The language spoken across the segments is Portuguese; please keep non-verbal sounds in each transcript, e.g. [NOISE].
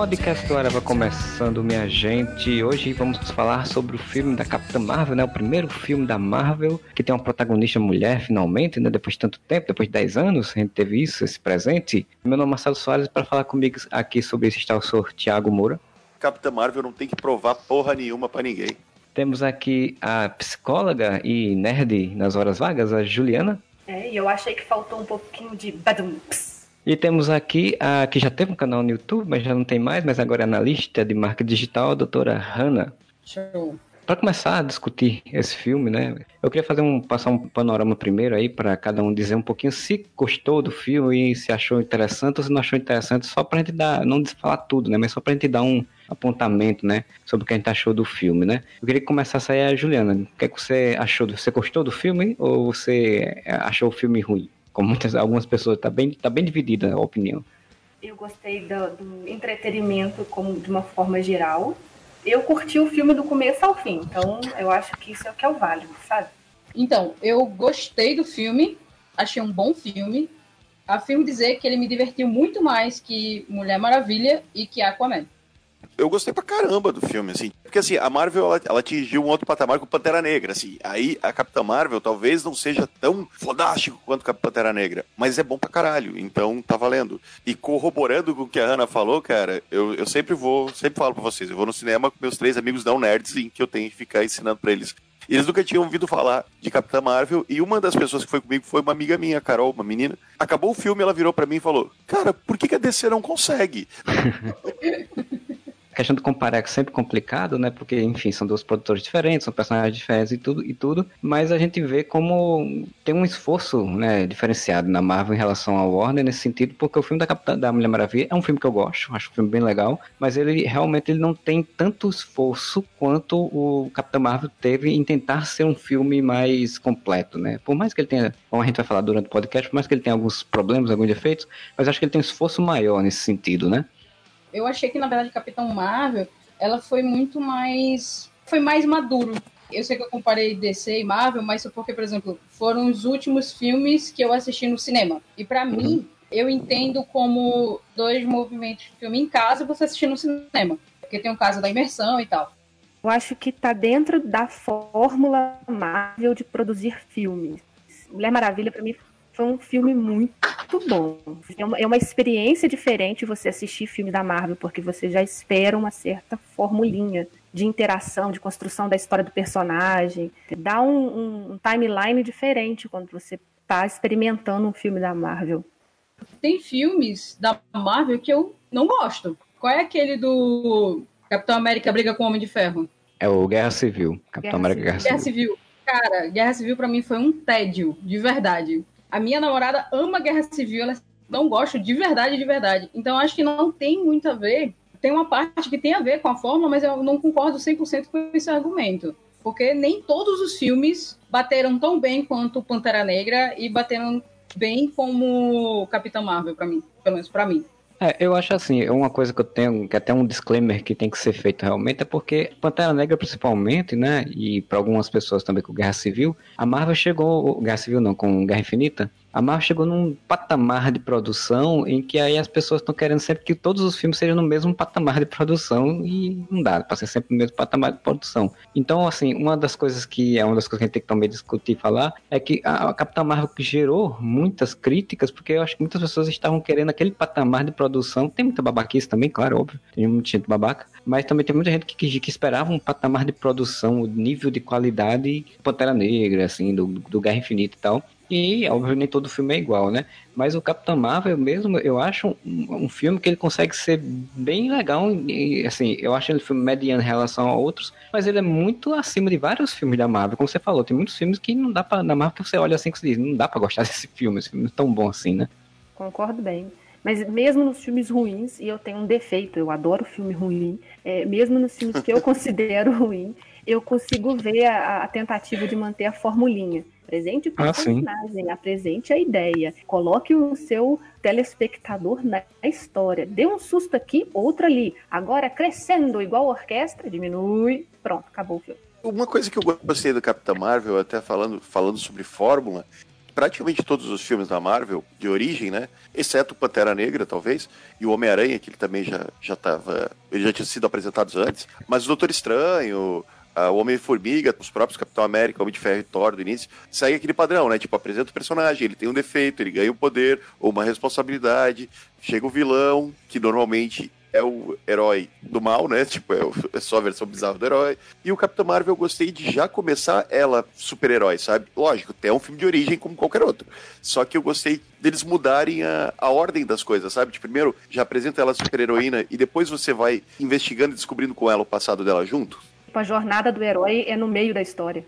Podcast Hora vai começando, minha gente. Hoje vamos falar sobre o filme da Capitã Marvel, né? O primeiro filme da Marvel que tem uma protagonista mulher, finalmente, né? Depois de tanto tempo, depois de 10 anos, a gente teve isso, esse presente. Meu nome é Marcelo Soares para falar comigo aqui sobre isso está o senhor Tiago Moura. Capitã Marvel não tem que provar porra nenhuma para ninguém. Temos aqui a psicóloga e nerd nas horas vagas, a Juliana. É, e eu achei que faltou um pouquinho de badumps. E temos aqui a que já teve um canal no YouTube, mas já não tem mais, mas agora é analista de marca digital, a doutora Hanna. Show. Para começar a discutir esse filme, né? Eu queria fazer um passar um panorama primeiro aí para cada um dizer um pouquinho se gostou do filme e se achou interessante ou se não achou interessante, só para a gente dar, não falar tudo, né? Mas só para a gente dar um apontamento, né? Sobre o que a gente achou do filme, né? Eu queria que começasse aí a Juliana. O que, é que você achou? Você gostou do filme ou você achou o filme ruim? Como muitas, algumas pessoas, está bem, tá bem dividida a opinião. Eu gostei do, do, entretenimento como de uma forma geral. Eu curti o filme do começo ao fim, então eu acho que isso é o que é o válido, sabe? Então, eu gostei do filme, achei um bom filme. Afirmo dizer que ele me divertiu muito mais que Mulher Maravilha e que Aquaman eu gostei pra caramba do filme, assim. Porque, assim, a Marvel, ela, ela, atingiu um outro patamar com Pantera Negra, assim. Aí, a Capitã Marvel talvez não seja tão fodástico quanto a Pantera Negra, mas é bom pra caralho, então tá valendo. E corroborando com o que a Ana falou, cara, eu, eu sempre vou, sempre falo pra vocês, eu vou no cinema com meus três amigos não nerds, em que eu tenho que ficar ensinando pra eles eles nunca tinham ouvido falar de Capitã Marvel e uma das pessoas que foi comigo foi uma amiga minha, Carol, uma menina. Acabou o filme, ela virou para mim e falou: Cara, por que, que a DC não consegue? [LAUGHS] A questão do comparar é sempre complicado, né? Porque, enfim, são dois produtores diferentes, são personagens diferentes e tudo, e tudo. Mas a gente vê como tem um esforço, né, diferenciado na Marvel em relação ao Warner nesse sentido, porque o filme da Capitã da Mulher Maravilha é um filme que eu gosto, acho um filme bem legal, mas ele realmente ele não tem tanto esforço quanto o Capitão Marvel teve em tentar ser um filme mais completo, né? Por mais que ele tenha, como a gente vai falar durante o podcast, por mais que ele tenha alguns problemas, alguns defeitos, mas acho que ele tem um esforço maior nesse sentido, né? Eu achei que, na verdade, Capitão Marvel, ela foi muito mais. Foi mais maduro. Eu sei que eu comparei DC e Marvel, mas porque, por exemplo, foram os últimos filmes que eu assisti no cinema. E para uhum. mim, eu entendo como dois movimentos de filme em casa você assistir no cinema. Porque tem o caso da imersão e tal. Eu acho que tá dentro da fórmula Marvel de produzir filmes. Mulher Maravilha, para mim, foi um filme muito bom. É uma, é uma experiência diferente você assistir filme da Marvel, porque você já espera uma certa formulinha de interação, de construção da história do personagem. Dá um, um, um timeline diferente quando você está experimentando um filme da Marvel. Tem filmes da Marvel que eu não gosto. Qual é aquele do Capitão América briga com o Homem de Ferro? É o Guerra Civil. Capitão Guerra América Civil. Guerra Civil. Cara, Guerra Civil para mim foi um tédio, de verdade. A minha namorada ama guerra civil, ela não gosta de verdade, de verdade. Então acho que não tem muito a ver. Tem uma parte que tem a ver com a forma, mas eu não concordo 100% com esse argumento. Porque nem todos os filmes bateram tão bem quanto Pantera Negra e bateram bem como Capitão Marvel, para mim. Pelo menos para mim. É, eu acho assim, uma coisa que eu tenho, que é até um disclaimer que tem que ser feito realmente, é porque Pantera Negra principalmente, né, e para algumas pessoas também com Guerra Civil, a Marvel chegou, Guerra Civil não, com Guerra Infinita, a Marvel chegou num patamar de produção em que aí as pessoas estão querendo sempre que todos os filmes sejam no mesmo patamar de produção e não dá para ser sempre no mesmo patamar de produção. Então, assim, uma das coisas que é uma das coisas que a gente tem que também discutir e falar é que a, Capitã Marvel gerou muitas críticas porque eu acho que muitas pessoas estavam querendo aquele patamar de produção. Tem muita babaquice também, claro, óbvio, tem muita gente babaca, mas também tem muita gente que, que, que esperava um patamar de produção, o nível de qualidade Pantera Negra, assim, do, do Guerra Infinita e tal. E, óbvio, nem todo filme é igual, né? Mas o Capitão Marvel mesmo, eu acho um, um filme que ele consegue ser bem legal. E, assim, eu acho ele um filme mediano em relação a outros, mas ele é muito acima de vários filmes da Marvel. Como você falou, tem muitos filmes que não dá pra. Na Marvel que você olha assim que você diz, não dá pra gostar [LAUGHS] desse filme, esse filme é tão bom assim, né? Concordo bem. Mas mesmo nos filmes ruins, e eu tenho um defeito, eu adoro filme ruim, é, mesmo nos filmes que eu [LAUGHS] considero ruim, eu consigo ver a, a tentativa de manter a formulinha. Apresente o ah, personagem, apresente a ideia, coloque o seu telespectador na história. Dê um susto aqui, outro ali. Agora crescendo igual orquestra, diminui. Pronto, acabou o filme. Uma coisa que eu gostei do Capitão Marvel, até falando, falando sobre fórmula, praticamente todos os filmes da Marvel, de origem, né? Exceto Pantera Negra, talvez, e o Homem-Aranha, que ele também já, já tava. Ele já tinha sido apresentado antes. Mas o Doutor Estranho, o Homem-Formiga, os próprios Capitão América, Homem de Ferro e Thor do início, segue aquele padrão, né? Tipo, apresenta o personagem, ele tem um defeito, ele ganha um poder ou uma responsabilidade, chega o vilão, que normalmente é o herói do mal, né? [LAUGHS] Tipo, é, o, é, só a versão bizarra do herói. E o Capitão Marvel eu gostei de já começar ela super-herói, sabe? Lógico, tem um filme de origem como qualquer outro. Só que eu gostei deles mudarem a, a ordem das coisas, sabe? De primeiro já apresenta ela super-heroína e depois você vai investigando e descobrindo com ela o passado dela junto. Tipo, a jornada do herói é no meio da história.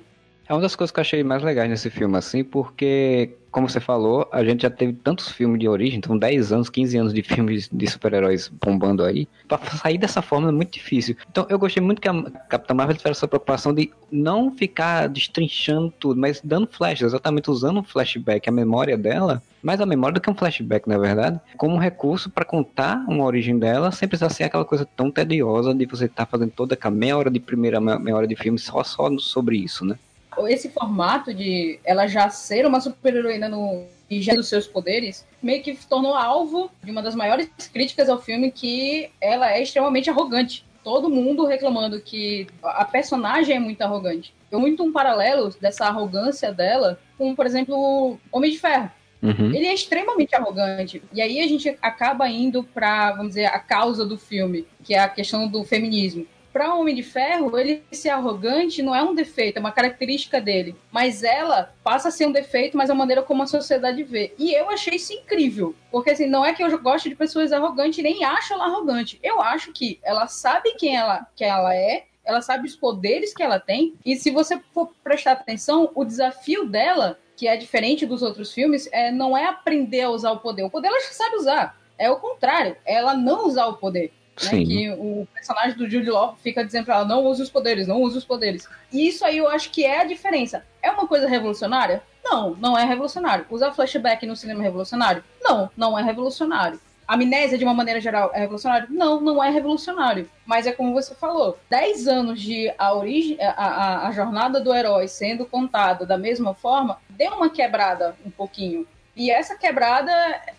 É uma das coisas que eu achei mais legais nesse filme, assim, porque como você falou, a gente já teve tantos filmes de origem, então 10 anos, 15 anos de filmes de super-heróis bombando aí. Pra sair dessa forma é muito difícil. Então eu gostei muito que a Capitã Marvel tivesse essa preocupação de não ficar destrinchando tudo, mas dando flash, exatamente usando um flashback, a memória dela, mais a memória do que um flashback, na verdade, como um recurso para contar uma origem dela, sem precisar ser aquela coisa tão tediosa de você estar tá fazendo toda a meia hora de primeira, meia hora de filme só, só sobre isso, né? Esse formato de ela já ser uma super-heroína no e já dos seus poderes, meio que tornou alvo de uma das maiores críticas ao filme, que ela é extremamente arrogante. Todo mundo reclamando que a personagem é muito arrogante. Eu muito um paralelo dessa arrogância dela com, por exemplo, Homem de Ferro. Uhum. Ele é extremamente arrogante. E aí a gente acaba indo para, vamos dizer, a causa do filme, que é a questão do feminismo para Homem de Ferro, ele ser arrogante não é um defeito, é uma característica dele. Mas ela passa a ser um defeito, mas a maneira como a sociedade vê. E eu achei isso incrível. Porque assim, não é que eu gosto de pessoas arrogantes, nem acho ela arrogante. Eu acho que ela sabe quem ela, que ela é, ela sabe os poderes que ela tem. E se você for prestar atenção, o desafio dela, que é diferente dos outros filmes, é, não é aprender a usar o poder. O poder ela já sabe usar. É o contrário, ela não usar o poder. Né, que o personagem do Jude Law fica dizendo pra ela, não use os poderes, não use os poderes. E isso aí eu acho que é a diferença. É uma coisa revolucionária? Não, não é revolucionário. Usar flashback no cinema é revolucionário? Não, não é revolucionário. Amnésia, de uma maneira geral, é revolucionário? Não, não é revolucionário. Mas é como você falou, 10 anos de a origem, a, a, a jornada do herói sendo contada da mesma forma, deu uma quebrada um pouquinho. E essa quebrada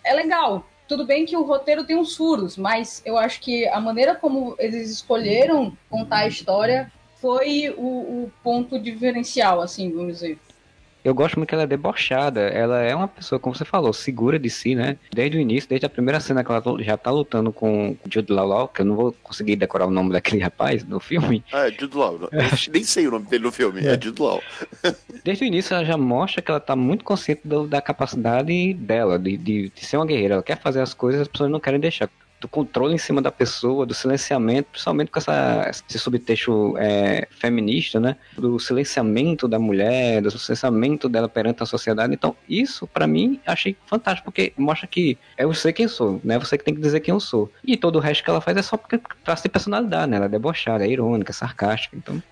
é legal, tudo bem que o roteiro tem uns furos, mas eu acho que a maneira como eles escolheram contar a história foi o, o ponto diferencial, assim, vamos dizer eu gosto muito que ela é debochada. Ela é uma pessoa, como você falou, segura de si, né? Desde o início, desde a primeira cena que ela já tá lutando com o Jude Law, que eu não vou conseguir decorar o nome daquele rapaz no filme. Ah, é Jude Law. Eu nem sei o nome dele no filme, é, é Jude Law. Desde o início, ela já mostra que ela tá muito consciente do, da capacidade dela, de, de, de ser uma guerreira. Ela quer fazer as coisas, as pessoas não querem deixar do controle em cima da pessoa, do silenciamento, principalmente com essa, esse subtexto é, feminista, né? Do silenciamento da mulher, do silenciamento dela perante a sociedade. Então, isso, para mim, achei fantástico, porque mostra que é você quem sou, né? Você que tem que dizer quem eu sou. E todo o resto que ela faz é só porque traça de personalidade, né? Ela é debochada, é irônica, é sarcástica. Então,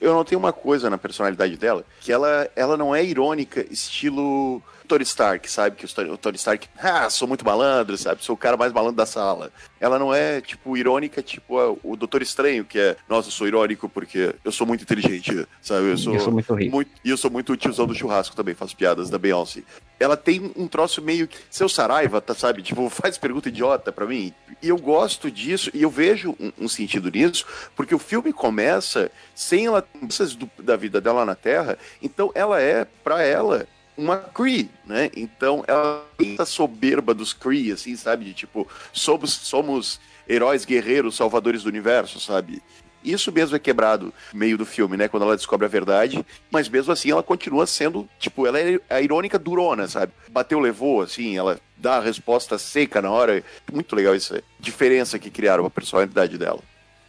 eu notei uma coisa na personalidade dela, que ela, ela não é irônica, estilo Tony Stark, sabe? Que o Tony Stark, [LAUGHS] ah, sou muito malandro, sabe? Sou o cara mais malandro da sala. Ela não é, tipo, irônica, tipo o Doutor Estranho, que é, nossa, eu sou irônico porque eu sou muito inteligente, sabe? Eu sou, eu sou muito rico. Muito, e eu sou muito tiozão do churrasco também, faço piadas da Beyoncé. Ela tem um troço meio. Seu Saraiva, tá, sabe? Tipo, [LAUGHS] faz pergunta idiota para mim. E eu gosto disso, e eu vejo um, um, sentido nisso, porque o filme começa sem ela da vida dela na Terra, então ela é, para ela, uma Cree, né? Então ela essa soberba dos Cree, assim, sabe? De tipo, somos, somos heróis guerreiros, salvadores do universo, sabe? Isso mesmo é quebrado no meio do filme, né? Quando ela descobre a verdade. Mas mesmo assim, ela continua sendo, tipo, ela é a irônica durona, sabe? Bateu, levou, assim, ela dá a resposta seca na hora. Muito legal essa diferença que criaram a personalidade dela.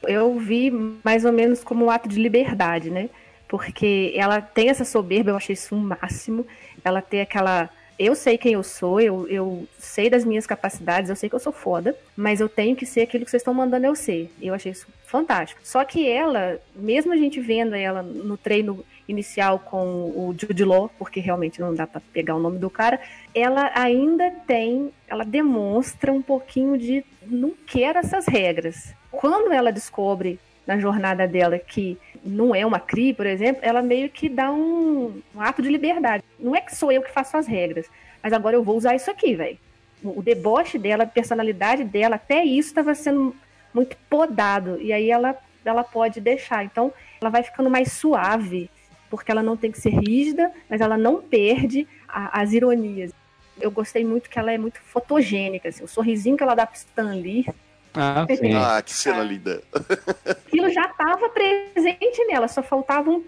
Eu vi mais ou menos como um ato de liberdade, né? Porque ela tem essa soberba, eu achei isso um máximo ela ter aquela. Eu sei quem eu sou, eu, eu sei das minhas capacidades, eu sei que eu sou foda, mas eu tenho que ser aquilo que vocês estão mandando eu ser. Eu achei isso fantástico. Só que ela, mesmo a gente vendo ela no treino inicial com o Jude Law, porque realmente não dá para pegar o nome do cara, ela ainda tem, ela demonstra um pouquinho de não quer essas regras. Quando ela descobre na jornada dela que não é uma CRI, por exemplo, ela meio que dá um, um ato de liberdade. Não é que sou eu que faço as regras, mas agora eu vou usar isso aqui, velho. O, deboche dela, a personalidade dela, até isso estava sendo muito podado. E aí ela, ela pode deixar. Então, ela vai ficando mais suave, porque ela não tem que ser rígida, mas ela não perde a, as ironias. Eu gostei muito que ela é muito fotogênica, assim, o sorrisinho que ela dá pro Stan Lee ah, sim. ah, que cena linda. Aquilo já estava presente nela, só faltava um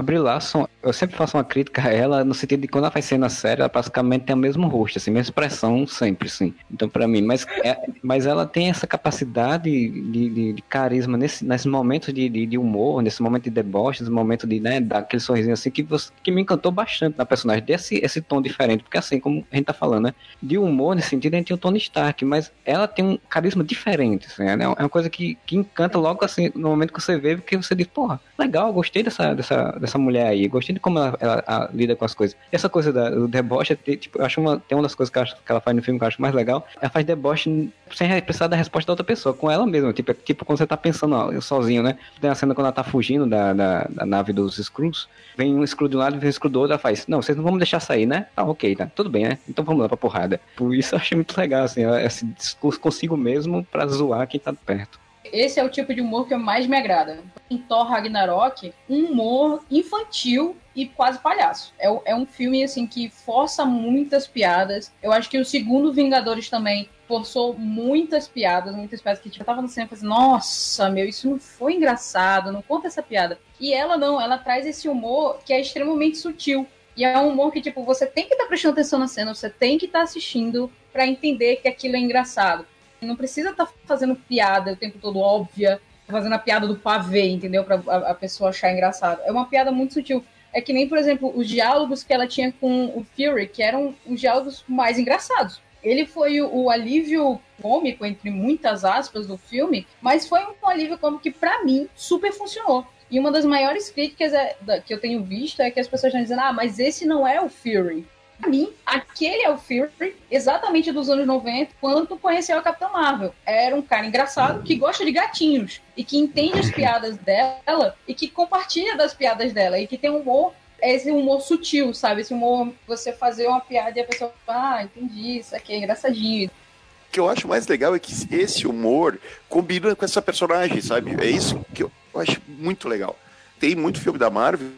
a Brie Larson, eu sempre faço uma crítica a ela no sentido de quando ela faz cena séria, ela praticamente tem o mesmo rosto, assim, mesma expressão sempre, sim. Então, para mim, mas, é, mas ela tem essa capacidade de, de, de carisma nesse, nesse momento de, de, de, humor, nesse momento de deboche, nesse momento de, né, daquele sorrisinho assim, que, você, que me encantou bastante na personagem, desse esse tom diferente, porque assim, como a gente tá falando, né, de humor nesse sentido, a gente tem o Tony Stark, mas ela tem um carisma diferente, assim, né, é uma coisa que, que encanta logo assim, no momento que você vê, porque você diz, porra, legal, gostei dessa, dessa, dessa mulher aí. Gostei de como ela, ela, lida com as coisas. Essa coisa da, do deboche, tipo, eu acho uma, tem uma das coisas que, acho, que ela faz no filme que eu acho mais legal. Ela faz deboche sem precisar da resposta da outra pessoa, com ela mesma. Tipo, é, tipo quando você tá pensando ó, sozinho, né? Tem a cena quando ela tá fugindo da, da, da nave dos Skrulls. Vem um Skrull de um lado e vem um Skrull do outro. Ela faz, não, vocês não vão me deixar sair, né? Tá, ok, tá. Tudo bem, né? Então vamos lá pra porrada. Por isso eu achei muito legal, assim, esse discurso consigo mesmo pra zoar quem tá perto. Esse é o tipo de humor que mais me agrada. Em Thor Ragnarok, um humor infantil e quase palhaço. É, é um filme assim que força muitas piadas. Eu acho que o segundo Vingadores também forçou muitas piadas, muitas piadas que tipo, eu tava no cinema e nossa, meu, isso não foi engraçado, não conta essa piada. E ela não, ela traz esse humor que é extremamente sutil. E é um humor que, tipo, você tem que estar tá prestando atenção na cena, você tem que estar tá assistindo para entender que aquilo é engraçado. Não precisa estar tá fazendo piada o tempo todo óbvia, fazendo a piada do pavê, entendeu? Pra a, a pessoa achar engraçado. É uma piada muito sutil. É que nem, por exemplo, os diálogos que ela tinha com o Fury, que eram os diálogos mais engraçados. Ele foi o, o alívio cômico, entre muitas aspas, do filme, mas foi um alívio cômico que, para mim, super funcionou. E uma das maiores críticas é, da, que eu tenho visto é que as pessoas estão dizendo: ah, mas esse não é o Fury. Mim, aquele é o Fury, exatamente dos anos 90, quando conheceu a Capitã Marvel. Era um cara engraçado que gosta de gatinhos e que entende as piadas dela e que compartilha das piadas dela e que tem humor esse humor sutil, sabe? Esse humor, você fazer uma piada e a pessoa fala, ah, entendi, isso aqui é engraçadinho. O que eu acho mais legal é que esse humor combina com essa personagem, sabe? É isso que eu acho muito legal. Tem muito filme da Marvel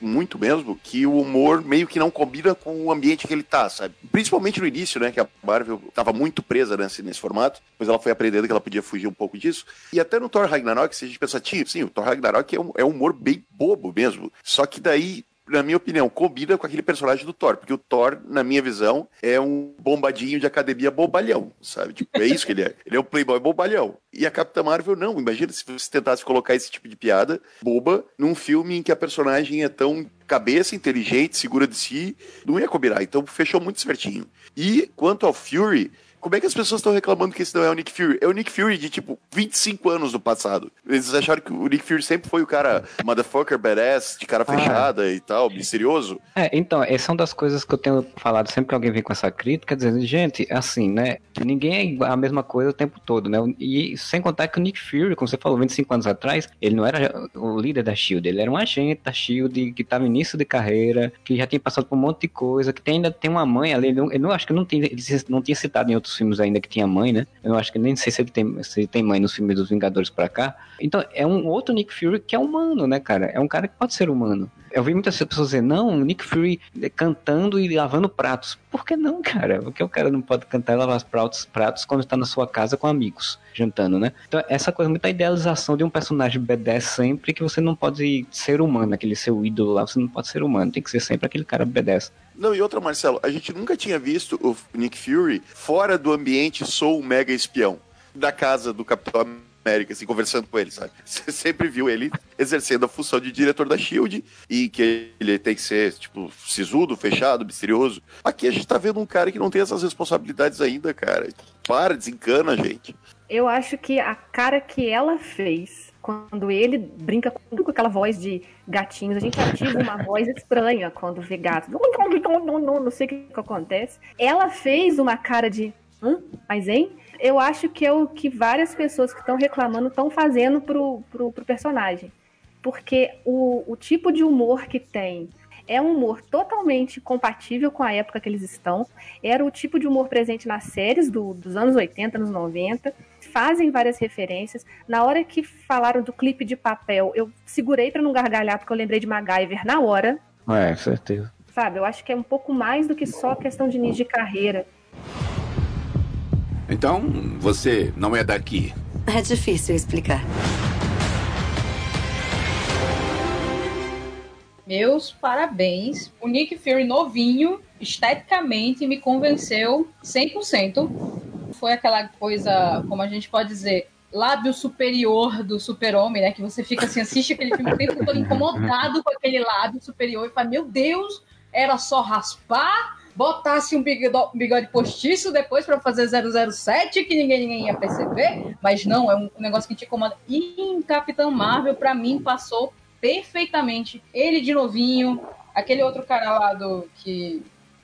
muito mesmo, que o humor meio que não combina com o ambiente que ele tá, sabe? Principalmente no início, né, que a Marvel tava muito presa nesse, nesse formato, mas ela foi aprendendo que ela podia fugir um pouco disso. E até no Thor Ragnarok, se a gente pensar, sim, o Thor Ragnarok é um, é um humor bem bobo mesmo. Só que daí na minha opinião, combina com aquele personagem do Thor, porque o Thor, na minha visão, é um bombadinho de academia bobalhão, sabe? Tipo, é isso que ele é. Ele é um playboy bobalhão. E a Capitã Marvel, não. Imagina se você tentasse colocar esse tipo de piada boba num filme em que a personagem é tão cabeça, inteligente, segura de si, não ia combinar. Então, fechou muito certinho. E quanto ao Fury, como é que as pessoas estão reclamando que esse não é o Nick Fury? É o Nick Fury de, tipo, 25 anos do passado. Eles acharam que o Nick Fury sempre foi o cara motherfucker, badass, de cara ah. fechada e tal, misterioso. É, então, essa é uma das coisas que eu tenho falado sempre que alguém vem com essa crítica, dizendo, gente, assim, né, ninguém é a mesma coisa o tempo todo, né? E sem contar que o Nick Fury, como você falou, 25 anos atrás, ele não era o líder da SHIELD, ele era um agente da SHIELD que estava no início de carreira, que já tinha passado por um monte de coisa, que tem, ainda tem uma mãe ali, ele não, ele não acho que não, ele não tinha citado em outros outros filmes ainda que tinha mãe, né? Eu acho que nem sei se ele tem, se ele tem mãe nos filmes dos Vingadores pra cá. Então, é um outro Nick Fury que é humano, né, cara? É um cara que pode ser humano. Eu vi muitas pessoas dizer, não, Nick Fury cantando e lavando pratos. Por que não, cara? Por que o cara não pode cantar e lavar pratos, pratos quando está na sua casa com amigos, jantando, né? Então, essa coisa, muita idealização de um personagem B10 sempre que você não pode ser humano, aquele seu ídolo lá, você não pode ser humano, tem que ser sempre aquele cara B10. Não, e outra, Marcelo, a gente nunca tinha visto o Nick Fury fora do ambiente sou mega espião da casa do Capitão América, assim, conversando com ele, sabe? [LAUGHS] Você sempre viu ele exercendo a função de diretor da SHIELD e que ele tem que ser, tipo, sisudo, fechado, misterioso. Aqui a gente tá vendo um cara que não tem essas responsabilidades ainda, cara. Para, desencana, gente. Eu acho que a cara que ela fez quando ele brinca com aquela voz de gatinhos, a gente ativa uma [LAUGHS] voz estranha quando vê gato. Não sei o que, que acontece. Ela fez uma cara de. Hã? Mas, hein? Eu acho que é o que várias pessoas que estão reclamando estão fazendo pro, pro, pro personagem. porque o, o tipo de humor que tem é um humor totalmente compatível com a época que eles estão. Era o tipo de humor presente nas séries do, dos anos 80, anos 90. Fazem várias referências. Na hora que falaram do clipe de papel, eu segurei para não gargalhar, porque eu lembrei de MacGyver na hora. É, certeza. Sabe, eu acho que é um pouco mais do que só questão de início de carreira. Então, você não é daqui. É difícil explicar. Meus parabéns. O Nick Fury novinho, esteticamente, me convenceu 100%. Foi aquela coisa, como a gente pode dizer, lábio superior do super-homem, né? Que você fica assim, assiste aquele filme o tempo todo incomodado com aquele lábio superior e fala, meu Deus, era só raspar, botasse um bigode, um bigode postiço depois para fazer 007, que ninguém, ninguém ia perceber, mas não, é um negócio que te incomoda. E em Capitão Marvel, para mim, passou perfeitamente. Ele de novinho, aquele outro cara lá do que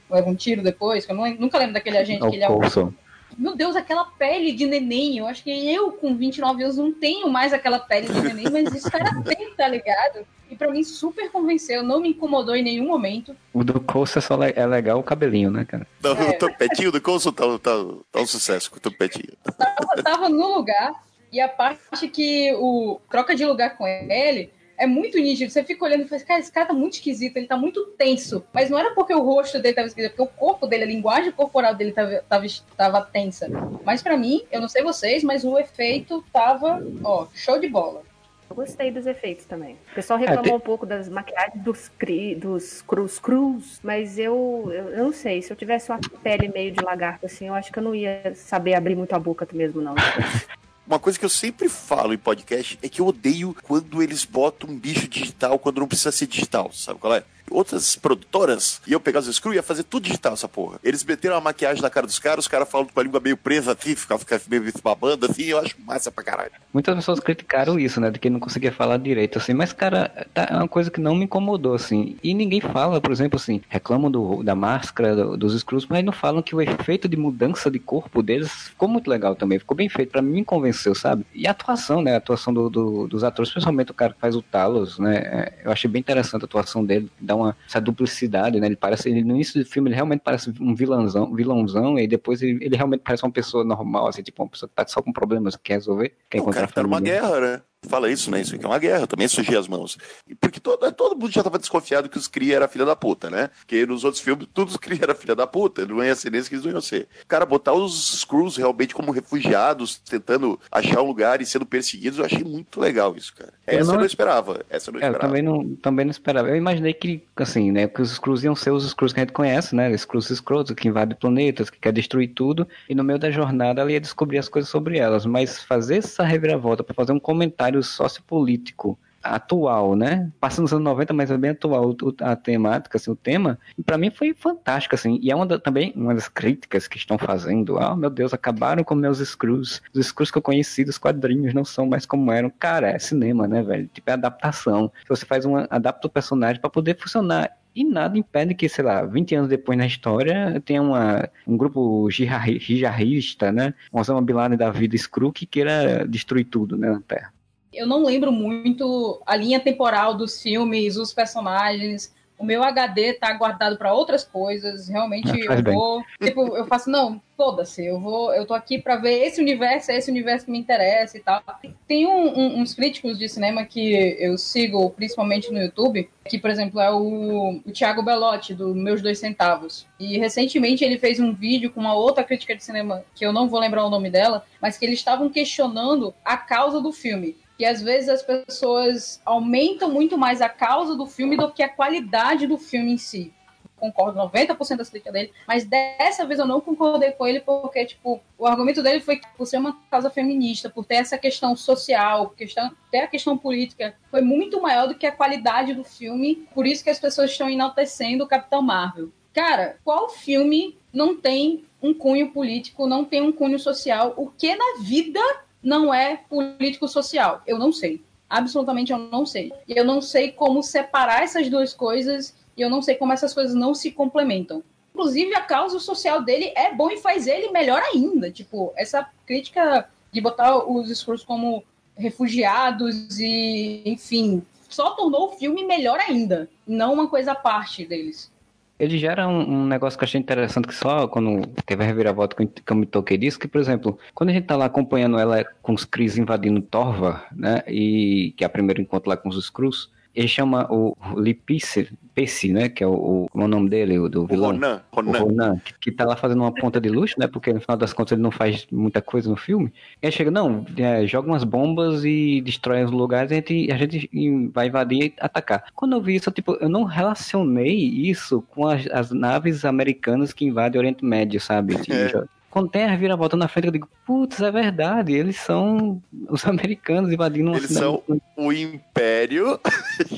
leva um tiro depois, que eu não, nunca lembro daquele agente É que ele é o. meu Deus, aquela pele de neném. Eu acho que eu, com 29 anos, não tenho mais aquela pele de neném, mas esse cara tem, tá ligado? E pra mim, super convenceu, não me incomodou em nenhum momento. O do Coulson é, só le- é legal o cabelinho, né, cara? Não, É. O topetinho do Coulson tá, tá, tá um sucesso com o topetinho. Tava, tava no lugar, e a parte que o troca de lugar com ele é muito nítido. Você fica olhando e fala, cara, esse cara tá muito esquisito, ele tá muito tenso. Mas não era porque o rosto dele tava esquisito, é porque o corpo dele, a linguagem corporal dele tava, tava, tava tensa. Mas pra mim, eu não sei vocês, mas o efeito tava, ó, show de bola. Eu gostei dos efeitos também. O pessoal reclamou tem- um pouco das maquiagens dos, cri, dos cruz cruz, mas eu, eu, eu não sei. Se eu tivesse uma pele meio de lagarto assim, eu acho que eu não ia saber abrir muito a boca mesmo, não. [LAUGHS] Uma coisa que eu sempre falo em podcast é que eu odeio quando eles botam um bicho digital quando não precisa ser digital, sabe qual é? Outras produtoras iam pegar os screws e ia fazer tudo digital essa porra. Eles meteram uma maquiagem na cara dos caras, os caras falam com a língua meio presa assim, ficava meio babando assim, eu acho massa pra caralho. Muitas pessoas criticaram isso, né? De que não conseguia falar direito, assim. Mas, cara, tá, é uma coisa que não me incomodou, assim. E ninguém fala, por exemplo, assim, reclamam do, da máscara, do- dos screws, mas não falam que o efeito de mudança de corpo deles ficou muito legal também. Ficou bem feito. Pra mim, me convenceu, sabe? E a atuação, né? A atuação do, do- dos atores, principalmente o cara que faz o Talos, né? é, Eu achei bem interessante a atuação dele. Dá uma, essa duplicidade, né? Ele parece, ele, no início do filme, ele realmente parece um vilãozão, vilãozão e depois ele, ele realmente parece uma pessoa normal, assim, tipo, uma pessoa que tá só com problemas, que quer resolver, quer o encontrar cara tá numa guerra, né? Fala isso, né? Isso aqui é uma guerra, eu também sujei as mãos. Porque todo, todo mundo já tava desconfiado que os Kree era filha da puta, né? Porque nos outros filmes, todos os Kree era filha da puta, não ia ser nesse que eles não iam ser. Cara botar os Skrulls realmente como refugiados, tentando achar um lugar e sendo perseguidos, eu achei muito legal isso, cara. Eu Essa eu não- não esperava, essa eu não É, eu esperava. também não, também não esperava. Eu imaginei que, assim, né, que os Skrulls iam ser os Skrulls que a gente conhece, né? Skrulls escrotos, que invadem planetas, que quer destruir tudo, e no meio da jornada ela ia descobrir as coisas sobre elas. Mas fazer essa reviravolta para fazer um comentário sociopolítico atual, né? Passando nos anos 90, mas é bem atual a temática, assim, o tema, para mim foi fantástico, assim. E é uma da- também uma das críticas que estão fazendo. Ah, meu Deus, acabaram com meus Skrulls. Os Skrulls que eu conheci dos quadrinhos não são mais como eram. Cara, é cinema, né, velho? Tipo, é adaptação. Você faz uma adapta o personagem para poder funcionar. E nada impede que, sei lá, 20 anos depois na história, tenha uma, um grupo jihadista, né? Um Osama Bin Laden da vida Skrull que queira destruir tudo, né, na Terra. Eu não lembro muito a linha temporal dos filmes, os personagens. O meu HD tá guardado para outras coisas. Realmente Ah, eu bem. vou, tipo, eu faço não, foda-se, eu vou, eu tô aqui para ver esse universo, é esse universo que me interessa e tal. Tem um- um- uns críticos de cinema que eu sigo, principalmente no YouTube, que por exemplo é o, o Thiago Belotti do Meus Dois Centavos. E recentemente ele fez um vídeo com uma outra crítica de cinema que eu não vou lembrar o nome dela, mas que eles estavam questionando a causa do filme que às vezes as pessoas aumentam muito mais a causa do filme do que a qualidade do filme em si. Concordo 90% das críticas dele, mas dessa vez eu não concordei com ele porque, tipo, o argumento dele foi que por ser uma causa feminista, por ter essa questão social, questão, ter a questão política, foi muito maior do que a qualidade do filme, por isso que as pessoas estão enaltecendo o Capitão Marvel. Cara, qual filme não tem um cunho político, não tem um cunho social? O que na vida não é político-social. Eu não sei. Absolutamente eu não sei. Eu não sei como separar essas duas coisas e eu não sei como essas coisas não se complementam. Inclusive, a causa social dele é bom e faz ele melhor ainda. Tipo, essa crítica de botar os Skrulls como refugiados e, enfim, só tornou o filme melhor ainda, não uma coisa à parte deles. Ele gera um, um, negócio que eu achei interessante, que só quando teve a reviravolta que eu me toquei disso, que, por exemplo, quando a gente tá lá acompanhando ela com os Cris invadindo Torva, né, e que é o primeiro encontro lá com os Skrulls, ele chama o Lipice, Pesse, né? Que é o, o, é o nome dele, o do vilão? Ronan. Ronan. O Ronan, que, que tá lá fazendo uma ponta de luxo, né? Porque no final das contas ele não faz muita coisa no filme. E aí chega, não, é, joga umas bombas e destrói os lugares e a gente, a gente vai invadir e atacar. Quando eu vi isso, eu, tipo, eu não relacionei isso com as, as naves americanas que invadem o Oriente Médio, sabe? É [LAUGHS] quando tem a reviravolta na frente, eu digo, putz, é verdade, eles são os americanos invadindo uma Eles cidade. são o Império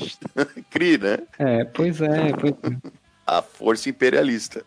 [LAUGHS] CRI, né? É, pois é, pois é. A força imperialista.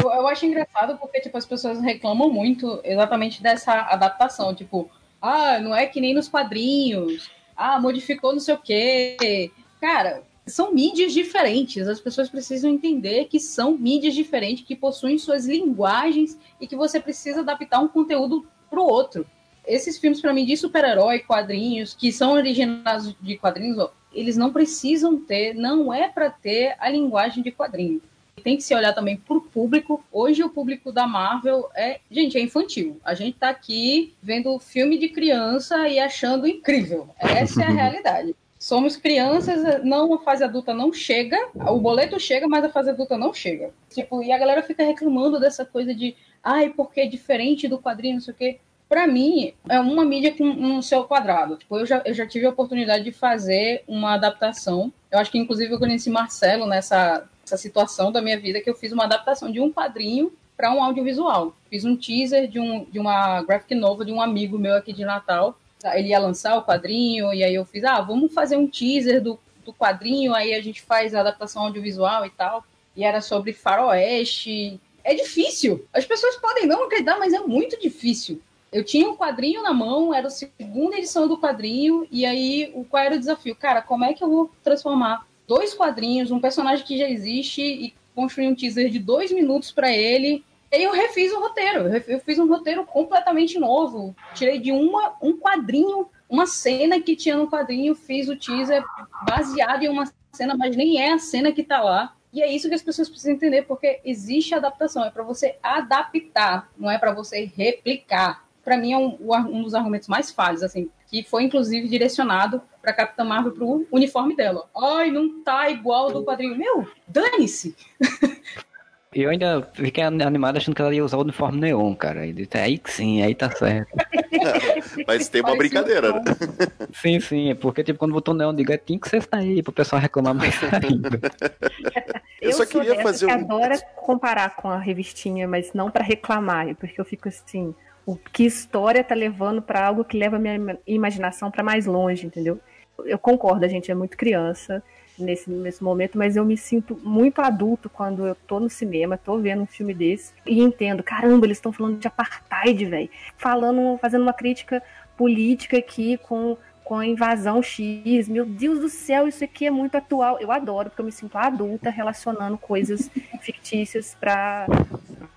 Eu, eu acho engraçado porque, tipo, as pessoas reclamam muito exatamente dessa adaptação, tipo, ah, não é que nem nos quadrinhos, ah, modificou não sei o quê. Cara, são mídias diferentes. As pessoas precisam entender que são mídias diferentes, que possuem suas linguagens e que você precisa adaptar um conteúdo para o outro. Esses filmes, para mim, de super-herói, quadrinhos, que são originados de quadrinhos, eles não precisam ter, não é para ter a linguagem de quadrinho. Tem que se olhar também para o público. Hoje, o público da Marvel é, gente, é infantil. A gente está aqui vendo filme de criança e achando incrível. Essa é a [LAUGHS] realidade. Somos crianças, não a fase adulta não chega, o boleto chega, mas a fase adulta não chega. Tipo, e a galera fica reclamando dessa coisa de, ai, porque é diferente do quadrinho, não sei o quê. Pra mim, é uma mídia com um seu quadrado. Tipo, eu já, eu já tive a oportunidade de fazer uma adaptação. Eu acho que, inclusive, eu conheci Marcelo nessa, nessa situação da minha vida, que eu fiz uma adaptação de um quadrinho para um audiovisual. Fiz um teaser de, um, de uma graphic novel de um amigo meu aqui de Natal, ele ia lançar o quadrinho, e aí eu fiz, ah, vamos fazer um teaser do, do quadrinho, aí a gente faz a adaptação audiovisual e tal. E era sobre faroeste. É difícil. As pessoas podem não acreditar, mas é muito difícil. Eu tinha um quadrinho na mão, era a segunda edição do quadrinho, e aí o qual era o desafio? Cara, como é que eu vou transformar dois quadrinhos, um personagem que já existe, e construir um teaser de dois minutos para ele, e eu refiz o roteiro. Eu fiz um roteiro completamente novo. Tirei de uma, um quadrinho, uma cena que tinha no quadrinho, fiz o teaser baseado em uma cena, mas nem é a cena que tá lá. E é isso que as pessoas precisam entender, porque existe adaptação, é para você adaptar, não é para você replicar. Para mim é um, um, dos argumentos mais falhos, assim, que foi inclusive direcionado para Capitã Marvel pro uniforme dela. Ai, não tá igual do quadrinho. Meu, dane-se. [LAUGHS] Eu ainda fiquei animado achando que ela ia usar o uniforme neon, cara. Aí sim, aí tá certo. [LAUGHS] Mas tem uma brincadeira, né? Sim, sim. É porque, tipo, quando botou neon, digo, é, tinha que ser aí, pro pessoal reclamar mais [LAUGHS] ainda. Eu, eu só queria fazer que um... adora comparar com a revistinha, mas não para reclamar, porque eu fico assim, o que história tá levando para algo que leva a minha imaginação para mais longe, entendeu? Eu concordo, a gente é muito criança nesse, nesse momento, mas eu me sinto muito adulto quando eu tô no cinema, tô vendo um filme desse e entendo, caramba, eles estão falando de apartheid, velho. Falando, fazendo uma crítica política aqui com com a invasão X. Meu Deus do céu, isso aqui é muito atual. Eu adoro, porque eu me sinto adulta relacionando coisas [LAUGHS] fictícias para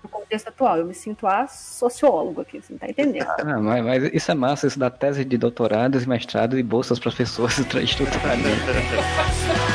o contexto atual. Eu me sinto a sociólogo aqui, você tá entendendo? Ah, mas, mas, isso é massa, isso dá tese de doutorados e mestrados e bolsas para pessoas [LAUGHS] estruturarem. [LAUGHS]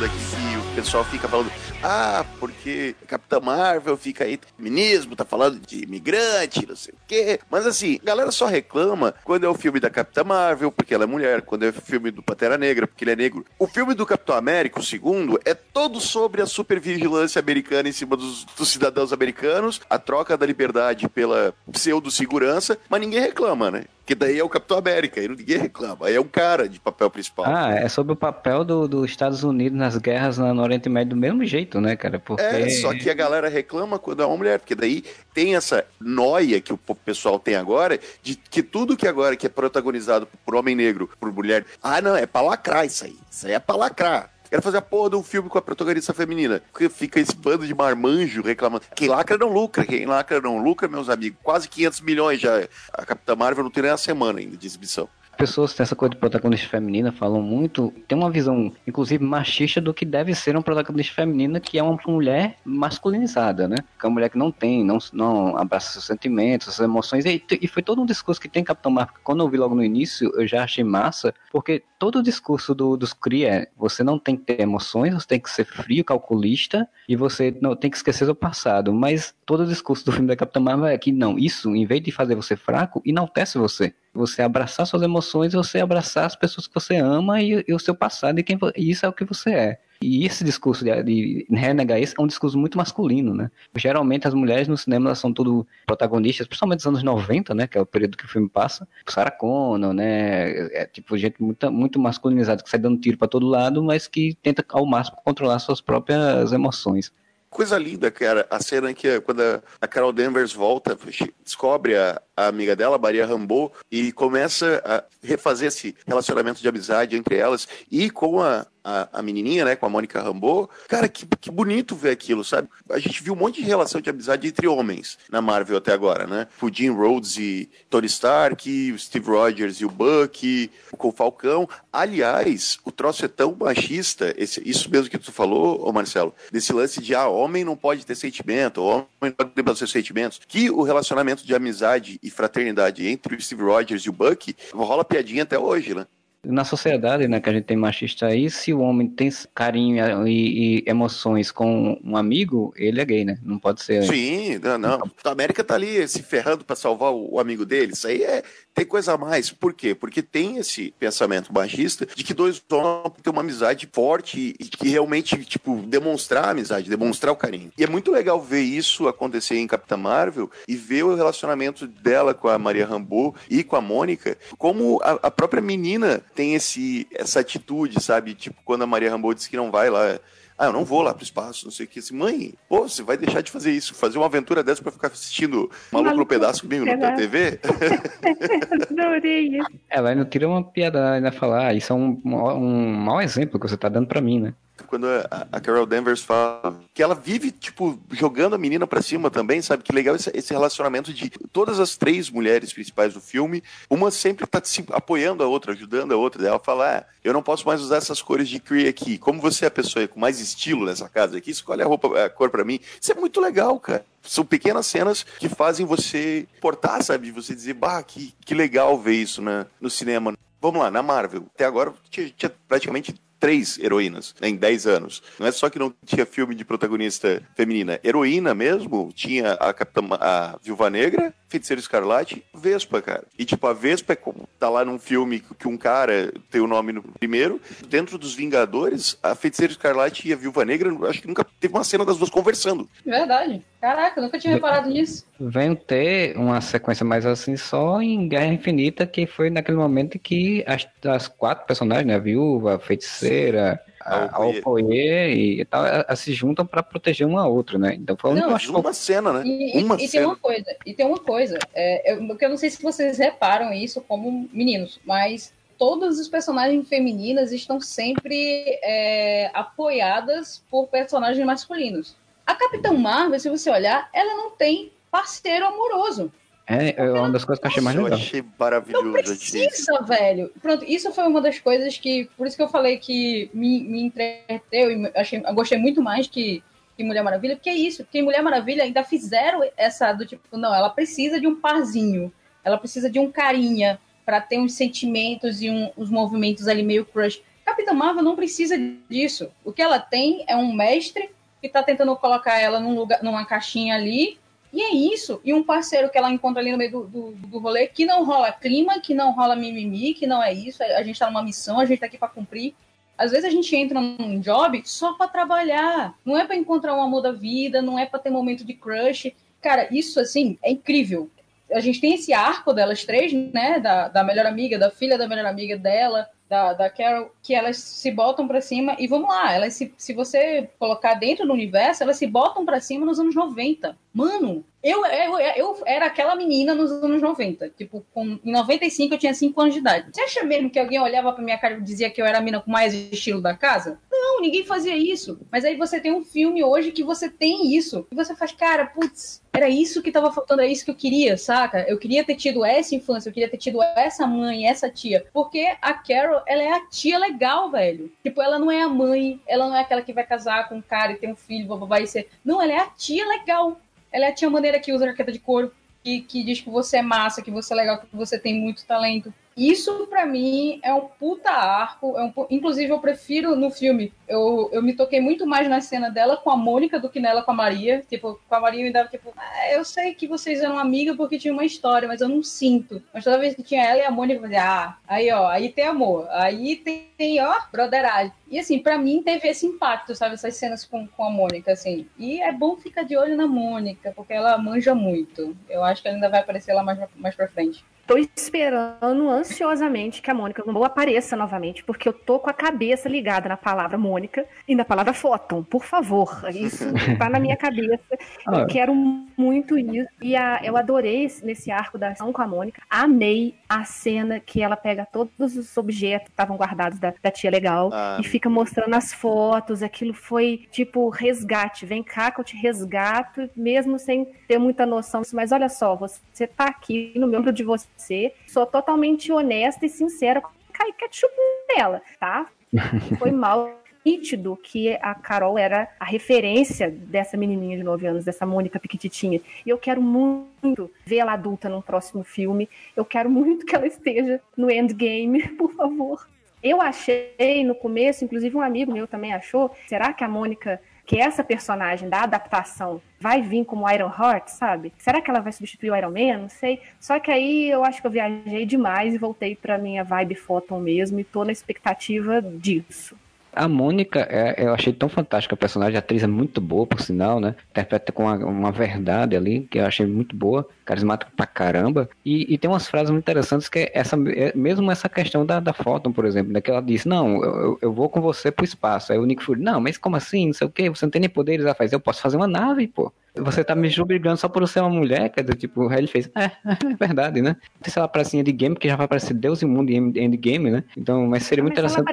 aqui que o pessoal fica falando, ah, porque Capitã Marvel fica aí, feminismo, tá falando de imigrante, não sei o quê. Mas assim, a galera só reclama quando é o filme da Capitã Marvel, porque ela é mulher, quando é o filme do Pantera Negra, porque ele é negro. O filme do Capitão América, o segundo, é todo sobre a supervigilância americana em cima dos, dos cidadãos americanos, a troca da liberdade pela pseudo-segurança, mas ninguém reclama, né? Que daí é o Capitão América, aí ninguém reclama. Aí é um cara de papel principal. Ah, é sobre o papel dos do Estados Unidos nas guerras no Oriente Médio do mesmo jeito, né, cara? Porque... É, só que a galera reclama quando é uma mulher, porque daí tem essa noia que o pessoal tem agora de que tudo que agora que é protagonizado por homem negro, por mulher, ah, não, é pra lacrar isso aí. Isso aí é pra lacrar. Quero fazer a porra de um filme com a protagonista feminina. Porque fica esse bando de marmanjo reclamando. Quem lacra não lucra. Quem lacra não lucra, meus amigos. Quase 500 milhões já. A Capitã Marvel não tem nem a semana ainda de exibição pessoas têm essa coisa de protagonista feminina falam muito, tem uma visão, inclusive, machista do que deve ser uma protagonista feminina, que é uma mulher masculinizada, né? Que é uma mulher que não tem, não, não abraça seus sentimentos, suas emoções. E, e foi todo um discurso que tem Capitão Marvel, quando eu vi logo no início, eu já achei massa, porque todo o discurso do, dos Kree é, você não tem que ter emoções, você tem que ser frio, calculista, e você não tem que esquecer do passado. Mas todo o discurso do filme da Capitã Marvel é que não, isso, em vez de fazer você fraco, enaltece você você abraçar suas emoções, você abraçar as pessoas que você ama e, e o seu passado e quem e isso é o que você é. E esse discurso de, de renegar isso é um discurso muito masculino, né? Geralmente as mulheres no cinema elas são tudo protagonistas, principalmente nos anos 90, né? Que é o período que o filme passa. Sarah Connor, né? É tipo gente muito, muito masculinizada que sai dando tiro para todo lado, mas que tenta ao máximo controlar suas próprias emoções coisa linda, cara, a cena que quando a Carol Danvers volta, descobre a, a amiga dela, Maria Rambo, e começa a refazer esse relacionamento de amizade entre elas e com a, a, a, menininha, né, com a Mônica Rambeau. Cara, que, que bonito ver aquilo, sabe? A gente viu um monte de relação de amizade entre homens na Marvel até agora, né? O Jim Rhodes e Tony Stark, o Steve Rogers e o Buck, com o Falcão. Aliás, o troço é tão machista, esse, isso mesmo que tu falou, ô Marcelo, desse lance de, ah, homem não pode ter sentimento, homem não pode ter seus sentimentos, que o relacionamento de amizade e fraternidade entre o Steve Rogers e o Buck rola piadinha até hoje, né? Na sociedade, né, que a gente tem machista aí, se o homem tem carinho e, e, emoções com um amigo, ele é gay, né? Não pode ser. Sim, não, não. A América tá ali se ferrando para salvar o, o, amigo dele. Isso aí é, tem coisa a mais. Por quê? Porque tem esse pensamento machista de que dois homens têm uma amizade forte e que realmente, tipo, demonstrar a amizade, demonstrar o carinho. E é muito legal ver isso acontecer em Capitã Marvel e ver o relacionamento dela com a Maria Rambeau e com a Mônica, como a, a própria menina tem esse, essa atitude, sabe? Tipo, quando a Maria Rambeau disse que não vai lá ah, eu não vou lá pro espaço, não sei o que. Assim, mãe, pô, você vai deixar de fazer isso, fazer uma aventura dessa pra ficar assistindo Maluco no Pedaço comigo na TV? [LAUGHS] [LAUGHS] Adorei isso. Ela não tira uma piada, ainda falar, ah, isso é um, um mau exemplo que você tá dando pra mim, né? Quando a, Carol Danvers fala que ela vive, tipo, jogando a menina para cima também, sabe? Que legal esse, relacionamento de todas as três mulheres principais do filme, uma sempre tá se apoiando a outra, ajudando a outra. Ela fala, ah, eu não posso mais usar essas cores de Cree aqui. Como você é a pessoa com mais estilo nessa casa aqui, escolhe a roupa, a cor para mim. Isso é muito legal, cara. São pequenas cenas que fazem você portar, sabe? Você dizer, bah, que, que legal ver isso no cinema. Vamos lá, na Marvel. Até agora tinha, tinha praticamente três heroínas né, em dez anos. Não é só que não tinha filme de protagonista feminina. Heroína mesmo, tinha a Capitã, a Viúva Negra, Feiticeiro Escarlate, Vespa, cara. E tipo, a Vespa é como, tá lá num filme que um cara tem o nome no primeiro. Dentro dos Vingadores, a Feiticeira Escarlate e a Viúva Negra, acho que nunca teve uma cena das duas conversando. Verdade. Caraca, nunca tinha reparado nisso. Vem ter uma sequência mais assim só em Guerra Infinita, que foi naquele momento que as, as quatro personagens, né? A viúva, a feiticeira, a Alcoyer e tal, a, se juntam para proteger uma a outra, né? Então foi não, uma, uma cena, né? E, uma e, cena. tem uma coisa, e tem uma coisa, é, eu, eu não sei se vocês reparam isso como meninos, mas todas as personagens femininas estão sempre é, apoiadas por personagens masculinos. A Capitã Marvel, se você olhar, ela não tem parceiro amoroso. É, é uma das coisas que eu achei mais legal. Eu achei maravilhoso. Não precisa, velho. Pronto, isso foi uma das coisas que. Por isso que eu falei que me, me entreteu e achei, eu gostei muito mais que, que Mulher Maravilha, porque é isso. Porque Mulher Maravilha ainda fizeram essa do tipo, não, ela precisa de um parzinho. Ela precisa de um carinha para ter uns sentimentos e um, uns movimentos ali meio crush. Capitã Marvel não precisa disso. O que ela tem é um mestre que tá tentando colocar ela num lugar, numa caixinha ali. E é isso. E um parceiro que ela encontra ali no meio do, do, do rolê, que não rola clima, que não rola mimimi, que não é isso. A gente tá numa missão, a gente tá aqui para cumprir. Às vezes a gente entra num job só para trabalhar. Não é para encontrar um amor da vida, não é para ter momento de crush. Cara, isso assim é incrível. a gente tem esse arco delas três, né? Da, da melhor amiga, da filha da melhor amiga dela, da, da Carol, que elas se botam para cima e vamos lá, elas se, se você colocar dentro do universo, elas se botam para cima nos anos 90. Mano, eu, eu, eu era aquela menina nos anos 90. Tipo, com, em 95 eu tinha 5 anos de idade. Você acha mesmo que alguém olhava pra minha cara e dizia que eu era a mina com mais estilo da casa? Não, ninguém fazia isso. Mas aí você tem um filme hoje que você tem isso. E você faz, cara, putz, era isso que tava faltando, era isso que eu queria, saca? Eu queria ter tido essa infância, eu queria ter tido essa mãe, essa tia. Porque a Carol, ela é a tia legal, velho. Tipo, ela não é a mãe, ela não é aquela que vai casar com um cara e ter um filho, bababá e ser. Não, ela é a tia legal. Ela é a tia maneira que usa jaqueta de couro, que, que diz que você é massa, que você é legal, que você tem muito talento. Isso, para mim, é um puta arco. É um, inclusive, eu prefiro no filme. Eu, eu me toquei muito mais na cena dela com a Mônica do que nela com a Maria. Tipo, com a Maria me dava, tipo, ah, eu sei que vocês eram amigas porque tinha uma história, mas eu não sinto. Mas toda vez que tinha ela e a Mônica, eu fazia, ah, aí, ó, aí tem amor. Aí tem, ó, broderagem. E assim, para mim teve esse impacto, sabe? Essas cenas com, com a Mônica, assim. E é bom ficar de olho na Mônica, porque ela manja muito. Eu acho que ela ainda vai aparecer lá mais, mais pra frente. Tô esperando ansiosamente que a Mônica não apareça novamente, porque eu tô com a cabeça ligada na palavra Mônica e na palavra Fóton, por favor. Isso tá na minha cabeça. Eu ah. quero muito isso. E a, eu adorei nesse arco da ação com a Mônica. Amei a cena que ela pega todos os objetos que estavam guardados da, da tia legal ah. e fica mostrando as fotos. Aquilo foi tipo resgate. Vem cá que eu te resgato, mesmo sem ter muita noção. Mas olha só, você tá aqui no membro de você você. Sou totalmente honesta e sincera. Cai ketchup nela, tá? [LAUGHS] Foi mal nítido que a Carol era a referência dessa menininha de 9 anos, dessa Mônica Piquititinha. E eu quero muito ver ela adulta num próximo filme. Eu quero muito que ela esteja no Endgame, [LAUGHS] por favor. Eu achei no começo, inclusive um amigo meu também achou, será que a Mônica que essa personagem da adaptação vai vir como Iron Heart, sabe? Será que ela vai substituir o Iron Man? Não sei. Só que aí eu acho que eu viajei demais e voltei pra minha vibe Photon mesmo e tô na expectativa disso. A Mônica, é, eu achei tão fantástica a personagem, a atriz é muito boa, por sinal, né? Interpreta com uma, uma verdade ali, que eu achei muito boa, carismática pra caramba. E, e tem umas frases muito interessantes que é essa, é, mesmo essa questão da, da Photon, por exemplo, né? Que ela disse, não, eu, eu vou com você pro espaço. Aí o Nick Fury, não, mas como assim? Não sei o quê, você não tem nem poderes. Ela faz, eu posso fazer uma nave, pô. Você tá me julgando só por ser uma mulher, quer dizer, tipo, aí ele fez, é, [LAUGHS] é verdade, né? Não sei se ela aparece em Endgame, porque já vai aparecer Deus e Mundo em Endgame, né? Então, mas seria muito interessante.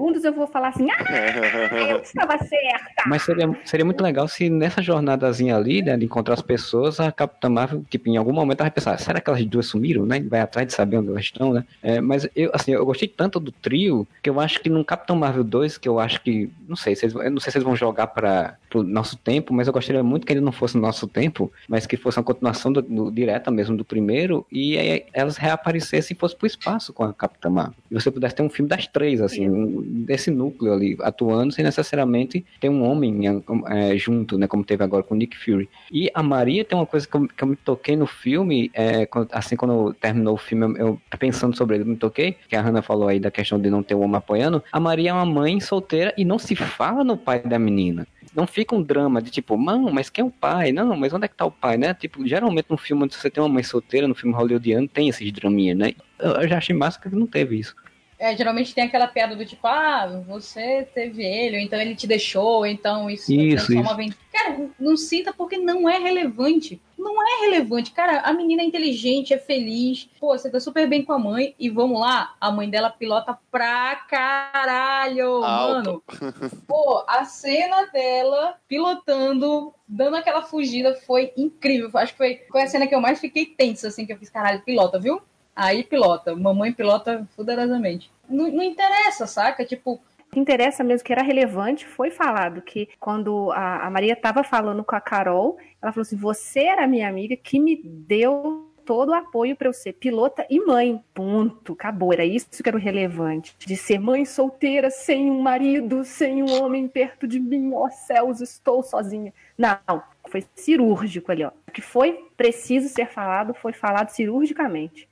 Se ela aparecer 5 segundos, eu vou falar assim, ah, [LAUGHS] eu estava certa. Mas seria, seria muito legal se nessa jornadazinha ali, né, de encontrar as pessoas, a Capitã Marvel, tipo, em algum momento ela vai pensar, será que elas duas sumiram, né? Vai atrás de saber onde elas estão, né? É, mas eu, assim, eu gostei tanto do trio, que eu acho que no Capitão Marvel 2, que eu acho que, não sei, vocês, eu não sei se eles vão jogar para o nosso tempo, mas eu gostaria muito que ele não fosse no nosso tempo mas que fosse uma continuação do, do, direta mesmo do primeiro, e aí elas reaparecessem e fosse pro espaço com a Capitã Marvel. E você pudesse ter um filme das três, assim, um, desse núcleo ali, atuando sem necessariamente ter um homem é, junto, né, como teve agora com Nick Fury. E a Maria tem uma coisa que eu, que eu me toquei no filme, é, assim, quando terminou o filme, eu, pensando sobre ele, me toquei, que a Hannah falou aí da questão de não ter um homem apoiando, a Maria é uma mãe solteira e não se fala no pai da menina não fica um drama de tipo, mano, mas quem é o pai? Não, mas onde é que tá o pai, né? Tipo, geralmente no filme onde você tem uma mãe solteira, no filme hollywoodiano, tem esses draminhas, né? Eu, já achei massa que não teve isso. É, geralmente tem aquela piada do tipo, ah, você teve ele, ou então ele te deixou, então isso, isso, isso. uma Cara, não cita porque não é relevante. Não é relevante. Cara, a menina é inteligente, é feliz. Pô, você tá super bem com a mãe. E vamos lá, a mãe dela pilota pra caralho, Alto. mano. [LAUGHS] Pô, a cena dela pilotando, dando aquela fugida foi incrível. Acho que foi, foi a cena que eu mais fiquei tensa, assim, que eu fiz, caralho, pilota, viu? Aí pilota. Mamãe pilota fuderosamente. Não, não interessa, saca? Tipo, o que interessa mesmo, que era relevante, foi falado que quando a, a Maria estava falando com a Carol, ela falou assim: Você era minha amiga que me deu todo o apoio para eu ser pilota e mãe. Ponto. Acabou. Era isso que era o relevante. De ser mãe solteira, sem um marido, sem um homem perto de mim. Ó oh, céus, estou sozinha. Não, foi cirúrgico ali, ó. O que foi preciso ser falado foi falado cirurgicamente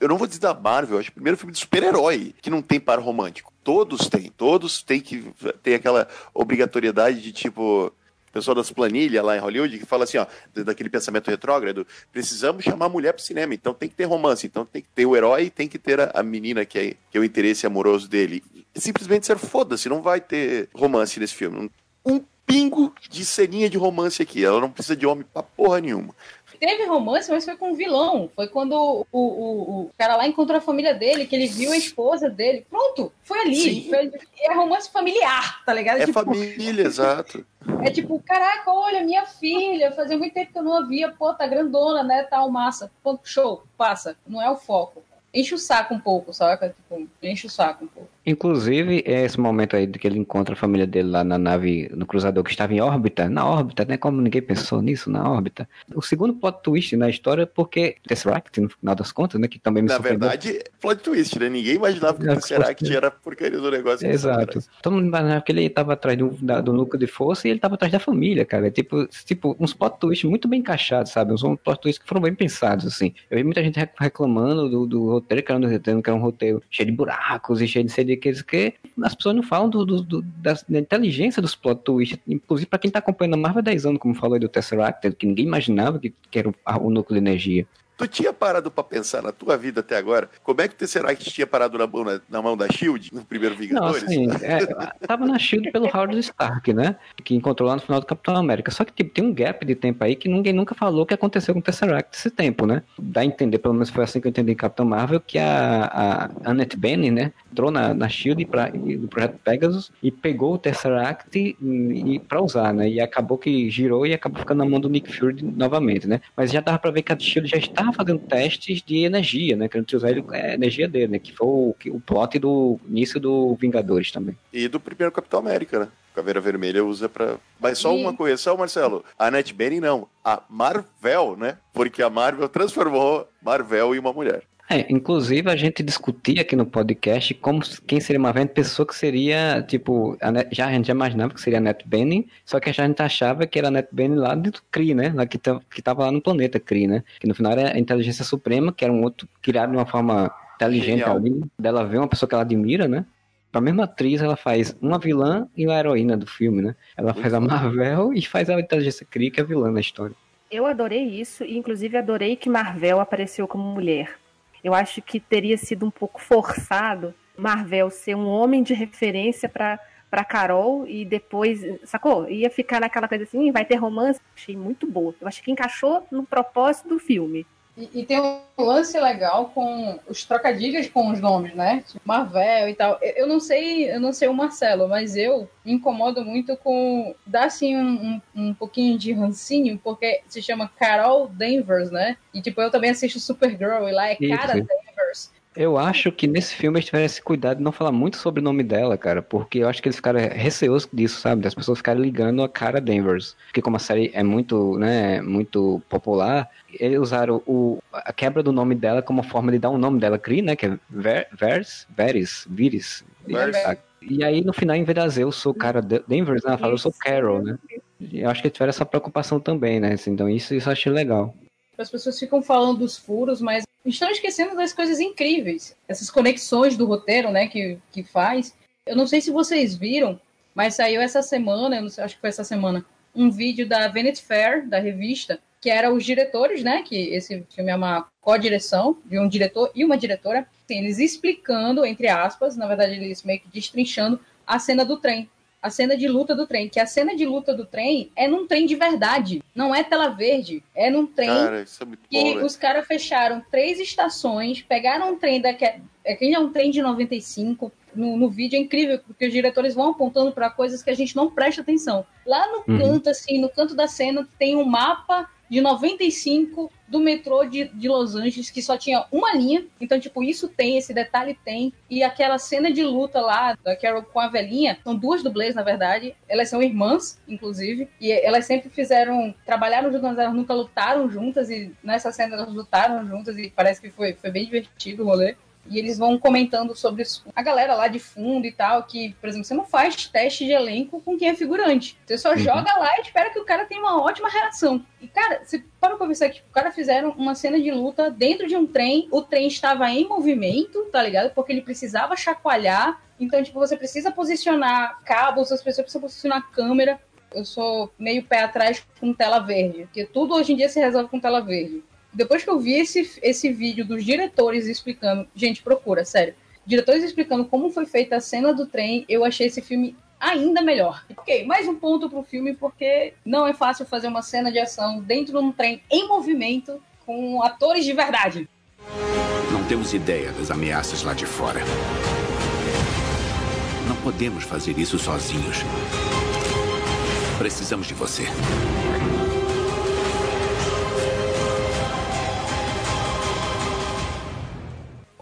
eu não vou dizer da Marvel, acho que o primeiro filme de super-herói que não tem par romântico. Todos têm, todos têm que ter aquela obrigatoriedade de tipo. pessoal das planilhas lá em Hollywood, que fala assim, ó, daquele pensamento retrógrado, precisamos chamar a mulher pro cinema, então tem que ter romance, então tem que ter o herói, tem que ter a, a menina que é, que é o interesse amoroso dele. Simplesmente ser foda-se, não vai ter romance nesse filme. Um pingo de ceninha de romance aqui, ela não precisa de homem pra porra nenhuma teve romance, mas foi com um vilão. Foi quando o, o, o cara lá encontrou a família dele, que ele viu a esposa dele. Pronto, foi ali. Foi, é romance familiar, tá ligado? É tipo, família, exato. [LAUGHS] É tipo, caraca, olha, minha filha, fazia muito tempo que eu não a via, pô, tá grandona, né, tal, massa. Show, passa. Não é o foco enche o saco um pouco, saca? Tipo, enche o saco um pouco. Inclusive, é esse momento aí que ele encontra a família dele lá na nave, no cruzador que estava em órbita, na órbita, né? Como ninguém pensou nisso, na órbita. O segundo plot twist na história, porque Tesseract, no final das contas, né? Que também me Na verdade, plot twist, né? Ninguém imaginava que o Tesseract era porcaria do negócio. Exato. Todo mundo imaginava que ele estava atrás do, da, do núcleo de força e ele estava atrás da família, cara. Tipo, tipo, uns plot twists muito bem encaixados, sabe? Uns plot twists que foram bem pensados, assim. Eu vi muita gente reclamando do, do roteiro, que era um, que era um roteiro cheio de buracos e cheio de Que que as pessoas não falam do, do, do da, da, inteligência dos plot twists. Inclusive, para quem tá acompanhando a Marvel há 10 anos, como falou aí do Tesseract, que ninguém imaginava que, que era o, o núcleo de energia. Tu tinha parado para pensar na tua vida até agora? Como é que o Tesseract tinha parado na mão, na, na mão da SHIELD, no primeiro Vingadores? Não, assim, é, tava na SHIELD pelo Howard Stark, né? Que encontrou lá no final do Capitão América. Só que tipo, tem um gap de tempo aí que ninguém nunca falou o que aconteceu com o Tesseract nesse tempo, né? Dá a entender, pelo menos foi assim que eu entendi em Capitão Marvel, que a, a Annette Bening, né? Entrou na, na SHIELD pra, do projeto Pegasus e pegou o Tesseract pra usar, né? E acabou que girou e acabou ficando na mão do Nick Fury novamente, né? Mas já dava pra ver que a SHIELD já estava fazendo testes de energia, né? Querendo usar ele, a energia dele, né? Que foi o, o plot do início do Vingadores também. E do primeiro Capitão América, né? Caveira Vermelha usa para. Mas só uma correção, Marcelo. A Bening não. A Marvel, né? Porque a Marvel transformou Marvel em uma mulher. É, inclusive a gente discutia aqui no podcast como quem seria uma pessoa que seria, tipo, a Net, já a gente já imaginava que seria a Net Bening, só que a gente achava que era a Net Bening lá do Kree, né? Lá que, que tava lá no planeta Kree, né? Que no final era a inteligência suprema, que era um outro criado de uma forma inteligente Genial. ali, dela ver uma pessoa que ela admira, né? A mesma atriz, ela faz uma vilã e uma heroína do filme, né? Ela faz a Marvel e faz a inteligência Kree, que é a vilã da história. Eu adorei isso e inclusive adorei que Marvel apareceu como mulher eu acho que teria sido um pouco forçado Marvel ser um homem de referência para para Carol e depois, sacou? Ia ficar naquela coisa assim, vai ter romance. Achei muito boa. Eu acho que encaixou no propósito do filme. E, e, tem um lance legal com os trocadilhos com os nomes, né? Tipo Marvel e tal. Eu, eu, não sei, eu não sei o Marcelo, mas eu me incomodo muito com dá assim um, um, um, pouquinho de rancinho, porque se chama Carol Danvers, né? E tipo, eu também assisto Supergirl e lá é Cara Danvers. Eu acho que nesse filme eles tiveram esse cuidado de não falar muito sobre o nome dela, cara, porque eu acho que eles ficaram receosos disso, sabe? Das pessoas ficarem ligando a cara Danvers. Porque como a série é muito, né, muito popular, eles usaram o, a quebra do nome dela como forma de dar um nome dela, Cree, né, que é Ver, Vers, Veris, Viris. E aí, no final, em vez de dizer eu sou cara Danvers, né, ela fala eu sou Carol, né? Eu acho que tiveram essa preocupação também, né? Então isso, isso eu achei legal. As pessoas ficam falando dos furos, mas estão esquecendo das coisas incríveis, essas conexões do roteiro, né, que, que faz. Eu não sei se vocês viram, mas saiu essa semana, sei, acho que foi essa semana, um vídeo da Vanity Fair, da revista, que era os diretores, né, que esse filme é uma co-direção de um diretor e uma diretora, assim, eles explicando, entre aspas, na verdade eles meio que destrinchando a cena do trem a cena de luta do trem, que a cena de luta do trem é num trem de verdade, não é tela verde, é num trem cara, é que bom, os caras fecharam três estações, pegaram um trem daqui, é, é um trem de 95, no, no vídeo é incrível, porque os diretores vão apontando para coisas que a gente não presta atenção. Lá no uhum. canto, assim, no canto da cena, tem um mapa de 95 do metrô de, de Los Angeles, que só tinha uma linha. Então, tipo, isso tem, esse detalhe tem. E aquela cena de luta lá da Carol com a velhinha, são duas dublês, na verdade. Elas são irmãs, inclusive. E elas sempre fizeram, trabalharam juntas, elas nunca lutaram juntas. E nessa cena elas lutaram juntas e parece que foi, foi bem divertido o rolê. E eles vão comentando sobre a galera lá de fundo e tal, que, por exemplo, você não faz teste de elenco com quem é figurante. Você só uhum. joga lá e espera que o cara tenha uma ótima reação. E, cara, você para pra pensar que o cara fizeram uma cena de luta dentro de um trem, o trem estava em movimento, tá ligado? Porque ele precisava chacoalhar. Então, tipo, você precisa posicionar cabos, as pessoas precisam posicionar câmera. eu sou meio pé atrás com tela verde, porque tudo hoje em dia se resolve com tela verde. Depois que eu vi esse, esse vídeo dos diretores explicando, gente, procura, sério. Diretores explicando como foi feita a cena do trem, eu achei esse filme ainda melhor. Ok, mais um ponto pro filme, porque não é fácil fazer uma cena de ação dentro de um trem em movimento com atores de verdade. Não temos ideia das ameaças lá de fora. Não podemos fazer isso sozinhos. Precisamos de você.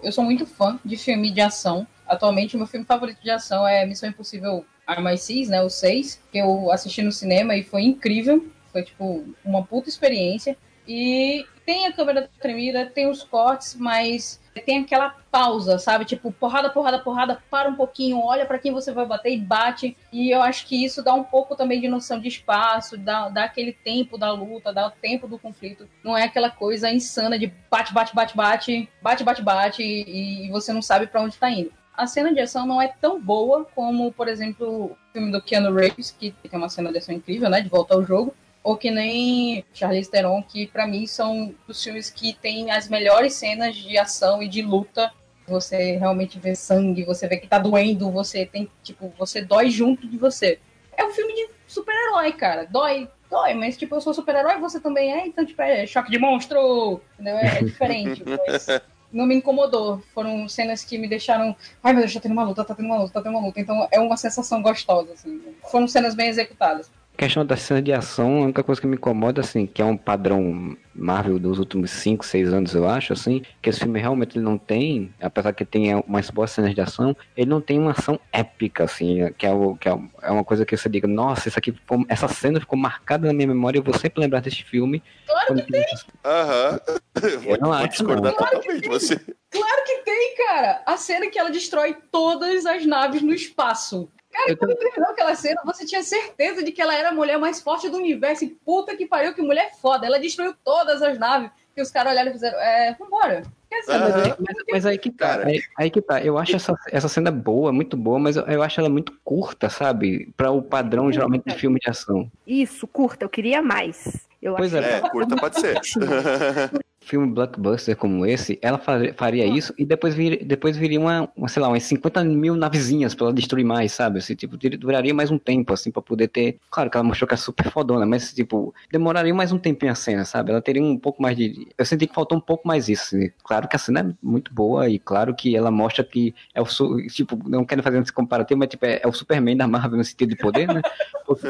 Eu sou muito fã de filme de ação. Atualmente, meu filme favorito de ação é Missão Impossível Armistice, né? O 6, que eu assisti no cinema e foi incrível. Foi, tipo, uma puta experiência. E tem a câmera tremida, tem os cortes, mas tem aquela pausa, sabe? Tipo, porrada, porrada, porrada, para um pouquinho, olha para quem você vai bater e bate. E eu acho que isso dá um pouco também de noção de espaço, dá, dá aquele tempo da luta, dá o tempo do conflito. Não é aquela coisa insana de bate, bate, bate, bate, bate, bate, bate, e, e você não sabe para onde tá indo. A cena de ação não é tão boa como, por exemplo, o filme do Keanu Reeves, que tem uma cena de ação incrível, né? De volta ao jogo ou que nem Charlize Theron, que para mim são os filmes que têm as melhores cenas de ação e de luta. Você realmente vê sangue, você vê que tá doendo, você tem, tipo, você dói junto de você. É um filme de super-herói, cara. Dói, dói, mas tipo, eu sou super-herói, você também é, então tipo, é choque de monstro, entendeu? É, é diferente, [LAUGHS] mas não me incomodou. Foram cenas que me deixaram, ai meu Deus, tá tendo uma luta, tá tendo uma luta, tá tendo uma luta. Então é uma sensação gostosa, assim. Foram cenas bem executadas questão da cena de ação, a única coisa que me incomoda, assim, que é um padrão Marvel dos últimos 5, 6 anos, eu acho, assim, que esse filme realmente ele não tem, apesar que tenha umas boas cenas de ação, ele não tem uma ação épica, assim, que é, o, que é, é uma coisa que você diga, nossa, isso aqui ficou, essa cena ficou marcada na minha memória, eu vou sempre lembrar desse filme. Claro que tem! Aham. [LAUGHS] Eu não acho, discordar não. totalmente você. Claro que tem, cara! A cena que ela destrói todas as naves no espaço. Cara, Eu quando terminou aquela cena, você tinha certeza de que ela era a mulher mais forte do universo. E puta que pariu, que mulher foda. Ela destruiu todas as naves. Que os caras olharam e fizeram, é, vambora. Quer dizer, Aham. Mas, aí, mas- mas aí que tá, Cara. aí, aí que tá. Eu acho essa, essa cena boa, muito boa, mas eu, eu acho ela muito curta, sabe? Para o padrão, geralmente, de filme de ação. Isso, curta, eu queria mais. Eu Pois é. É, curta pode ser. [LAUGHS] filme blockbuster como esse, ela fa- faria isso e depois, vir, depois viria uma, uma, sei lá, umas 50 mil navezinhas pra ela destruir mais, sabe? Assim, tipo, duraria mais um tempo, assim, pra poder ter. Claro que ela mostrou que é super fodona, mas, tipo, demoraria mais um tempinho a cena, sabe? Ela teria um pouco mais de. Eu senti que faltou um pouco mais isso. assim. Claro que a cena é muito boa e claro que ela mostra que é o. su- Tipo, não quero fazer esse comparativo, mas, tipo, é, é o Superman da Marvel no sentido de poder, né? Porque,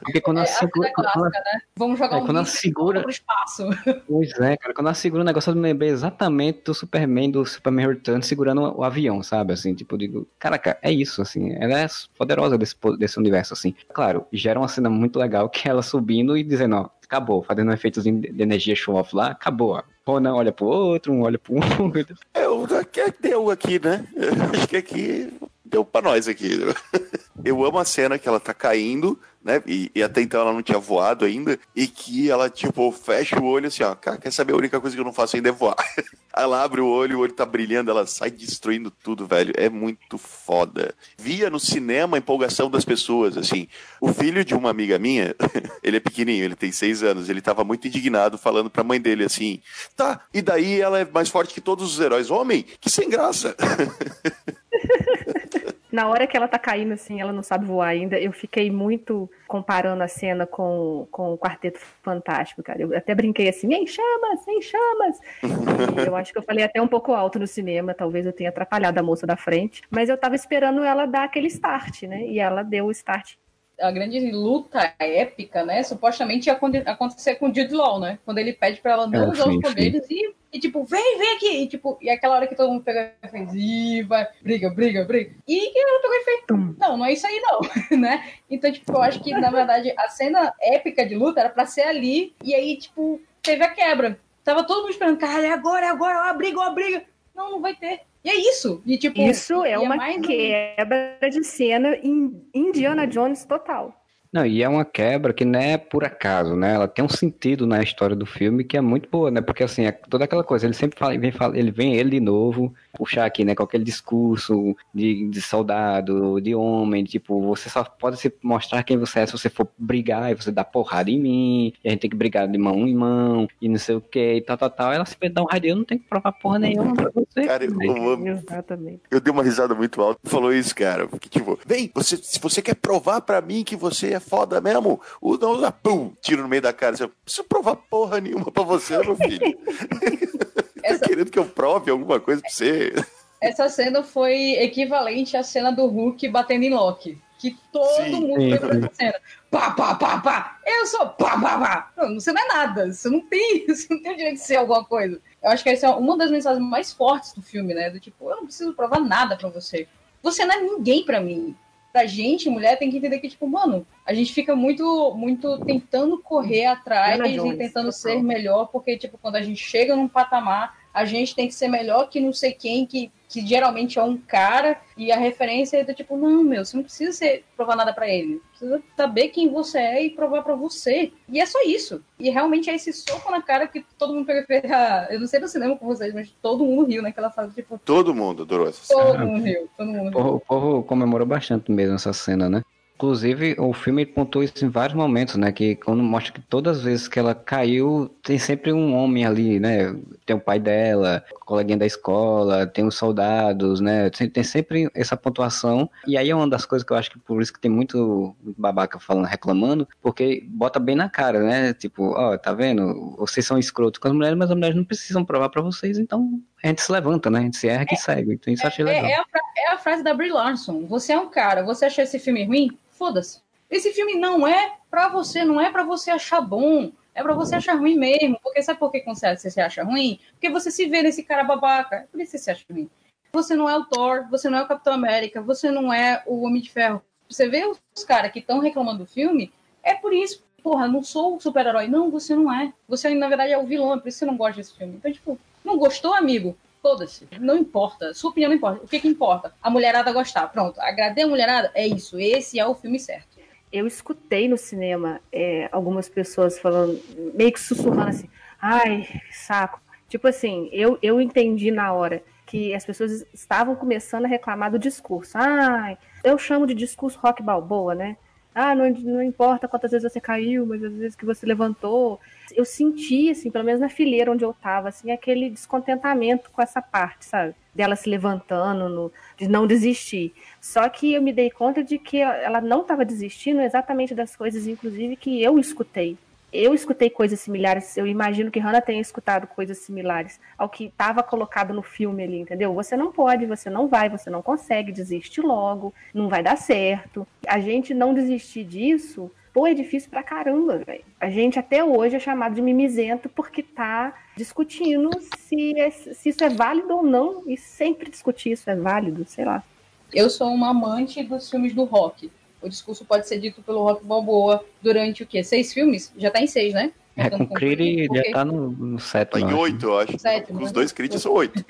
porque quando é ela a cena segura. Quando ela, clássica, né? Vamos jogar é, um quando ela segura- pro espaço. Pois é, cara, quando ela segura o negócio, eu me lembrei exatamente do Superman, do Superman Return segurando o avião, sabe? Assim, tipo, digo, caraca, é isso, assim, ela é poderosa desse, desse universo, assim. Claro, gera uma cena muito legal que é ela subindo e dizendo, ó, acabou, fazendo um efeitozinho de energia show-off lá, acabou, ó. Rona olha pro outro, um olha pro [LAUGHS] outro. É, o que deu aqui, né? [LAUGHS] Acho que aqui deu pra nós aqui. [LAUGHS] Eu amo a cena que ela tá caindo, né? E, e até então ela não tinha voado ainda. E que ela, tipo, fecha o olho assim, ó. Cara, quer saber a única coisa que eu não faço ainda é voar. [LAUGHS] Ela abre o olho, o olho tá brilhando, ela sai destruindo tudo, velho. É muito foda. Via no cinema a empolgação das pessoas, assim. O filho de uma amiga minha, [LAUGHS] ele é pequenininho, ele tem seis anos. Ele tava muito indignado falando pra mãe dele assim: tá, e daí ela é mais forte que todos os heróis. Homem, que sem graça. Na hora que ela tá caindo, assim, ela não sabe voar ainda, eu fiquei muito comparando a cena com, com o Quarteto Fantástico, cara. Eu até brinquei assim, em chamas, em chamas. E [LAUGHS] eu acho que eu falei até um pouco alto no cinema, talvez eu tenha atrapalhado a moça da frente. Mas eu tava esperando ela dar aquele start, né? E ela deu o start. A grande luta épica, né? Supostamente ia aconte- acontecer com o Jude Law, né? Quando ele pede pra ela não É, usar sim, os poderes e, e, tipo, vem, vem aqui. E, tipo, e aquela hora que todo mundo pega e fez, "Ih, vai, briga, briga, briga. E ela pegou e fez, não, não é isso aí não, [LAUGHS] né? Então, tipo, eu acho que, na verdade, a cena épica de luta era pra ser ali, e aí, tipo, teve a quebra. Tava todo mundo esperando, caralho, é agora, é agora, ó a briga, ó a briga. Não, não vai ter. E é isso. E, tipo, Isso e é uma mais um- quebra de cena em Indiana Jones total. Não, e é uma quebra que não é por acaso, né? Ela tem um sentido na história do filme que é muito boa, né? Porque assim, é toda aquela coisa, ele sempre fala, vem, fala, ele vem ele de novo, puxar aqui, né, com aquele discurso de, de soldado, de homem, tipo, você só pode se mostrar quem você é se você for brigar e você dá porrada em mim, e a gente tem que brigar de mão em mão, e não sei o que, e tal, tal, tal. Ela se dá um raio, não tem que provar porra nenhuma pra você. Cara, eu, eu, Exatamente. eu dei uma risada muito alta. Falou isso, cara. Porque, tipo, vem, você, se você quer provar pra mim que você é foda mesmo, o não usa, pum, tiro no meio da cara. Você, não preciso provar porra nenhuma pra você, meu filho. [LAUGHS] Essa- tá querendo que eu prove alguma coisa pra você? Essa cena foi equivalente à cena do Hulk batendo em Loki. Que todo Sim. mundo lembra dessa cena. Pá, pá, pá, pá. Eu sou pá, pá, pá. Não, você não é nada. Você não tem, [LAUGHS] você não tem o direito de ser alguma coisa. Eu acho que essa é uma das mensagens mais fortes do filme, né? Do tipo, eu não preciso provar nada pra você. Você não é ninguém pra mim. Pra gente, mulher, tem que entender que, tipo, mano, a gente fica muito, muito tentando correr atrás e Jones, tentando ser melhor, porque, tipo, quando a gente chega num patamar, a gente tem que ser melhor que não sei quem, que, que geralmente é um cara, e a referência é do tipo, não, meu, você não precisa ser, provar nada pra ele. Precisa saber quem você é e provar pra você. E é só isso. E realmente é esse soco na cara que todo mundo pegou e fez. ah, eu não sei no cinema com vocês, mas todo mundo riu naquela fase, tipo, Todo mundo adorou essa cena. todo mundo riu, todo mundo O riu. povo, o povo comemorou bastante mesmo essa cena, né? Inclusive, o filme pontuou isso em vários momentos, né? Que quando mostra que todas as vezes que ela caiu, tem sempre um homem ali, né? Tem o pai dela, o coleguinha da escola, tem os soldados, né? Tem, sempre essa pontuação. E aí é uma das coisas que eu acho que por isso que tem muito babaca falando, reclamando, porque bota bem na cara, né? Tipo, ó, tá vendo? Vocês são escrotos com as mulheres, mas as mulheres não precisam provar pra vocês, então a gente se levanta, né? A gente se ergue e segue. Então isso eu achei legal. É, é a, é a frase da Brie Larson. Você é um cara, você achou esse filme ruim? Foda-se. Esse filme não é pra você, não é pra você achar bom. É pra você achar ruim mesmo. Porque sabe por que você se acha ruim? Porque você se vê nesse cara babaca. Por isso você se acha ruim. Você não é o Thor, você não é o Capitão América, você não é o Homem de Ferro. Você vê os caras que estão reclamando do filme, é por isso. Porra, não sou o super-herói. Não, você não é. Você, na verdade, é o vilão, é por isso que você não gosta desse filme. Então, tipo, não gostou, amigo? Foda-se. Não importa. Sua opinião não importa. O que que importa? A mulherada gostar. Pronto. Agradei a mulherada? É isso. Esse é o filme certo. Eu escutei no cinema é, algumas pessoas falando, meio que sussurrando assim, ai, saco. Tipo assim, eu, eu entendi na hora que as pessoas estavam começando a reclamar do discurso. Ai, eu chamo de discurso rock balboa, né? Ah, não, não importa quantas vezes você caiu, mas as vezes que você levantou. Eu senti, assim, pelo menos na fileira onde eu tava, assim, aquele descontentamento com essa parte, sabe? Dela se levantando, no- de não desistir. Só que eu me dei conta de que ela não estava desistindo exatamente das coisas, inclusive, que eu escutei. Eu escutei coisas similares, eu imagino que Hannah tenha escutado coisas similares ao que estava colocado no filme ali, entendeu? Você não pode, você não vai, você não consegue, desiste logo, não vai dar certo. A gente não desistir disso, pô, é difícil pra caramba, velho. A gente até hoje é chamado de mimizento porque tá discutindo se, é- se isso é válido ou não, e sempre discutir isso é válido, sei lá. Eu sou uma amante dos filmes do rock. O discurso pode ser dito pelo Rock Balboa durante o quê? Seis filmes? Já tá em seis, né? É, com o Creed já tá no, no Tá sétimo. em eu acho. oito, eu acho. Sétimo, Com os né? dois Creed são oito.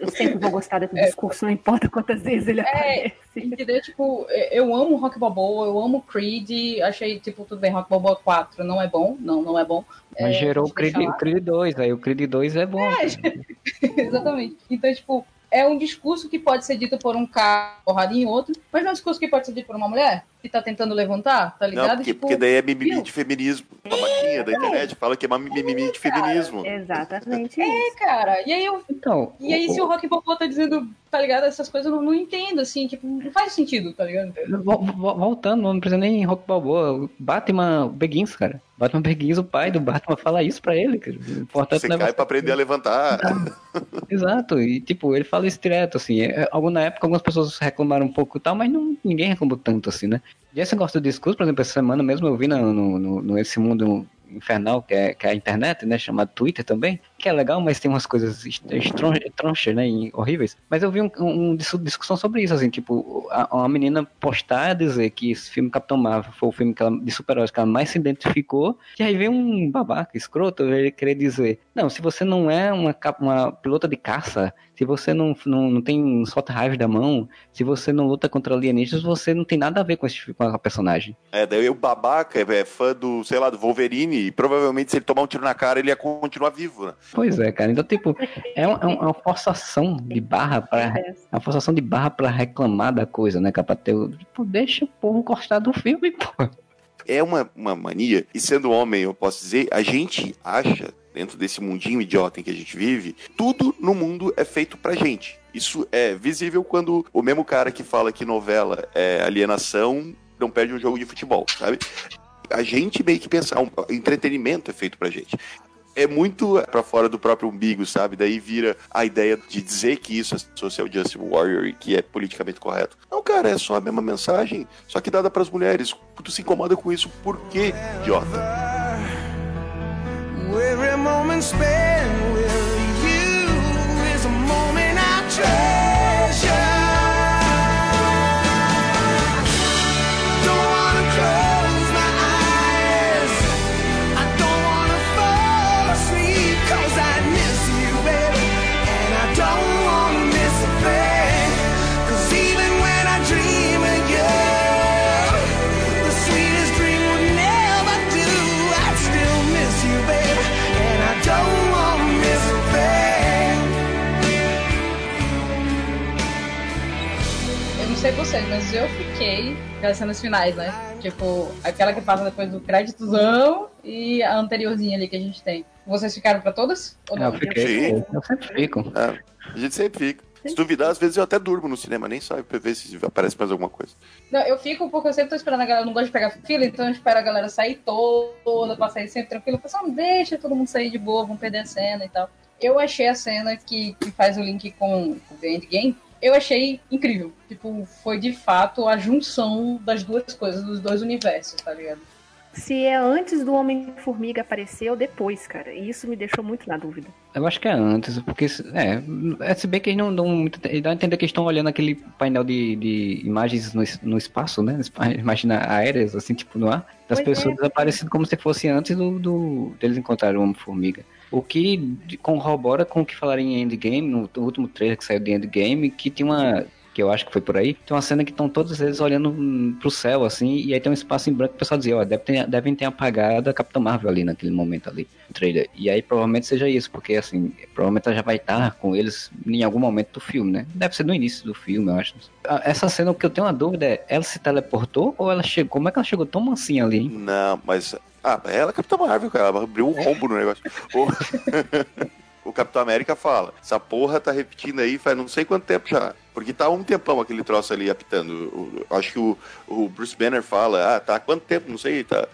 Eu, sempre vou gostar desse discurso, não importa quantas vezes ele É, aparece. Entendeu? Tipo, eu amo Rock Balboa, eu amo Creed. Achei, tipo, tudo bem, Rock Balboa 4 não é bom. Não, não é bom. Mas É, gerou o Creed, o Creed 2, aí o Creed 2 é bom. [LAUGHS] Exatamente. Então, tipo, é um discurso que pode ser dito por um cara porradinho em outro, mas não é um discurso que pode ser dito por uma mulher que tá tentando levantar, tá ligado? Não, porque, tipo, porque daí é mimimi viu? de feminismo. A babaquinha da internet fala que é uma mimimi de feminismo. Exatamente é, cara. E aí eu Então, E aí, se o Rock Balboa tá dizendo, tá ligado? Essas coisas eu não, não entendo, assim, tipo, não faz sentido, tá ligado? Vol- vol- Voltando, não precisa nem Rock Balboa. o Batman Begins, cara. Batman Begins, o pai do Batman, fala isso pra ele. Cara. O importante Você é cai você- pra aprender a levantar. Exato, e tipo, ele fala isso direto, assim. É, algum- na época algumas pessoas reclamaram um pouco e tal, mas não, ninguém reclamou tanto, assim, né? E esse negócio do discurso, por exemplo, essa semana mesmo eu vi no, no, no- Esse Mundo infernal, que é, que é a internet, né? Chamado Twitter também, que é legal, mas tem umas coisas tronchas, né? E horríveis. Mas eu vi um, um, discussão sobre isso, assim, tipo, a, uma menina postar dizer que esse filme Capitão Marvel foi o filme que ela, de super-heróis que ela mais se identificou, e aí vem um babaca escroto ele querer dizer, não, se você não é uma, uma pilota de caça, se você não, não, não tem solta raiva da mão, se você não luta contra alienígenas, você não tem nada a ver com, esse, com a personagem. É, daí o babaca é, é fã do, sei lá, do Wolverine, e provavelmente se ele tomar um tiro na cara, ele ia continuar vivo, né? Pois é, cara. Então, tipo, é, um, é uma forçação de barra para é uma forçação de barra para reclamar da coisa, né, cara? ter, tipo, deixa o povo gostar do filme, pô. É uma, uma mania, e sendo homem, eu posso dizer, a gente acha dentro desse mundinho idiota em que a gente vive, tudo no mundo é feito pra gente. Isso é visível quando o mesmo cara que fala que novela é alienação não perde um jogo de futebol, sabe? A gente meio que pensa, um entretenimento é feito pra gente é muito para fora do próprio umbigo, sabe? Daí vira a ideia de dizer que isso é social justice warrior e que é politicamente correto. Não, cara, é só a mesma mensagem, só que dada para as mulheres. Tu se incomoda com isso por quê, idiota? Every moment spent with you is a moment I treasure. Sei vocês, mas eu fiquei das cenas finais, né? Tipo, aquela que passa depois do créditozão e a anteriorzinha ali que a gente tem. Vocês ficaram pra todas? Ou não? Eu fiquei. Eu sempre fico. É, a gente sempre fica. Se duvidar, às vezes eu até durmo no cinema, nem sabe pra ver se aparece mais alguma coisa. Não, eu fico porque eu sempre tô esperando a galera, eu não gosto de pegar fila, então eu espero a galera sair toda, pra sair sempre tranquilo. Pessoal não deixa todo mundo sair de boa, vão perder a cena e tal. Eu achei a cena que, que faz o link com o The Endgame, eu achei incrível. Tipo, foi de fato a junção das duas coisas, dos dois universos, tá ligado? Se é antes do Homem-Formiga aparecer ou depois, cara. E isso me deixou muito na dúvida. Eu acho que é antes, porque. É, é se bem que eles não dão muito. Dá a entender que estão olhando aquele painel de, de imagens no, no espaço, né? [LAUGHS] Imagina aéreas, assim, tipo no ar. Das pois pessoas é, desaparecendo como se fosse antes do, do deles encontrarem o Homem-Formiga. O que corrobora com o que falaram em Endgame, no último trailer que saiu de Endgame, que tinha uma que eu acho que foi por aí, tem uma cena que estão todos eles olhando pro céu, assim, e aí tem um espaço em branco que o pessoal dizia, ó, deve ter, devem ter apagado a Capitã Marvel ali naquele momento ali, no trailer. E aí provavelmente seja isso, porque assim, provavelmente ela já vai estar com eles em algum momento do filme, né? Deve ser no início do filme, eu acho. Essa cena, o que eu tenho uma dúvida é, ela se teleportou ou ela chegou, como é que ela chegou tão mansinha ali? Hein? Não, mas ah, ela é Capitã Marvel, cara. Ela abriu um rombo no negócio. [LAUGHS] [LAUGHS] o Capitão América fala: essa porra tá repetindo aí faz não sei quanto tempo já. Porque tá um tempão aquele troço ali apitando. acho que o, o, Bruce Banner fala: ah, tá há quanto tempo? Não sei, tá.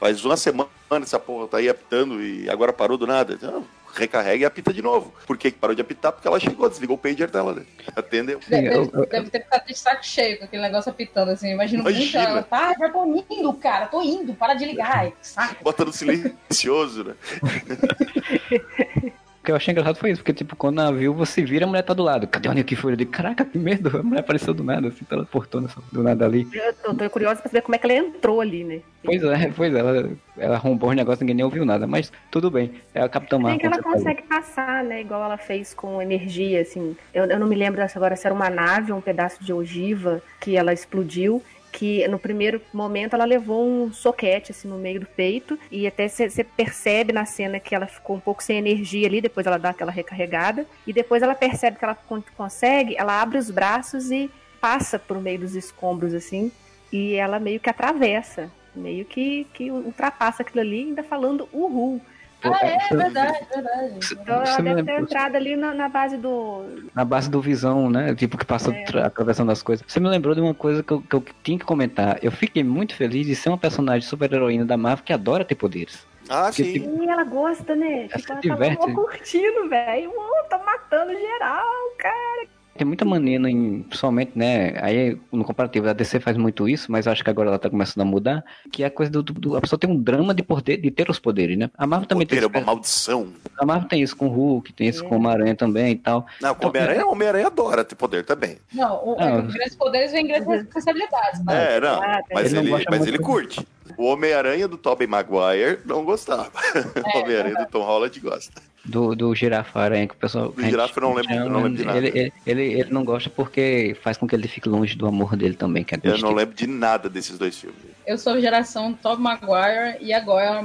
Faz uma semana essa porra tá aí apitando e agora parou do nada. Então, recarrega e apita de novo. Por que parou de apitar? Porque ela chegou, desligou o pager dela, né? Atendeu. Deve, deve, deve ter ficado de saco cheio com aquele negócio apitando, assim. Imagina, Imagina. muito ela, tá, já tô indo, cara, tô indo, para de ligar. [LAUGHS] Saco. Bota no silencioso, né? [LAUGHS] que eu achei engraçado foi isso, porque, tipo, quando a viu, você vira, a mulher tá do lado. Cadê a Nick Fury? De caraca, que medo! A mulher apareceu do nada, assim, teleportou do nada ali. Eu tô, tô curiosa pra saber como é que ela entrou ali, né? Pois é, pois é, ela, ela arrombou os negócios, ninguém nem ouviu nada, mas tudo bem. É a Capitã Marvel. Tem que ela consegue falou. passar, né? Igual ela fez com energia, assim. Eu, eu não me lembro agora se era uma nave ou um pedaço de ogiva que ela explodiu que no primeiro momento ela levou um soquete assim no meio do peito e até você percebe na cena que ela ficou um pouco sem energia ali, depois ela dá aquela recarregada e depois ela percebe que ela consegue, ela abre os braços e passa por meio dos escombros assim e ela meio que atravessa, meio que, que ultrapassa aquilo ali ainda falando uhul. Ah, é, é verdade, verdade. Então ela deve ter entrado ali na, na, base do. Na base do visão, né? Tipo, que passa é. atravessando as coisas. Você me lembrou de uma coisa que eu, que eu tinha que comentar. Eu fiquei muito feliz de ser uma personagem super-heroína da Marvel que adora ter poderes. Ah, Porque, sim. Tipo, ela gosta, né? Ela tipo, ela diverte. Tava curtindo, velho. Tá matando geral, cara. Tem muita mania, em, principalmente, né? Aí no comparativo, a DC faz muito isso, mas acho que agora ela tá começando a mudar. Que é a coisa do, do a pessoa tem um drama de, poder, de ter os poderes, né? A Marvel também Poder tem é uma maldição. A Marvel tem isso com o Hulk, tem isso É. com o Homem-Aranha também e tal. Não, com Então, Homem-Aranha, Homem-Aranha adora ter poder também. Não, o, Ah. os grandes poderes vêm grandes responsabilidades. Né? É, não. Ah, Mas Ele ele, mas ele curte. O Homem-Aranha do Tobey Maguire não gostava. [LAUGHS] o Homem-Aranha do Tom Holland gosta. Do, do Girafa Aranha, que o pessoal. Do Girafa não lembro- eu não lembro de nada. Ele, ele, ele, ele não gosta porque faz com que ele fique longe do amor dele também, que é Eu não lembro de nada desses dois filmes. Eu sou geração Tobey Maguire e agora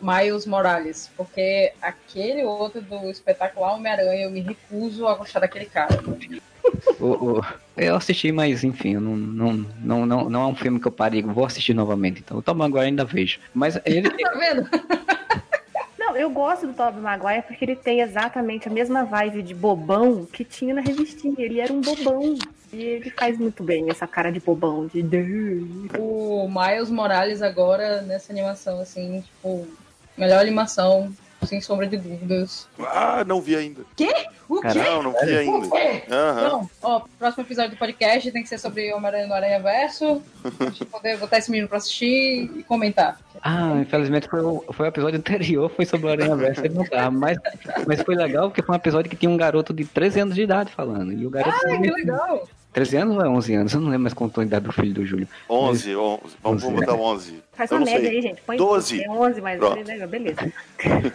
Miles- Morales. Porque aquele outro do espetacular Homem-Aranha, eu me recuso a gostar daquele cara. O- o- eu assisti, mas enfim, não, não, não, não, não é um filme que eu parei, vou assistir novamente. Então, o Tom Maguire ainda vejo. Mas ele. [LAUGHS] Tá vendo? Eu gosto do Tobey Maguire porque ele tem exatamente a mesma vibe de bobão que tinha na revistinha. Ele era um bobão. E ele faz muito bem essa cara de bobão, de... O Miles Morales agora, nessa animação, assim, tipo, melhor animação, sem sombra de dúvidas. Ah, não vi ainda. O quê? Não, não vi ainda. O quê? Então, ó, próximo episódio do podcast tem que ser sobre Homem-Aranha no Aranha Verso. Pra gente poder botar esse menino pra assistir e comentar. Ah, infelizmente foi o, foi o episódio anterior, foi sobre o Aranha Verso, ele não tava. Mas, mas foi legal porque foi um episódio que tinha um garoto de 13 anos de idade falando. E o garoto. Ah, que legal! 13 anos ou é 11 anos? Eu não lembro mais quanto a idade do filho do Júlio. 11, 11. Vamos, 11, vamos botar 11. Faz Eu uma não média sei. aí, gente. Põe 12. É 11, mas Pronto. né, beleza.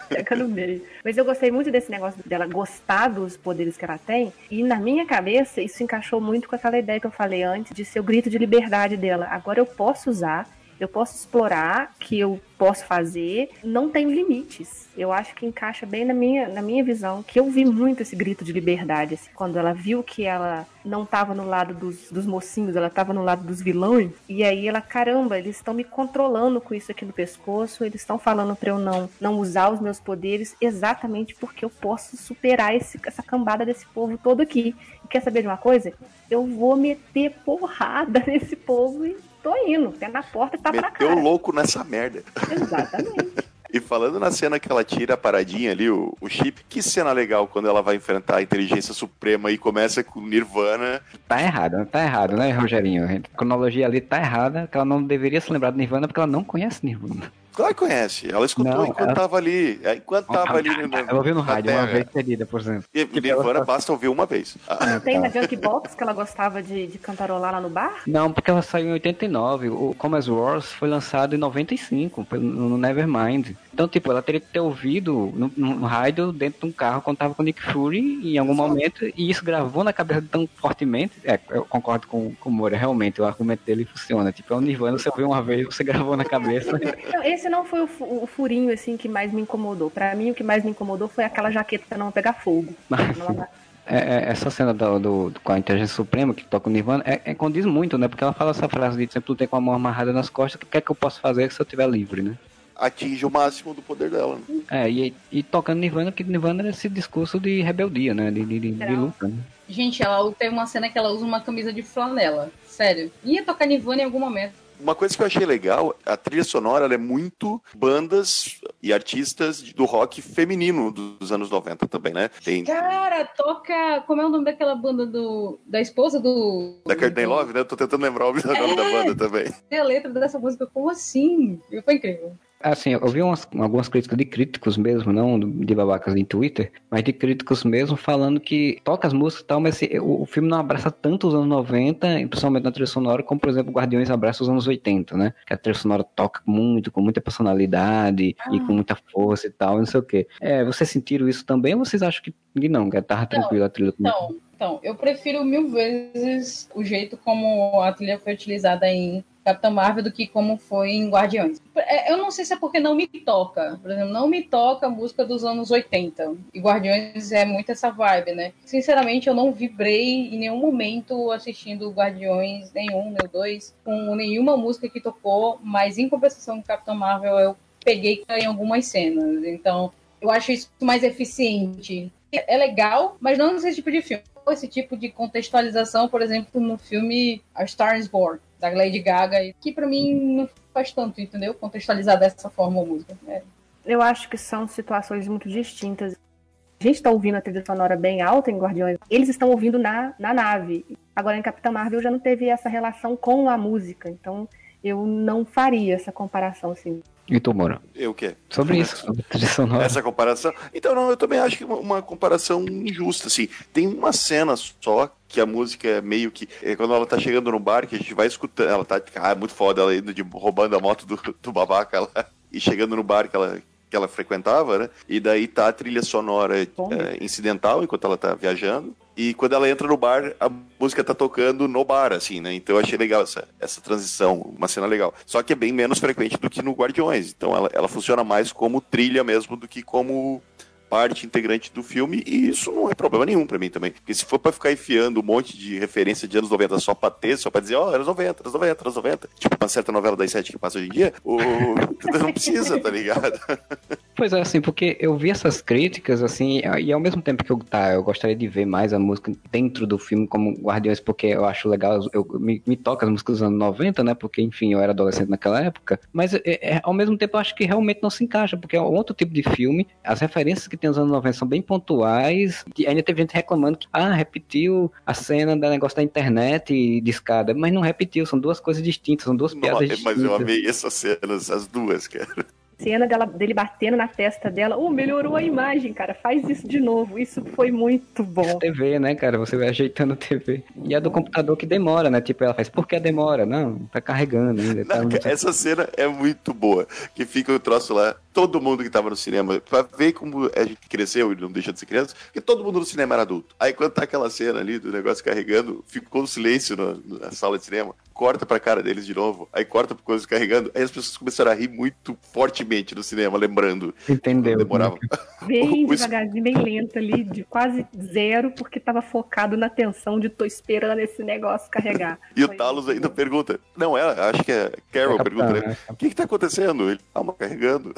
Fica no meio. Mas eu gostei muito desse negócio dela gostar dos poderes que ela tem. E na minha cabeça, isso encaixou muito com aquela ideia que eu falei antes de ser o grito de liberdade dela. Agora eu posso usar, eu posso explorar, que eu posso fazer, não tem limites. Eu acho que encaixa bem na minha, na minha visão, que eu vi muito esse grito de liberdade, assim, quando ela viu que ela não estava no lado dos, dos mocinhos, ela estava no lado dos vilões, e aí ela, caramba, eles estão me controlando com isso aqui no pescoço, eles estão falando para eu não, não usar os meus poderes exatamente porque eu posso superar esse, essa cambada desse povo todo aqui. Quer saber de uma coisa? Eu vou meter porrada [LAUGHS] nesse povo e tô indo, pé na porta e tá pra Meteu cá. o louco nessa merda. Exatamente. [LAUGHS] E falando na cena que ela tira a paradinha ali, o, o chip, que cena legal quando ela vai enfrentar a inteligência suprema e começa com Nirvana. Tá errado, tá errado, né, Rogerinho? A cronologia ali tá errada, que ela não deveria se lembrar de Nirvana porque ela não conhece Nirvana. Claro que conhece. Ela escutou Não, enquanto ela- tava ali. é, Enquanto tava ali no, Ela ouviu no rádio uma vez seguida, por exemplo. E Tipo, Nirvana ela- basta ouvir uma vez. Ah, Tem na Junkbox que ela gostava de, de cantarolar lá no bar? Não, porque ela saiu em 89. O Commerce Wars foi lançado em 95, pelo- no Nevermind. Então, tipo, ela teria que ter ouvido no, no rádio dentro de um carro quando tava com o Nick Fury em algum momento, e isso gravou na cabeça tão fortemente. É, eu concordo com, com o Moura, realmente, o argumento dele funciona. Tipo, é o Nirvana, você ouviu uma vez, você gravou na cabeça. Não, esse não foi o, fu- o furinho assim que mais me incomodou. Pra mim, o que mais me incomodou foi aquela jaqueta não pegar fogo. Não- [LAUGHS] é, é, essa cena do, do- com a inteligência suprema que toca o Nirvana é, é, condiz muito, né? Porque ela fala essa frase de sempre ter com a mão amarrada nas costas, o que é que eu posso fazer se eu estiver livre, né? atinge o máximo do poder dela. né? É, e, e tocando Nirvana, que Nirvana era esse discurso de rebeldia, né? De, de, de, de luta. Né? Gente, ela tem uma cena que ela usa uma camisa de flanela. Sério. Ia tocar Nirvana em algum momento. Uma coisa que eu achei legal, a trilha sonora é muito bandas e artistas do rock feminino dos anos 90 também, né? Tem Cara, toca. Como é o nome daquela banda do. Da esposa do. da Courtney Love, né? Eu tô tentando lembrar o nome da banda também. Tem a letra dessa música, como assim? Foi incrível. Assim, eu vi umas, algumas críticas de críticos mesmo, não de babacas em Twitter, mas de críticos mesmo falando que toca as músicas e tal, mas assim, o, o filme não abraça tanto os anos 90, principalmente na trilha sonora, como, por exemplo, Guardiões abraça os anos 80, né? Que a trilha sonora toca muito, com muita personalidade e com muita força e tal, e não sei o quê. É, vocês sentiram isso também ou vocês acham que não, que tava tranquilo a trilha? Então, então, eu prefiro mil vezes o jeito como a trilha foi utilizada em Capitão Marvel do que como foi em Guardiões. É, Eu não sei se é porque não me toca. Por exemplo, não me toca a música dos anos 80. E Guardiões é muito essa vibe, né? Sinceramente, eu não vibrei em nenhum momento assistindo Guardiões, nenhum, o dois, com nenhuma música que tocou, mas em compensação com Capitão Marvel, eu peguei em algumas cenas. Então, eu acho isso mais eficiente. É legal, mas não nesse tipo de filme. Esse tipo de contextualização, por exemplo, no filme A Star is Born, da Lady Gaga, que pra mim não faz tanto, entendeu? Contextualizar dessa forma a música. É. Eu acho que são situações muito distintas. gente está ouvindo a trilha sonora bem alta em Guardiões, eles estão ouvindo na, na nave. Agora em Capitã Marvel já não teve essa relação com a música, então eu não faria essa comparação assim. E tu, Moro? Eu o quê? Sobre isso, sobre trilha sonora. Essa comparação. Então, não, eu também acho que uma, uma comparação injusta, assim. Tem uma cena só que a música é meio que. É quando ela tá chegando no bar, que a gente vai escutando. Ela tá. Ah, é muito foda ela indo de roubando a moto do, do babaca lá. E chegando no bar que ela, que ela frequentava, né? E daí tá a trilha sonora é, incidental enquanto ela tá viajando. E quando ela entra no bar, a música tá tocando no bar, assim, né? Então eu achei legal essa, essa transição, uma cena legal. Só que é bem menos frequente do que no Guardiões. Então ela, ela funciona mais como trilha mesmo do que como parte integrante do filme, e isso não é problema nenhum para mim também. Porque se for para ficar enfiando um monte de referência de anos 90 só pra ter, só pra dizer, ó, oh, anos 90, anos 90, anos 90, tipo uma certa novela das sete que passa hoje em dia, o... [LAUGHS] não precisa, tá ligado? [LAUGHS] Pois é, assim, porque eu vi essas críticas, assim, e ao mesmo tempo que eu, tá, eu gostaria de ver mais a música dentro do filme como Guardiões, porque eu acho legal, eu, me, me toca as músicas dos anos 90, né, porque, enfim, eu era adolescente naquela época, mas é, é, ao mesmo tempo eu acho que realmente não se encaixa, porque é um outro tipo de filme, as referências que tem nos anos 90 são bem pontuais, e ainda teve gente reclamando que, ah, repetiu a cena do negócio da internet e de escada, mas não repetiu, são duas coisas distintas, são duas piadas Não, distintas. Mas eu amei essas cenas, as duas, cara cena dela, dele batendo na testa dela. Oh, melhorou a imagem, cara. Faz isso de novo. Isso foi muito bom. TV, né, cara? Você vai ajeitando a TV. E a do computador que demora, né? Tipo, ela faz, por que demora? Não, tá carregando ainda. Tá Não, muito... Essa cena é muito boa. Que fica o troço lá, todo mundo que tava no cinema, pra ver como a gente cresceu e não deixa de ser criança, porque todo mundo no cinema era adulto. Aí quando tá aquela cena ali do negócio carregando, ficou um silêncio no, na sala de cinema, corta pra cara deles de novo, aí corta pro coisa carregando, aí as pessoas começaram a rir muito fortemente no cinema, lembrando. Entendeu. Demorava. [LAUGHS] Bem devagarzinho, bem lento ali, de quase zero, porque tava focado na tensão de tô esperando esse negócio carregar. [LAUGHS] e Foi o Talos ainda bom. pergunta, não é, acho que é Carol É pergunta, né? é O que que tá acontecendo? Ele, calma, carregando.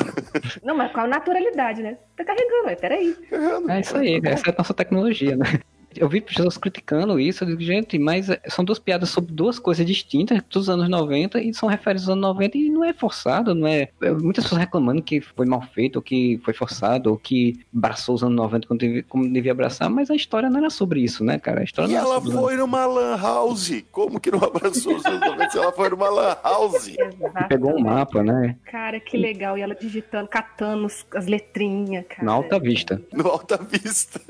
Não, mas com a naturalidade, né? Tá carregando, é, peraí. carregando. É isso aí, essa é a nossa tecnologia, né? Eu vi pessoas criticando isso, eu digo, gente, mas é, são duas piadas sobre duas coisas distintas dos anos 90 e são referências aos anos 90 e não é forçado, não é. é, Muitas pessoas reclamando que foi mal feito, ou que foi forçado, ou que abraçou os anos 90 como devia, como devia abraçar, mas a história não era sobre isso, né, cara? A história E não era ela foi numa lan house. Como que não abraçou os anos 90 se ela foi numa lan house? Exato. Pegou um mapa, né? Cara, que legal. E ela digitando, catando as letrinhas, cara. Na alta vista. No Alta Vista.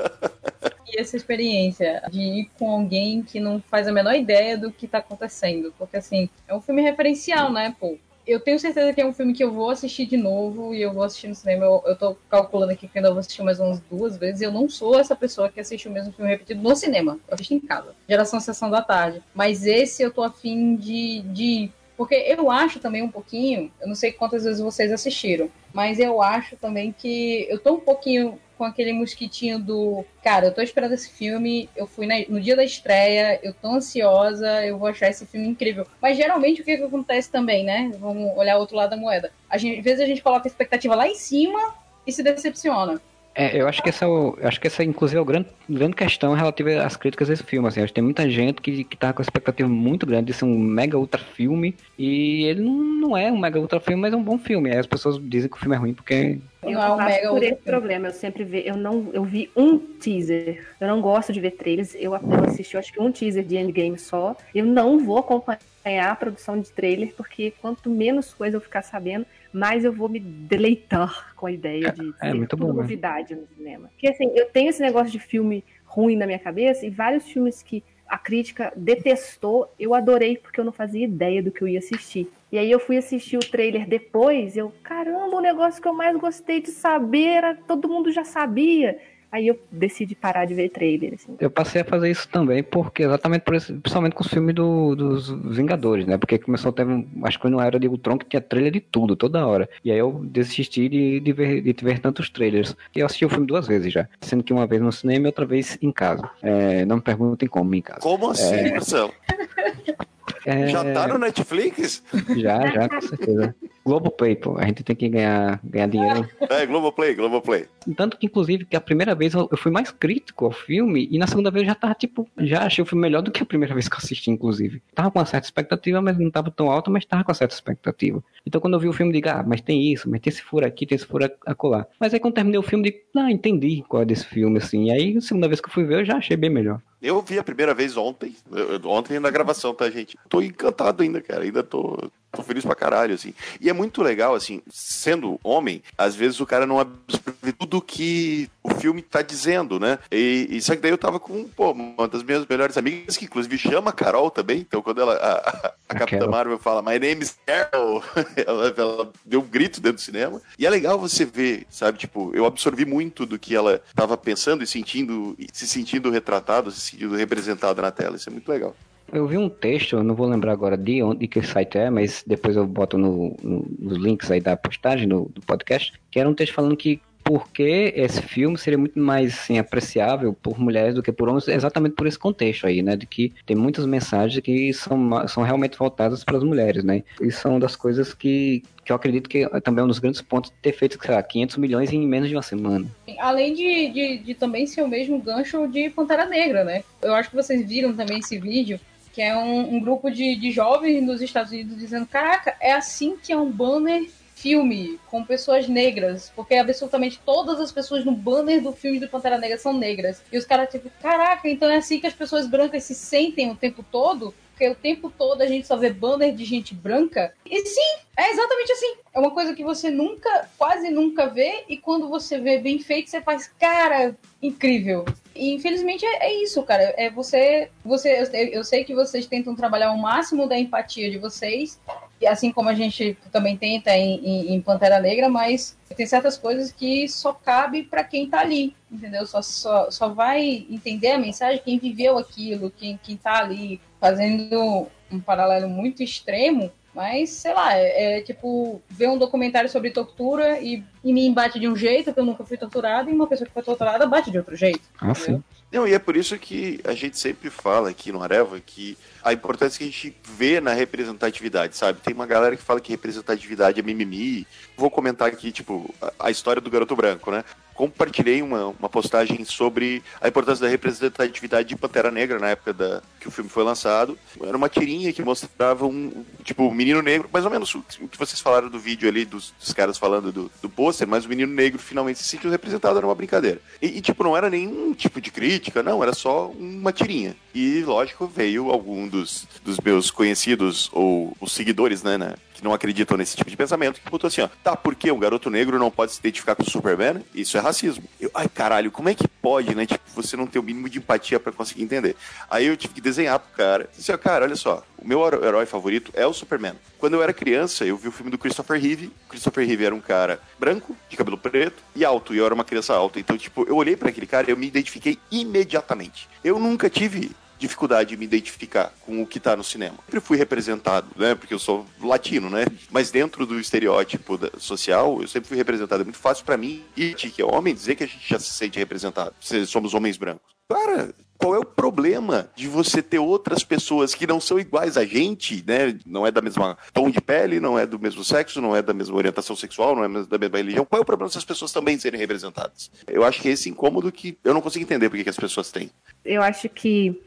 E essa experiência de ir com alguém que não faz a menor ideia do que tá acontecendo. Porque, assim, é um filme referencial, né, pô? Eu tenho certeza que é um filme que eu vou assistir de novo e eu vou assistir no cinema. Eu, eu tô calculando aqui que eu ainda vou assistir mais umas duas vezes. Eu não sou essa pessoa que assiste o mesmo filme repetido no cinema. Eu assisto em casa. Geração Sessão da Tarde. Mas esse eu tô afim de, de. Porque eu acho também um pouquinho, eu não sei quantas vezes vocês assistiram, mas eu acho também que eu tô um pouquinho com aquele mosquitinho do. Cara, eu tô esperando esse filme, eu fui na- no dia da estreia, eu tô ansiosa, eu vou achar esse filme incrível. Mas geralmente o que, que acontece também, né? Vamos olhar o outro lado da moeda. Gente, às vezes a gente coloca a expectativa lá em cima e se decepciona. É, eu acho que essa, é eu acho que essa inclusive, é a grande, grande questão relativa às críticas desse filme. Assim, acho que tem muita gente que, que tá com expectativa muito grande de ser um mega ultra filme. E ele não, não é um mega ultra filme, mas é um bom filme. Aí as pessoas dizem que o filme é ruim porque. Eu Não passo mega por esse filme. problema. Eu sempre vi, eu não, eu vi um teaser. Eu não gosto de ver trailers. Eu, eu assisti, eu acho que um teaser de Endgame só. Eu não vou acompanhar a produção de trailer porque quanto menos coisa eu ficar sabendo, mais eu vou me deleitar com a ideia de É, ser muito bom, né? novidade no cinema. Porque assim, eu tenho esse negócio de filme ruim na minha cabeça e vários filmes que a crítica detestou, eu adorei porque eu não fazia ideia do que eu ia assistir. E aí eu fui assistir o trailer depois, eu, caramba, o negócio que eu mais gostei de saber, era, todo mundo já sabia. Aí eu decidi parar de ver trailer, assim. Eu passei a fazer isso também, porque exatamente por isso, principalmente com os filmes do- dos Vingadores, né? Porque começou a ter, um- acho que foi na era de Ultron que tinha trailer de tudo, toda hora. E aí eu desisti de, de, ver, de ver tantos trailers. E eu assisti o filme duas vezes já, sendo que uma vez no cinema e outra vez em casa. É, não me perguntem como em casa. Como assim, Marcelo? [LAUGHS] É, Já tá no Netflix? Já, já, com certeza. Globoplay, pô. A gente tem que ganhar, ganhar dinheiro. É, Globoplay, Globoplay. Tanto que, inclusive, que a primeira vez eu fui mais crítico ao filme, e na segunda vez eu já tava, tipo, já achei o filme melhor do que a primeira vez que eu assisti, inclusive. Tava com uma certa expectativa, mas não tava tão alta, mas tava com uma certa expectativa. Então quando eu vi o filme, eu digo, ah, mas tem isso, mas tem esse furo aqui, tem esse furo acolá. Mas aí quando terminei o filme, eu digo, ah, entendi qual é desse filme, assim. E aí, a segunda vez que eu fui ver, eu já achei bem melhor. Eu vi a primeira vez ontem, ontem na gravação, tá, gente? Tô encantado ainda, cara, ainda tô, tô feliz pra caralho, assim. E é muito legal, assim, sendo homem, às vezes o cara não absorve tudo que o filme tá dizendo, né? E, e só que daí eu tava com, pô, uma das minhas melhores amigas, que inclusive chama a Carol também, então quando ela, a, a, a Capitã. Marvel fala, my name is Carol, [LAUGHS] ela, ela deu um grito dentro do cinema. E é legal você ver, sabe, tipo, eu absorvi muito do que ela tava pensando e sentindo, e se sentindo retratado, se sentindo representada na tela, isso é muito legal. Eu vi um texto, eu não vou lembrar agora de onde de que site é, mas depois eu boto no, no- nos links aí da postagem do, do podcast, que era um texto falando que por que esse filme seria muito mais assim, apreciável por mulheres do que por homens, exatamente por esse contexto aí, né? De que tem muitas mensagens que são, são realmente voltadas para as mulheres, né? Isso são das coisas que, que eu acredito que é também um dos grandes pontos de ter feito, sei lá, 500 milhões em menos de uma semana. Além de, de, de também ser o mesmo gancho de Pantera Negra, né? Eu acho que vocês viram também esse vídeo, que é um, um grupo de, de jovens nos Estados Unidos dizendo: Caraca, é assim que é um banner filme com pessoas negras, porque absolutamente todas as pessoas no banner do filme do Pantera Negra são negras. E os caras, tipo, caraca, então é assim que as pessoas brancas se sentem o tempo todo? Porque o tempo todo a gente só vê banner de gente branca. E sim, é exatamente assim. É uma coisa que você nunca, quase nunca vê, e quando você vê bem feito, você faz, cara, incrível. E infelizmente é, é isso, cara. É você. você eu, eu sei que vocês tentam trabalhar o máximo da empatia de vocês, e assim como a gente também tenta em, em, em Pantera Negra, mas tem certas coisas que só cabe pra quem tá ali, entendeu? Só, só, só vai entender a mensagem quem viveu aquilo, quem, quem tá ali, fazendo um paralelo muito extremo. Mas, sei lá, é, é tipo ver um documentário sobre tortura e, e me embate de um jeito, porque eu nunca fui torturada, e uma pessoa que foi torturada bate de outro jeito. Ah, sim. Não, e é por isso que a gente sempre fala aqui no Areva que a importância que a gente vê na representatividade, sabe? Tem uma galera que fala que representatividade é mimimi. Vou comentar aqui, tipo, a, a história do garoto branco, né? Compartilhei uma, uma postagem sobre a importância da representatividade de Pantera Negra na época da, que o filme foi lançado. Era uma tirinha que mostrava um, tipo, um menino negro, mais ou menos o, que vocês falaram do vídeo ali, dos, dos caras falando do, do pôster, mas o menino negro finalmente se sentiu representado, era uma brincadeira. E, e, tipo, não era nenhum tipo de crítica, não, era só uma tirinha. E, lógico, veio algum dos, dos meus conhecidos ou os seguidores, né, né, que não acreditam nesse tipo de pensamento, que botou assim, ó, tá, por que um garoto negro não pode se identificar com o Superman? Isso é racismo. Eu, ai, caralho, como é que pode, né, tipo, você não ter o mínimo de empatia pra conseguir entender? Aí eu tive que desenhar pro cara. Disse, ó, cara, olha só, o meu herói favorito é o Superman. Quando eu era criança, eu vi o filme do Christopher Reeve. O Christopher Reeve era um cara branco, de cabelo preto e alto, e eu era uma criança alta. Então, tipo, eu olhei pra aquele cara e eu me identifiquei imediatamente. Eu nunca tive dificuldade de me identificar com o que tá no cinema. Sempre fui representado, né? Porque eu sou latino, né? Mas dentro do estereótipo da- social, eu sempre fui representado. É muito fácil pra mim, e que é homem, dizer que a gente já se sente representado. Se somos homens brancos. Cara, qual é o problema de você ter outras pessoas que não são iguais a gente, né? Não é da mesma tom de pele, não é do mesmo sexo, não é da mesma orientação sexual, não é da mesma religião. Qual é o problema dessas pessoas também serem representadas? Eu acho que é esse incômodo que eu não consigo entender porque que as pessoas têm. Eu acho que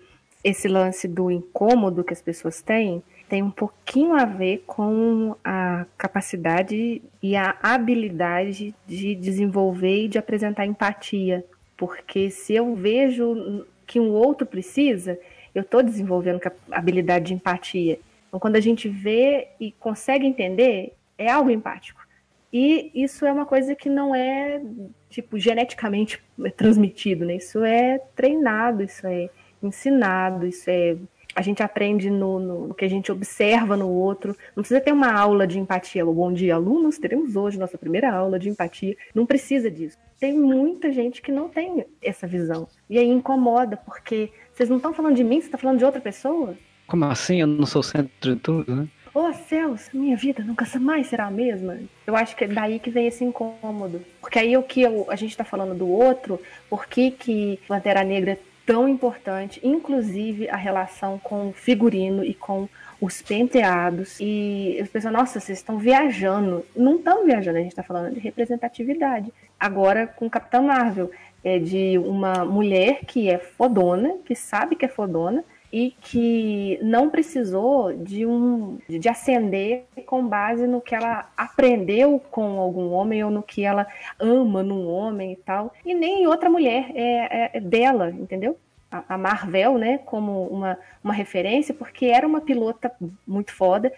esse lance do incômodo que as pessoas têm tem um pouquinho a ver com a capacidade e a habilidade de desenvolver e de apresentar empatia. Porque se eu vejo que um outro precisa, eu estou desenvolvendo cap- habilidade de empatia. Então, quando a gente vê e consegue entender, é algo empático. E isso é uma coisa que não é, tipo, geneticamente [LAUGHS] transmitido, né? Isso é treinado, isso é ensinado, isso é. A gente aprende no, no, no que a gente observa no outro. Não precisa ter uma aula de empatia. Bom dia, alunos. Teremos hoje nossa primeira aula de empatia. Não precisa disso. Tem muita gente que não tem essa visão. E aí incomoda, porque vocês não estão falando de mim, você está falando de outra pessoa? Como assim? Eu não sou o centro de tudo, né? Oh céus, minha vida nunca mais será a mesma. Eu acho que é daí que vem esse incômodo. Porque aí o que eu- a gente está falando do outro, por que, que Pantera Negra é tão importante, inclusive a relação com o figurino e com os penteados. E as pessoas, nossa, vocês estão viajando. Não estão viajando, a gente está falando de representatividade. Agora com Capitão Marvel, é de uma mulher que é fodona, que sabe que é fodona, e que não precisou de um de ascender com base no que ela aprendeu com algum homem ou no que ela ama num homem e tal. E nem outra mulher é, é, é dela entendeu? A, Marvel né como uma, uma referência porque era uma pilota muito foda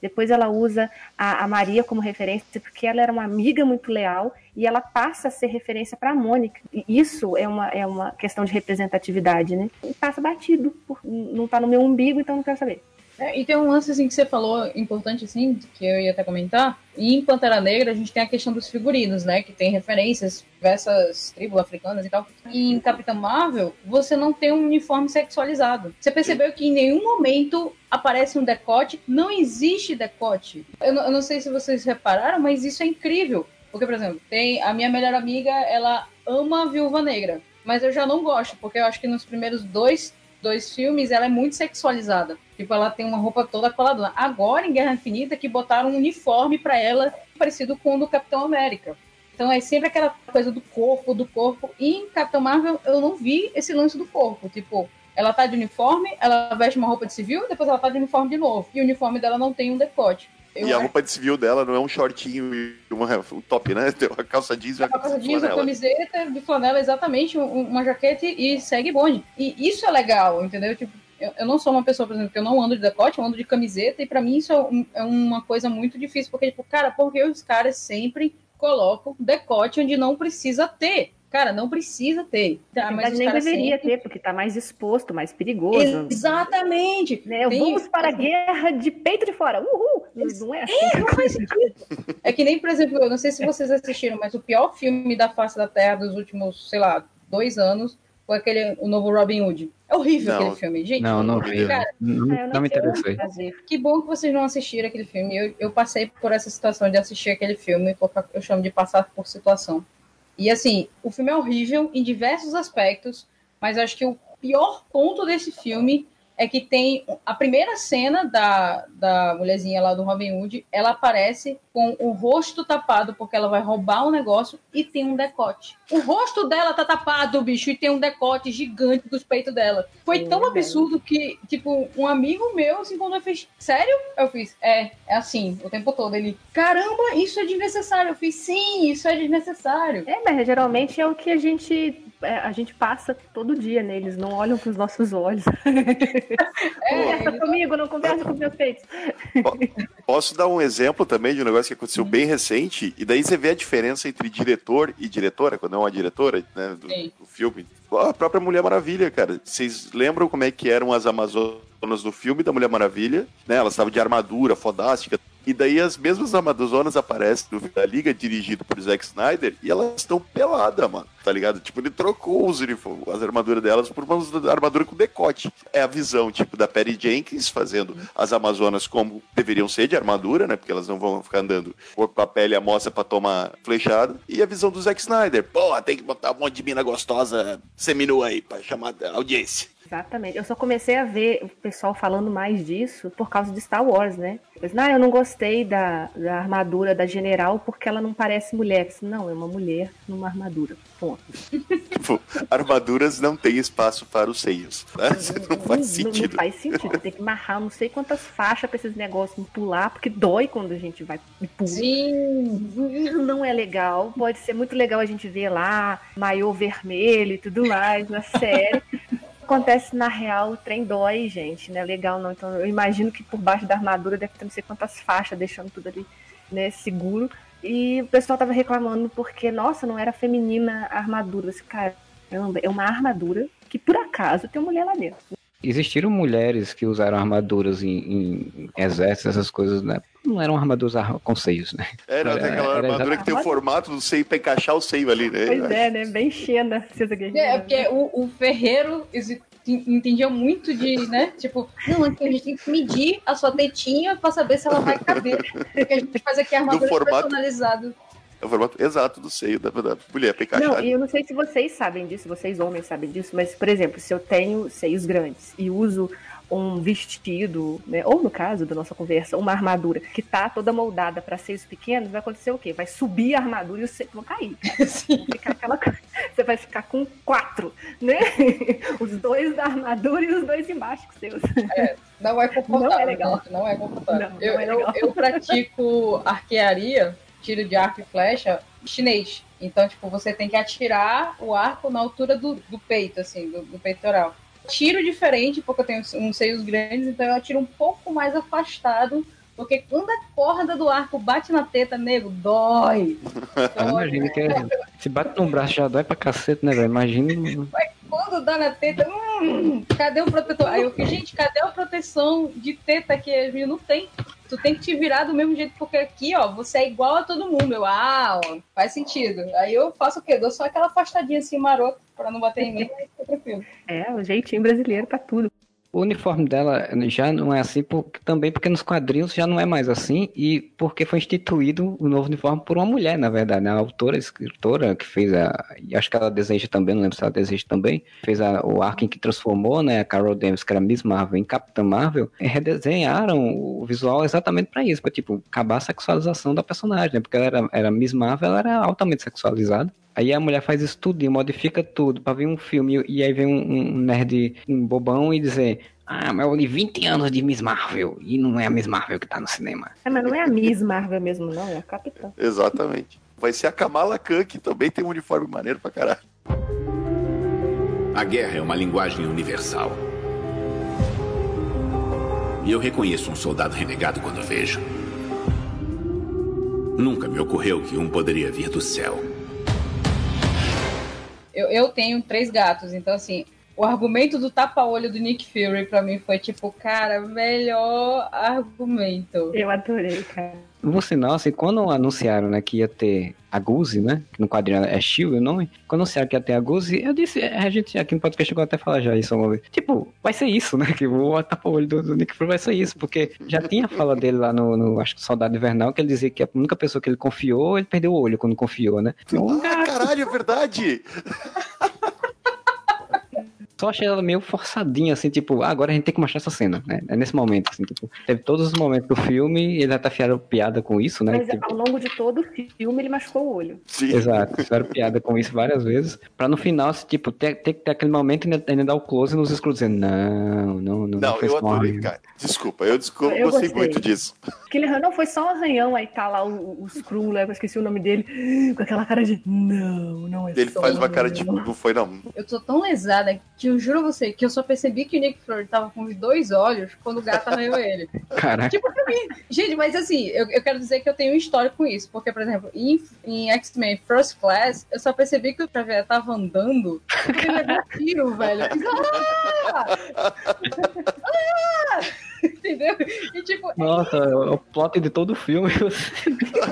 depois ela usa a, a, Maria como referência porque ela era uma amiga muito leal e ela passa a ser referência para a Mônica. E isso é uma, é uma questão de representatividade, né? E passa batido, por, não está no meu umbigo, então não quero saber. É, e tem um lance assim que você falou importante assim, que eu ia até comentar. Em Pantera Negra a gente tem a questão dos figurinos, né, que tem referências diversas tribos africanas e tal. E em Capitã Marvel, você não tem um uniforme sexualizado. Você percebeu que em nenhum momento aparece um decote, não existe decote. Eu não, eu não sei se vocês repararam, mas isso é incrível. Porque, por exemplo, tem a minha melhor amiga, ela ama a Viúva Negra. Mas eu já não gosto, porque eu acho que nos primeiros dois dois filmes, ela é muito sexualizada. Tipo, ela tem uma roupa toda coladona. Agora, em Guerra Infinita, que botaram um uniforme para ela parecido com o do Capitão América. Então é sempre aquela coisa do corpo, do corpo. E em Capitão Marvel, eu não vi esse lance do corpo. Tipo, ela tá de uniforme, ela veste uma roupa de civil, depois ela tá de uniforme de novo. E o uniforme dela não tem um decote. Eu e a roupa de civil dela não é um shortinho e uma, [LAUGHS] um top, né? Tem uma calça jeans e uma calça jeans, uma camiseta de flanela, exatamente, uma jaqueta e segue bonde. E isso é legal, entendeu? Tipo, eu, não sou uma pessoa, por exemplo, que eu não ando de decote, eu ando de camiseta, e para mim isso é, é, uma coisa muito difícil, porque, tipo, cara, porque os caras sempre colocam decote onde não precisa ter. Cara, não precisa ter. Tá, mas nem deveria sempre... ter, porque tá mais exposto, mais perigoso. Exatamente. Né? Tem... Vamos para a guerra de peito de fora. Uhul! Não é assim. É, não faz sentido. é que nem, por exemplo, eu não sei se vocês assistiram, mas o pior filme da face da Terra dos últimos, sei lá, dois anos foi aquele, o novo Robin Hood. É horrível não, aquele filme, gente. Não, não vi. Cara, não, não, não me interessei. Que bom que vocês não assistiram aquele filme. Eu, eu passei por essa situação de assistir aquele filme, eu chamo de passar por situação. E assim, o filme é horrível em diversos aspectos, mas acho que o pior ponto desse filme é que tem a primeira cena da, da mulherzinha lá do Robin Hood, ela aparece com o rosto tapado porque ela vai roubar um negócio e tem um decote. O rosto dela tá tapado, bicho, e tem um decote gigante dos peitos dela. Foi tão absurdo que, tipo, um amigo meu, assim, quando eu fiz, sério? Eu fiz, é, é assim, o tempo todo. Ele, caramba, isso é desnecessário. Eu fiz, sim, isso é desnecessário. É, mas geralmente é o que a gente é, a gente passa todo dia neles, não olham para os nossos olhos. [LAUGHS] É, conversa comigo, não conversa com meus peitos. Posso dar um exemplo também de um negócio que aconteceu bem recente, e daí você vê a diferença entre diretor e diretora, quando é uma diretora né, do, do filme. A própria Mulher Maravilha, cara. Vocês lembram como é que eram as Amazonas do filme da Mulher Maravilha? Né? Elas estavam de armadura fodástica, e daí as mesmas Amazonas aparecem no da Liga, dirigido por Zack Snyder, e elas estão peladas, mano. Tá ligado? Tipo, ele trocou os uniformes, as armaduras delas por uma armadura com decote. É a visão, tipo, da Perry Jenkins fazendo as Amazonas como deveriam ser de armadura, né? Porque elas não vão ficar andando com a pele a moça pra tomar flechada. E a visão do Zack Snyder. Pô, tem que botar um monte de mina gostosa seminua aí pra chamar a audiência. Exatamente. Eu só comecei a ver o pessoal falando mais disso por causa de Star Wars, né? Mas, não, eu não gostei da, da armadura da general porque ela não parece mulher. Disse, não, é uma mulher numa armadura. Ponto. tipo, armaduras não têm espaço para os seios. Né? Não, não, faz sentido. Não, não, faz sentido. Tem que amarrar não sei quantas faixas para esses negócios pular, porque dói quando a gente vai e pula. Sim. Não é legal. Pode ser muito legal a gente ver lá, maiô vermelho e tudo mais na série acontece na real, o trem dói, gente, não é legal não. Então eu imagino que por baixo da armadura deve ter não sei quantas faixas, deixando tudo ali, né, seguro. E o pessoal tava reclamando porque, nossa, não era feminina a armadura. Esse caramba, é uma armadura que por acaso tem uma mulher lá dentro. Existiram mulheres que usaram armaduras em, em exércitos, essas coisas, né? Não eram armaduras com seios, né? Era, era aquela era armadura que tem o formato do seio pra encaixar o seio ali, né? Pois é, né? Bem Xena. É, porque o, o ferreiro entendia muito de, né? Tipo, não, a gente tem que medir a sua tetinha pra saber se ela vai caber. Porque a gente faz aqui armadura formato... personalizada. É o formato exato do seio da, da mulher pra encaixar. Não, e eu não sei se vocês sabem disso, vocês homens sabem disso, mas, por exemplo, se eu tenho seios grandes e uso um vestido, né? Ou no caso da nossa conversa, uma armadura que tá toda moldada para seios pequenos, vai acontecer o quê? Vai subir a armadura e os seios vão cair. [LAUGHS] Ficar aquela... Você vai ficar com quatro, né? [LAUGHS] Os dois da armadura e os dois embaixo com seus. É, não é confortável. Não é legal. Não é confortável. Não, não eu, é legal. Eu, eu pratico arquearia, tiro de arco e flecha, chinês. Então, tipo, você tem que atirar o arco na altura do, do peito, assim, do, do peitoral. Tiro diferente, porque eu tenho uns seios grandes, então eu atiro um pouco mais afastado, porque quando a corda do arco bate na teta, nego, dói. dói. [LAUGHS] Imagina que é- se bate no braço já dói pra cacete, né, velho? Imagina. Mas quando dá na teta, hum, cadê o protetor? Aí eu fiz, gente, cadê a proteção de teta que a gente não tem? Tu tem que te virar do mesmo jeito, porque aqui, ó, você é igual a todo mundo. Eu, ah, ó, faz sentido. Aí eu faço o quê? Dou só aquela afastadinha assim, maroto, pra não bater em mim, aí fica tranquilo. É, o jeitinho brasileiro pra tudo. O uniforme dela já não é assim, porque, também porque nos quadrinhos já não é mais assim, e porque foi instituído o novo uniforme por uma mulher, na verdade. né? A autora, a escritora que fez a. Acho que ela deseja também, não lembro se ela deseja também, fez a, o arco em que transformou né, a Carol Danvers, que era Miss Marvel, em Capitã Marvel, e redesenharam o visual exatamente pra isso, pra tipo, acabar a sexualização da personagem, né? Porque ela era, era Miss Marvel, ela era altamente sexualizada. Aí a mulher faz isso tudo e modifica tudo pra ver um filme e aí vem um, um nerd, um bobão e dizer ah, mas eu li 20 anos de Miss Marvel e não é a Miss Marvel que tá no cinema. É, mas não é a Miss Marvel mesmo, não, é a Capitã. Exatamente. Vai ser a Kamala Khan, que também tem um uniforme maneiro pra caralho. A guerra é uma linguagem universal. E eu reconheço um soldado renegado quando vejo. Nunca me ocorreu que um poderia vir do céu. Eu, eu tenho três gatos, então assim, o argumento do tapa-olho do Nick Fury pra mim foi tipo, cara, melhor argumento. Eu adorei, cara. Por sinal, assim, quando anunciaram né, que ia ter a Guzi, né? Que no quadrinho é Shield o nome. Quando anunciaram que ia ter a Guzi, eu disse, a gente aqui no podcast chegou até a falar já isso uma vez. Tipo, vai ser isso, né? Que o tapa-olho do, Nick Fury vai ser isso, porque já tinha a fala dele lá no, no, acho que Soldado Invernal, que ele dizia que a única pessoa que ele confiou, ele perdeu o olho quando confiou, né? Então, Ah, caralho, é verdade! [LAUGHS] Só achei ela meio forçadinha, assim, tipo, ah, agora a gente tem que mostrar essa cena, né? É nesse momento, assim, tipo, teve todos os momentos do filme, ele até fizeram piada com isso, né? Mas Tipo, ao longo de todo o filme ele machucou o olho. Sim. Exato, fizeram piada com isso várias vezes, pra no final, assim, tipo, ter, ter que ter aquele momento e ainda, ainda dar o close nos escuros dizendo, não, não, não. Não, foi eu adorei, cara. Desculpa, eu, desculpa, Eu gostei gostei. muito disso. Aquele não foi só um arranhão, aí tá lá o, o Skrull, né, eu esqueci o nome dele, com aquela cara de não, não é Ele só faz um uma cara de. arranhão." Não foi, não. Eu tô tão lesada que eu juro a você que eu só percebi que o Nick Fury tava com os dois olhos quando o gato arranhou ele. [LAUGHS] Caraca, Tipo, pra mim. Gente, mas assim, eu, eu quero dizer que eu tenho um histórico com isso. Porque, por exemplo, em, em X-Men First Class, eu só percebi que o Xavier tava andando quando ele levou um tiro, velho. Eu fiz, "Ah!" Ah! Entendeu? E tipo, nossa, é o plot de todo o filme.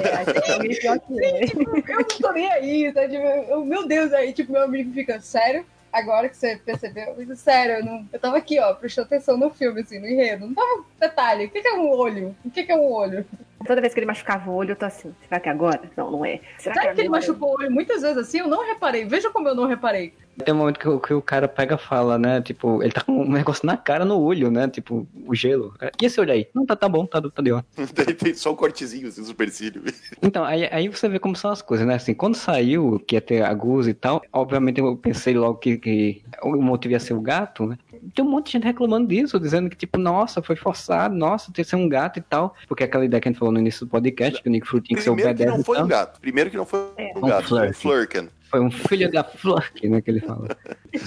É, acho que alguém pior que é. eu não tô nem aí, tá? Tipo, eu- meu Deus, aí, tipo, meu amigo fica, sério? Agora que você percebeu? Eu digo, sério, eu, não... eu tava aqui, ó, prestando atenção no filme, assim, no enredo. Não tava detalhe. O que que é um olho? O que que é um olho? Toda vez que ele machucava o olho, eu tô assim, será que é agora? Não, não é. Será Sabe que ele agora? machucou o olho muitas vezes assim? Eu não reparei. Veja como eu não reparei. Tem um momento que, o- que o cara pega e fala, né? Tipo, ele tá com um negócio na cara, no olho, né? Tipo, o gelo. E esse olho aí? Não, tá, tá bom, tá, tá de ótimo. Tem, [LAUGHS] tem só um cortezinho, assim, supercílio. [LAUGHS] Então, aí, aí você vê como são as coisas, né? Assim, quando saiu que ia ter a e tal, obviamente eu pensei logo que, que o motivo ia ser o gato, né? Tem um monte de gente reclamando disso, dizendo que, tipo, nossa, foi forçado, nossa, ter que ser um gato e tal. Porque aquela ideia que a gente falou no início do podcast, que o Nick Fury tinha que ser o Primeiro que B10 não foi um gato. Primeiro que não foi É. um gato, foi um. Flurkin. foi um filho da Flurk, né, que ele fala.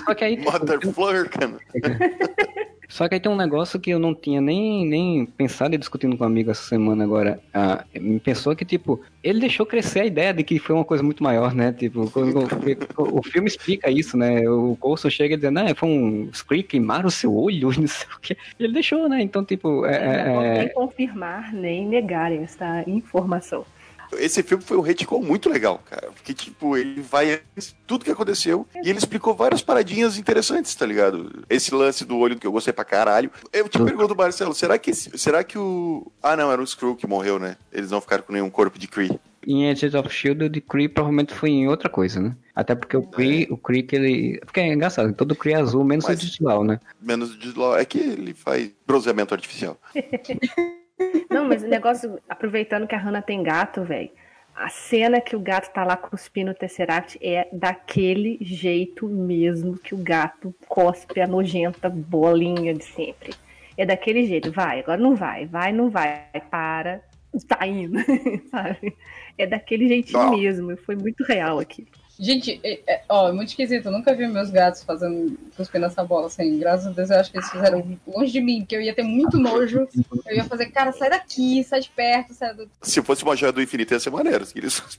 Só que aí... Mother [LAUGHS] Flurkin. Só que aí tem um negócio que eu não tinha nem, nem pensado e discutindo com um amigo essa semana agora. Ah, me pensou que, tipo, ele deixou crescer a ideia de que foi uma coisa muito maior, né? Tipo, o, o filme explica isso, né? O Coulson chega dizendo, ah, foi um Scree queimar o seu olho, não sei o quê. Ele deixou, né? Então, tipo, é, Eu não é, nem confirmar nem negar essa informação. Esse filme foi um retcon muito legal, cara. Porque, tipo, ele vai antes de tudo que aconteceu e ele explicou várias paradinhas interessantes, tá ligado? Esse lance do olho que eu gostei pra caralho. Eu te pergunto, Marcelo, será que, esse- será que o. Ah, não, era o Screw que morreu, né? Eles não ficaram com nenhum corpo de Kree. Em Agents of Shield, o Kree provavelmente foi em outra coisa, né? Até porque o Kree, o Kree que ele. Porque é engraçado, todo Kree é azul, menos Mas- o Digital, né? Menos de Law. É que ele faz bronzeamento artificial. [LAUGHS] Não, mas o negócio, aproveitando que a Hannah tem gato, velho. A cena que o gato tá lá cuspindo o Tesseract é daquele jeito mesmo que o gato cospe a nojenta bolinha de sempre. É daquele jeito. Vai, agora não vai. Vai, não vai. Para. Tá indo, [LAUGHS] sabe? É daquele jeitinho Não. mesmo. Foi muito real aqui. Gente, é, é- ó, é muito esquisito. Eu nunca vi meus gatos fazendo cuspindo essa bola, assim. Graças a Deus, eu acho que eles fizeram longe de mim, porque eu ia ter muito nojo. Eu ia fazer, cara, sai daqui, sai de perto, sai do... Se fosse uma joia do infinito, ia ser maneiro. Se eles. [LAUGHS]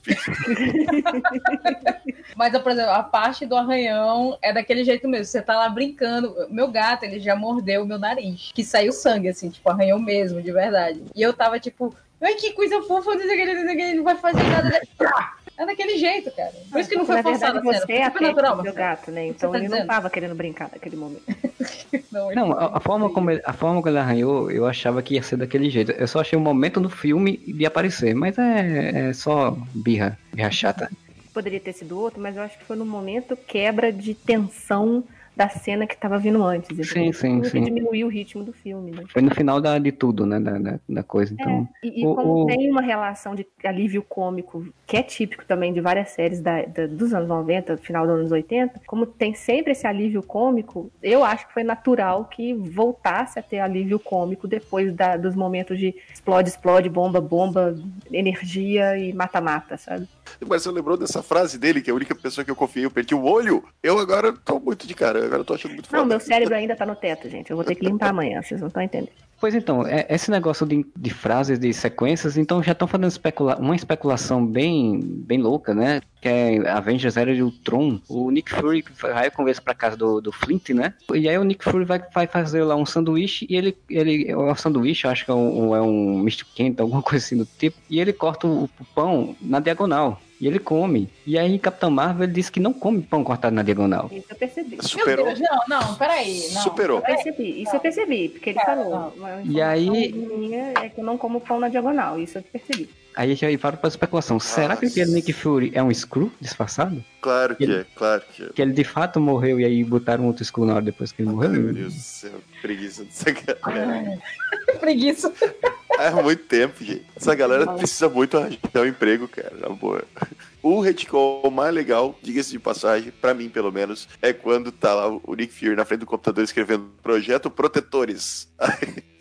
Mas, por exemplo, a parte do arranhão é daquele jeito mesmo. Você tá lá brincando. Meu gato, ele já mordeu o meu nariz. Que saiu sangue, assim, tipo, arranhão mesmo, de verdade. E eu tava, tipo, ai, que coisa fofa, não sei o que, não sei o que, não vai fazer nada. É daquele jeito, cara. Por isso que não foi Na forçada verdade, você Foi é super natural. mas- gato, né? Então tá ele não dizendo? tava querendo brincar naquele momento. [LAUGHS] Não, Não, a, a forma como ele, a forma como ele arranhou, eu achava que ia ser daquele jeito. Eu só achei o momento no filme de aparecer, mas é, é só birra, birra chata. Poderia ter sido outro, mas eu acho que foi no momento quebra de tensão da cena que tava vindo antes. Sim, sim, sim. diminuiu o ritmo do filme, né? Foi no final da, de tudo, né? Da, da, da coisa. Então, E, e O- como o- tem uma relação de alívio cômico, que é típico também de várias séries da- da- dos anos 90, final dos anos 80, como tem sempre esse alívio cômico, eu acho que foi natural que voltasse a ter alívio cômico depois da- dos momentos de explode, explode, bomba, bomba, energia e mata-mata, sabe? Mas você lembrou dessa frase dele, que é a única pessoa que eu confiei, eu perdi o olho? Eu agora tô muito de cara, agora eu tô achando muito Não, foda. meu cérebro ainda tá no teto, gente. Eu vou ter que limpar amanhã, vocês não estão entendendo. Pois então, é- esse negócio de, de frases, de sequências, então já estão fazendo especula uma especulação bem, bem louca, né? Que é Avengers Era de Ultron. O Nick Fury vai conversa pra casa do, do Flint, né? E aí o Nick Fury vai, vai fazer lá um sanduíche e ele, ele é um sanduíche, eu acho que é um, é um misto quente, alguma [LAUGHS] coisa assim do tipo. E ele corta o, o pão na diagonal. E ele come. E aí Capitão Marvel ele disse que não come pão cortado na diagonal. Isso eu percebi. Superou. Meu Deus, não, não, peraí. Não. Superou. eu percebi, isso eu percebi, porque ele falou. Uma E aí- minha é que eu não como pão na diagonal, isso eu percebi. Aí já vai para especulação. Será que Nossa. aquele Nick Fury é um Screw disfarçado? Claro que é, claro que é. Que ele de fato morreu e aí botaram outro Screw na hora depois que ele morreu? meu Deus do céu, preguiça dessa galera. Preguiça. Há muito tempo, gente. Essa galera precisa muito arranjar um emprego, cara, na boa. O retcon mais legal, diga-se de passagem, pra mim pelo menos, é quando tá lá o Nick Fury na frente do computador escrevendo Projeto Protetores. [LAUGHS]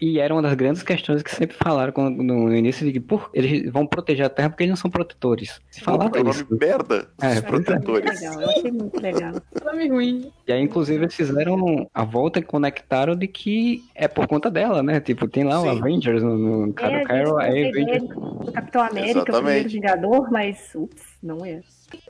E era uma das grandes questões que sempre falaram quando- no início de que por, eles vão proteger a Terra porque eles não são protetores. Se falava é o isso. nome merda. É, Muito Protetores. legal, eu achei muito legal. [LAUGHS] Nome ruim. E aí, inclusive, eles fizeram a volta e conectaram de que é por conta dela, né? Tipo, tem lá o Sim. Avengers no, no cara É, Carol, a Avengers. Capitão América, o Exatamente. primeiro Vingador, mas ups, não é.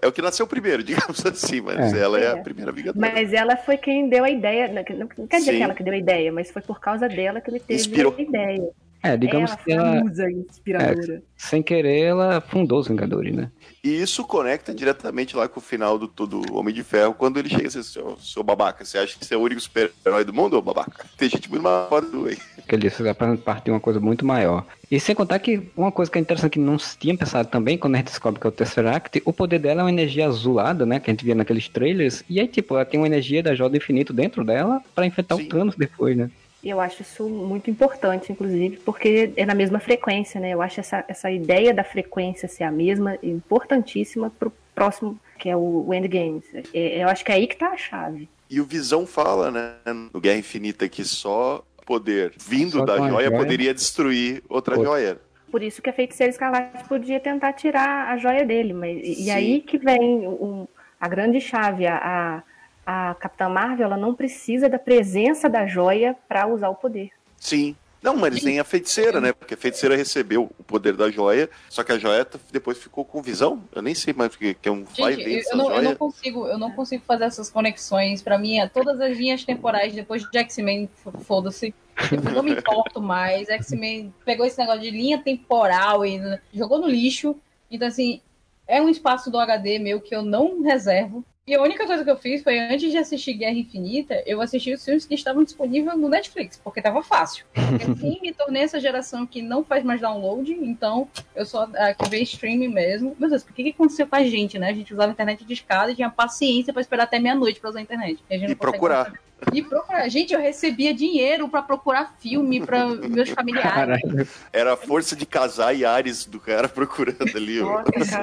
É o que nasceu primeiro, [LAUGHS] digamos assim, mas É. ela é, É. a primeira vingadora. Mas ela foi quem deu a ideia. Não, não não quer dizer Sim. que ela que deu a ideia, mas foi por causa dela que ele teve Inspirou. a ideia. É, digamos ela que ela, musa inspiradora. sem querer, ela fundou os Vingadores, né? E isso conecta diretamente lá com o final do, do Homem de Ferro, quando ele chega assim, seu, seu babaca, você acha que você é o único super-herói do mundo, ô babaca? Tem gente muito mais foda do aí. Que ele disse para partir de uma coisa muito maior. E sem contar que uma coisa que é interessante que não se tinha pensado também, quando a gente descobre que é o Tesseract, o poder dela é uma energia azulada, né? Que a gente via naqueles trailers. E aí, tipo, ela tem uma energia da Joia do Infinito dentro dela pra enfrentar Sim. o Thanos depois, né? E eu acho isso muito importante, inclusive, porque é na mesma frequência, né? Eu acho essa, essa ideia da frequência ser a mesma importantíssima pro próximo, que é o, o Endgame. É, eu acho que é aí que tá a chave. E o Visão fala, né, no Guerra Infinita, que só poder vindo Só da joia, joia. poderia destruir outra Outra. joia. Por isso que a feiticeira escarlate podia tentar tirar a joia dele. Mas, e Sim. e aí que vem o- a grande chave. A, a, a Capitã Marvel ela não precisa da presença da joia para usar o poder. Sim. Não, mas nem a feiticeira, né? Porque a feiticeira recebeu o poder da joia, só que a joia depois ficou com visão. Eu nem sei mais o que é um vai e Gente, eu, eu não, eu consigo, eu não consigo fazer essas conexões. Pra mim, é todas as linhas temporais depois de X-Men, foda-se. Tipo, não me importo mais. X-Men pegou esse negócio de linha temporal e jogou no lixo. Então, assim, é um espaço do HD meu que eu não reservo. E a única coisa que eu fiz foi, antes de assistir Guerra Infinita, eu assisti os filmes que estavam disponíveis no Netflix, porque tava fácil. [LAUGHS] Eu sim me tornei essa geração que não faz mais download, então eu a que vê streaming mesmo. Meu Deus, por que, que aconteceu com a gente, né? A gente usava internet de escada e tinha paciência pra esperar até meia-noite pra usar a internet. E, a gente E não consegue E procurar. Gente, eu recebia dinheiro pra procurar filme pra meus familiares. Caralho. Era a força de casar e Ares do cara procurando ali. ó. Nossa,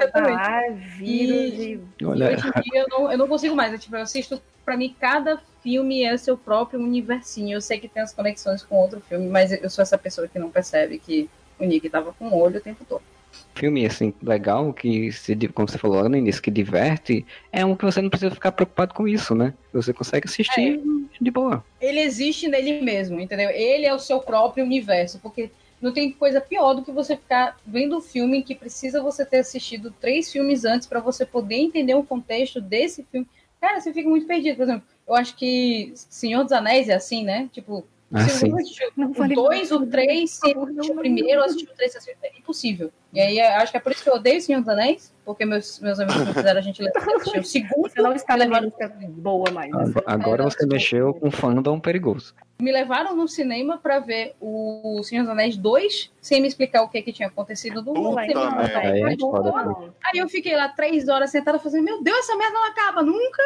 vírus e... E Olha, hoje em dia eu não, eu não consigo mais. Eu, tipo, eu assisto, pra mim, cada filme é seu próprio universinho. Eu sei que tem as conexões com outro filme, mas eu sou essa pessoa que não percebe que o Nick tava com o olho o tempo todo. Filme assim legal que se, como você falou no início que diverte é um que você não precisa ficar preocupado com isso né você consegue assistir de boa Ele existe nele mesmo, entendeu? Ele é o seu próprio universo, porque não tem coisa pior do que você ficar vendo um filme que precisa você ter assistido três filmes antes pra você poder entender o contexto desse filme. Cara, você fica muito perdido. Por exemplo, eu acho que Senhor dos Anéis é assim, né? Tipo, Ah, se assistiu Não o falei 2, o mais. 3, se assistiu o primeiro, assistiu o 3, assistiu... é impossível. E aí, acho que é por isso que eu odeio Senhor dos Anéis, porque meus, meus amigos não fizeram a gente assistir o segundo. Você não está lista boa mais. Agora- agora É, você mexeu com um fandom perigoso me levaram no cinema pra ver o Senhor dos Anéis 2, sem me explicar o que, que tinha acontecido no Puta. Aí é aí eu fiquei lá três horas sentada fazendo, meu Deus, essa merda não acaba nunca.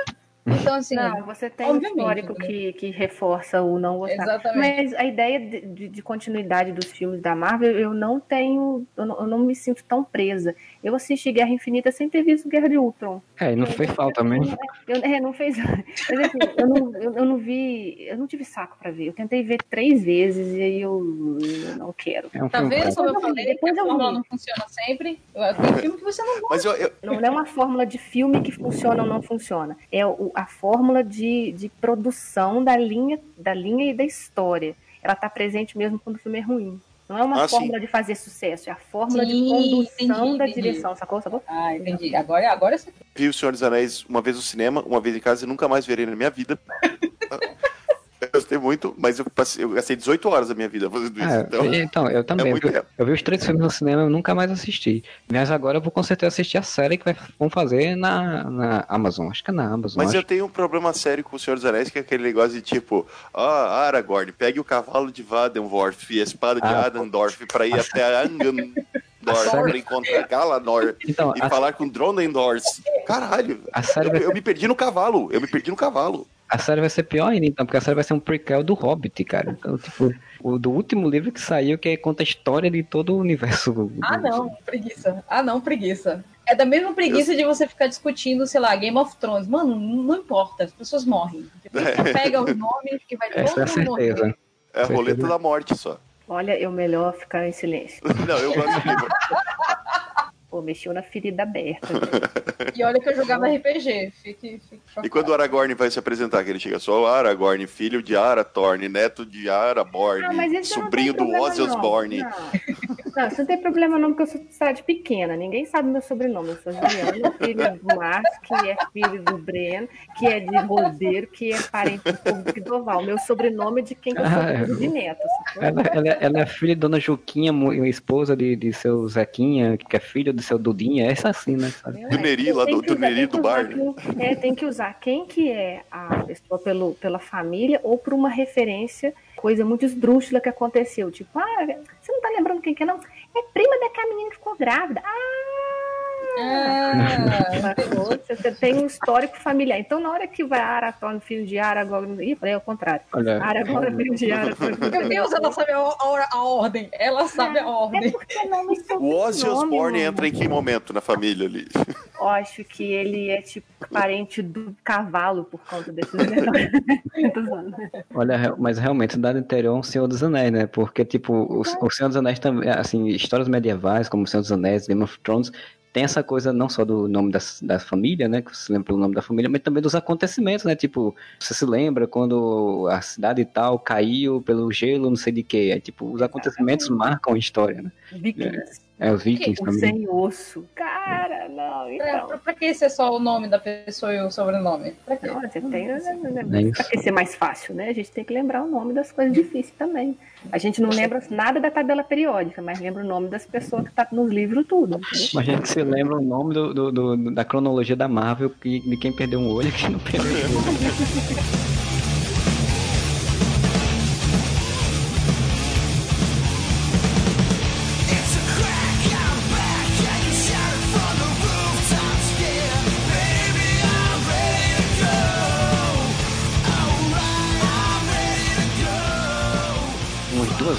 Então, assim, Não, você tem um histórico né? que, que reforça o não gostar. exatamente. Mas a ideia de, de- de continuidade dos filmes da Marvel, eu não tenho. Eu não, eu não me sinto tão presa. Eu assisti Guerra Infinita sem ter visto Guerra de Ultron. é não fez falta mesmo Eu, é, não fez. [LAUGHS] Mas assim, eu não, eu, eu não vi. Eu não tive saco pra ver. Eu tentei ver três vezes e aí eu, eu não quero. é um Tá vendo como eu eu falei a depois eu fórmula vi. não funciona sempre? Eu- Tem filme que você não gosta. Mas eu, eu- Não é uma fórmula de filme que funciona ou não funciona. É o- a fórmula de, de produção da linha, da linha e da história. Ela está presente mesmo quando o filme é ruim. Não é uma Ah, sim. fórmula de fazer sucesso, é a fórmula de Sim, condução entendi, da entendi. direção, sacou? sacou? Ah, entendi. Agora, agora você... vi o Senhor dos Anéis uma vez no cinema, uma vez em casa e nunca mais verei na minha vida. [LAUGHS] [LAUGHS] eu gostei muito, mas eu, passei, eu gastei 18 horas da minha vida fazendo isso. É, então, então, eu [LAUGHS] também. muito eu, eu vi os três filmes no cinema e nunca mais assisti. Mas agora eu vou com certeza assistir a série que vai, vão fazer na, na Amazon. Acho que é na Amazon. Mas eu acho. tenho um problema sério com o Senhor dos Anéis, que é aquele negócio de tipo, ah, Aragorn, pegue o cavalo de Vadenworth e a espada de Ah, Adendorf pra ir até série- pra encontrar Galanor Então, e a, falar com Dronendors. Caralho, a série vai eu, eu me perdi no cavalo, eu me perdi no cavalo. A série vai ser pior ainda, então, porque a série vai ser um prequel do Hobbit, cara. Então, tipo, o do último livro que saiu, que conta a história de todo o universo. do- Ah, não, preguiça. Ah, não, preguiça. É da mesma preguiça de você ficar discutindo, sei lá, Game of Thrones. Mano, não importa, as pessoas morrem. [LAUGHS] Depois você pega os nomes que vai Essa é a todo mundo morrer. certeza. É a roleta da morte só. Olha, eu melhor ficar em silêncio. [LAUGHS] Não, eu gosto de livro. [LAUGHS] Pô, mexeu na ferida aberta. [LAUGHS] E olha que eu jogava RPG. Fique, fique E quando o Aragorn vai se apresentar, que ele chega só, Aragorn, filho de Arathorn, neto de Araborn, Ah, sobrinho do Ozzy. Osbourne. [LAUGHS] Não. Não, isso não tem problema não, porque eu sou de cidade pequena. Ninguém sabe meu sobrenome. Eu sou Juliana, filho do Márcio, que é filho do Breno, que é de Rodeiro, que é parente do povo do Pidoval. Meu sobrenome é de quem que eu sou Ah, filho de neto. sacou? Ela, ela- ela é filha de Dona Juquinha, esposa de, de seu Zequinha, que é filho do seu Dudinha. É essa assim, né? sabe? Do Neri, lá do, do Neri do bar. quem- é, tem que usar quem que é a pessoa pelo, pela família ou por uma referência, coisa muito esdrúxula que aconteceu. Tipo, ah, você não tá lembrando quem que é, não? É prima daquela menina que ficou grávida. Ah, Ah, sacou? Você tem um histórico familiar. Então, na hora que vai Aratorn, filho de Aragorn... Ih, falei ao contrário. Olha, Aragorn, filho de Aragorn. meu Deus, ela sabe a, a- a ordem. Ela sabe a É ordem. porque nome e O Ozzy Osbourne mano. entra em que momento na família ali? Eu acho que ele é tipo parente do cavalo por conta desses [LAUGHS] olha, mas realmente Cidade Interior é um Senhor dos Anéis, né? Porque, tipo, o, o Senhor dos Anéis também, assim, histórias medievais, como o Senhor dos Anéis, Game of Thrones, tem essa coisa não só do nome da, da família, né? Que você se lembra pelo nome da família, mas também dos acontecimentos, né? Tipo, você se lembra quando a cidade e tal caiu pelo gelo, não sei de quê. Aí, tipo, os acontecimentos marcam a história, né? Vikings. É, os vikings O também. sem osso. Cara, não, Pra, então. pra, pra que ser só o nome da pessoa e o sobrenome? Pra quê? Não, você tem, né, É pra que ser mais fácil, né? A gente tem que lembrar o nome das coisas difíceis também. A gente não lembra nada da tabela periódica, mas lembra o nome das pessoas que tá nos livros tudo. entendeu? Mas a gente se lembra o nome do, do- do- da cronologia da Marvel, que, de quem perdeu um olho e quem não perdeu [LAUGHS]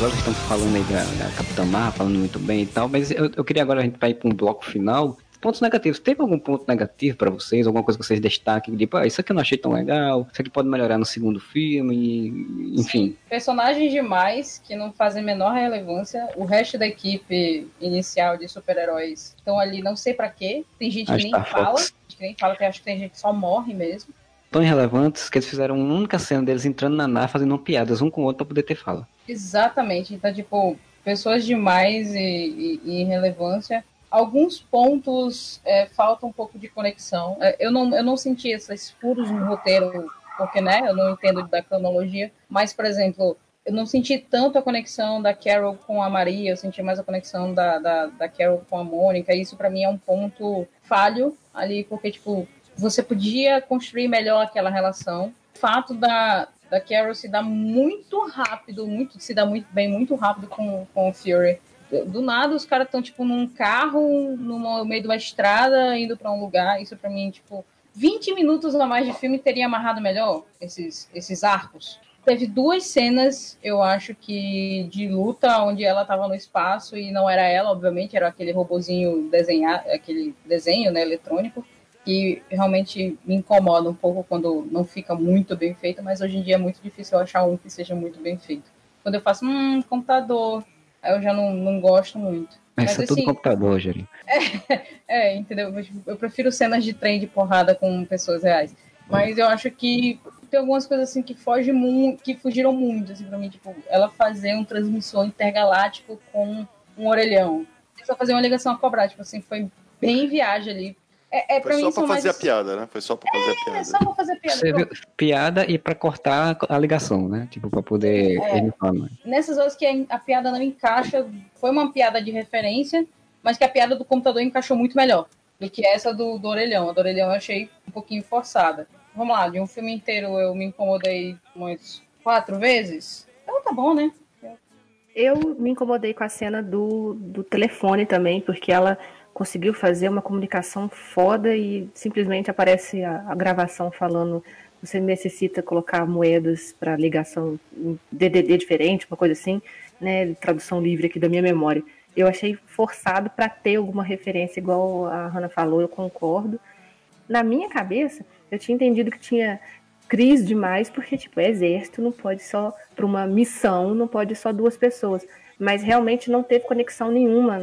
que estamos falando aí da, da Capitã Marvel, falando muito bem e tal, mas eu, eu queria agora a gente ir para um bloco final. Pontos negativos. Teve algum ponto negativo pra vocês? Alguma coisa que vocês destaquem? Tipo, ah, isso aqui eu não achei tão legal, isso aqui pode melhorar no segundo filme, e- enfim. Personagens demais que não fazem menor relevância. O resto da equipe inicial de super-heróis estão ali, não sei pra quê. Tem gente que nem fala, que nem fala, que acho que tem gente que só morre mesmo. Tão irrelevantes que eles fizeram uma única cena deles entrando na nave fazendo piadas um com o outro pra poder ter fala. Exatamente. Então, tipo, pessoas demais e, e, e irrelevância. Alguns pontos é, falta um pouco de conexão. É, eu, não, eu não senti esses furos no roteiro, porque, né, eu não entendo da cronologia. Mas, por exemplo, eu não senti tanto a conexão da Carol com a Maria, eu senti mais a conexão da, da, da Carol com a Mônica. Isso, para mim, é um ponto falho ali, porque, tipo, você podia construir melhor aquela relação. O fato da, da Carol se dar muito rápido, muito, se dar muito bem, muito rápido com, com o Fury. Do nada, os caras estão, tipo, num carro, no meio de uma estrada, indo para um lugar. Isso, para mim, tipo, 20 minutos a mais de filme teria amarrado melhor esses, esses arcos. Teve duas cenas, eu acho que, de luta, onde ela tava no espaço e não era ela, obviamente, era aquele robozinho desenhar, aquele desenho, né, eletrônico que realmente me incomoda um pouco quando não fica muito bem feito, mas hoje em dia é muito difícil eu achar um que seja muito bem feito. Quando eu faço, hum, computador, aí eu já não, não gosto muito. Mas isso é tudo assim, computador, Jeri. [LAUGHS] é, entendeu? Eu, eu prefiro cenas de trem de porrada com pessoas reais. Mas eu acho que tem algumas coisas assim que fogem muito, que fugiram muito, assim, pra mim, tipo, ela fazer um transmissor intergaláctico com um orelhão. Só fazer uma ligação a cobrar, tipo assim, foi bem viagem ali. É, é, Foi mim só pra fazer mais... a piada, né? Foi só pra fazer a É, piada. só pra fazer piada. Você piada e pra cortar a ligação, né? Tipo, pra poder. É. Nessas horas que a, a piada não encaixa, foi uma piada de referência, mas que a piada do computador encaixou muito melhor do que essa do, do orelhão. A do orelhão eu achei um pouquinho forçada. Vamos lá, de um filme inteiro eu me incomodei umas quatro vezes. Então tá bom, né? Eu me incomodei com a cena do, do telefone também, porque ela conseguiu fazer uma comunicação foda e simplesmente aparece a, a gravação falando você necessita colocar moedas para ligação DDD diferente, uma coisa assim, né? Tradução livre aqui da minha memória. Eu achei forçado para ter alguma referência, igual a Hannah falou, eu concordo. Na minha cabeça, eu tinha entendido que tinha crise demais, porque, tipo, é exército, não pode só para uma missão, não pode só duas pessoas. Mas realmente não teve conexão nenhuma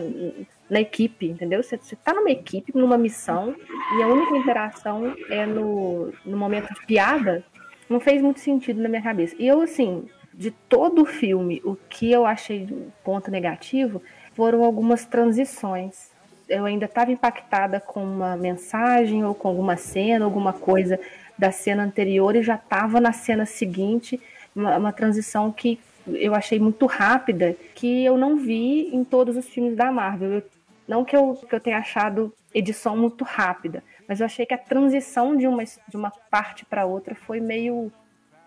na equipe, entendeu? Você, você tá numa equipe, numa missão, e a única interação é no, no momento de piada, não fez muito sentido na minha cabeça. E eu, assim, de todo o filme, o que eu achei um ponto negativo foram algumas transições. Eu ainda estava impactada com uma mensagem ou com alguma cena, alguma coisa da cena anterior e já estava na cena seguinte, uma, uma transição que eu achei muito rápida, que eu não vi em todos os filmes da Marvel. Eu, não que eu, que eu tenha achado edição muito rápida, mas eu achei que a transição de uma, de uma parte para outra foi meio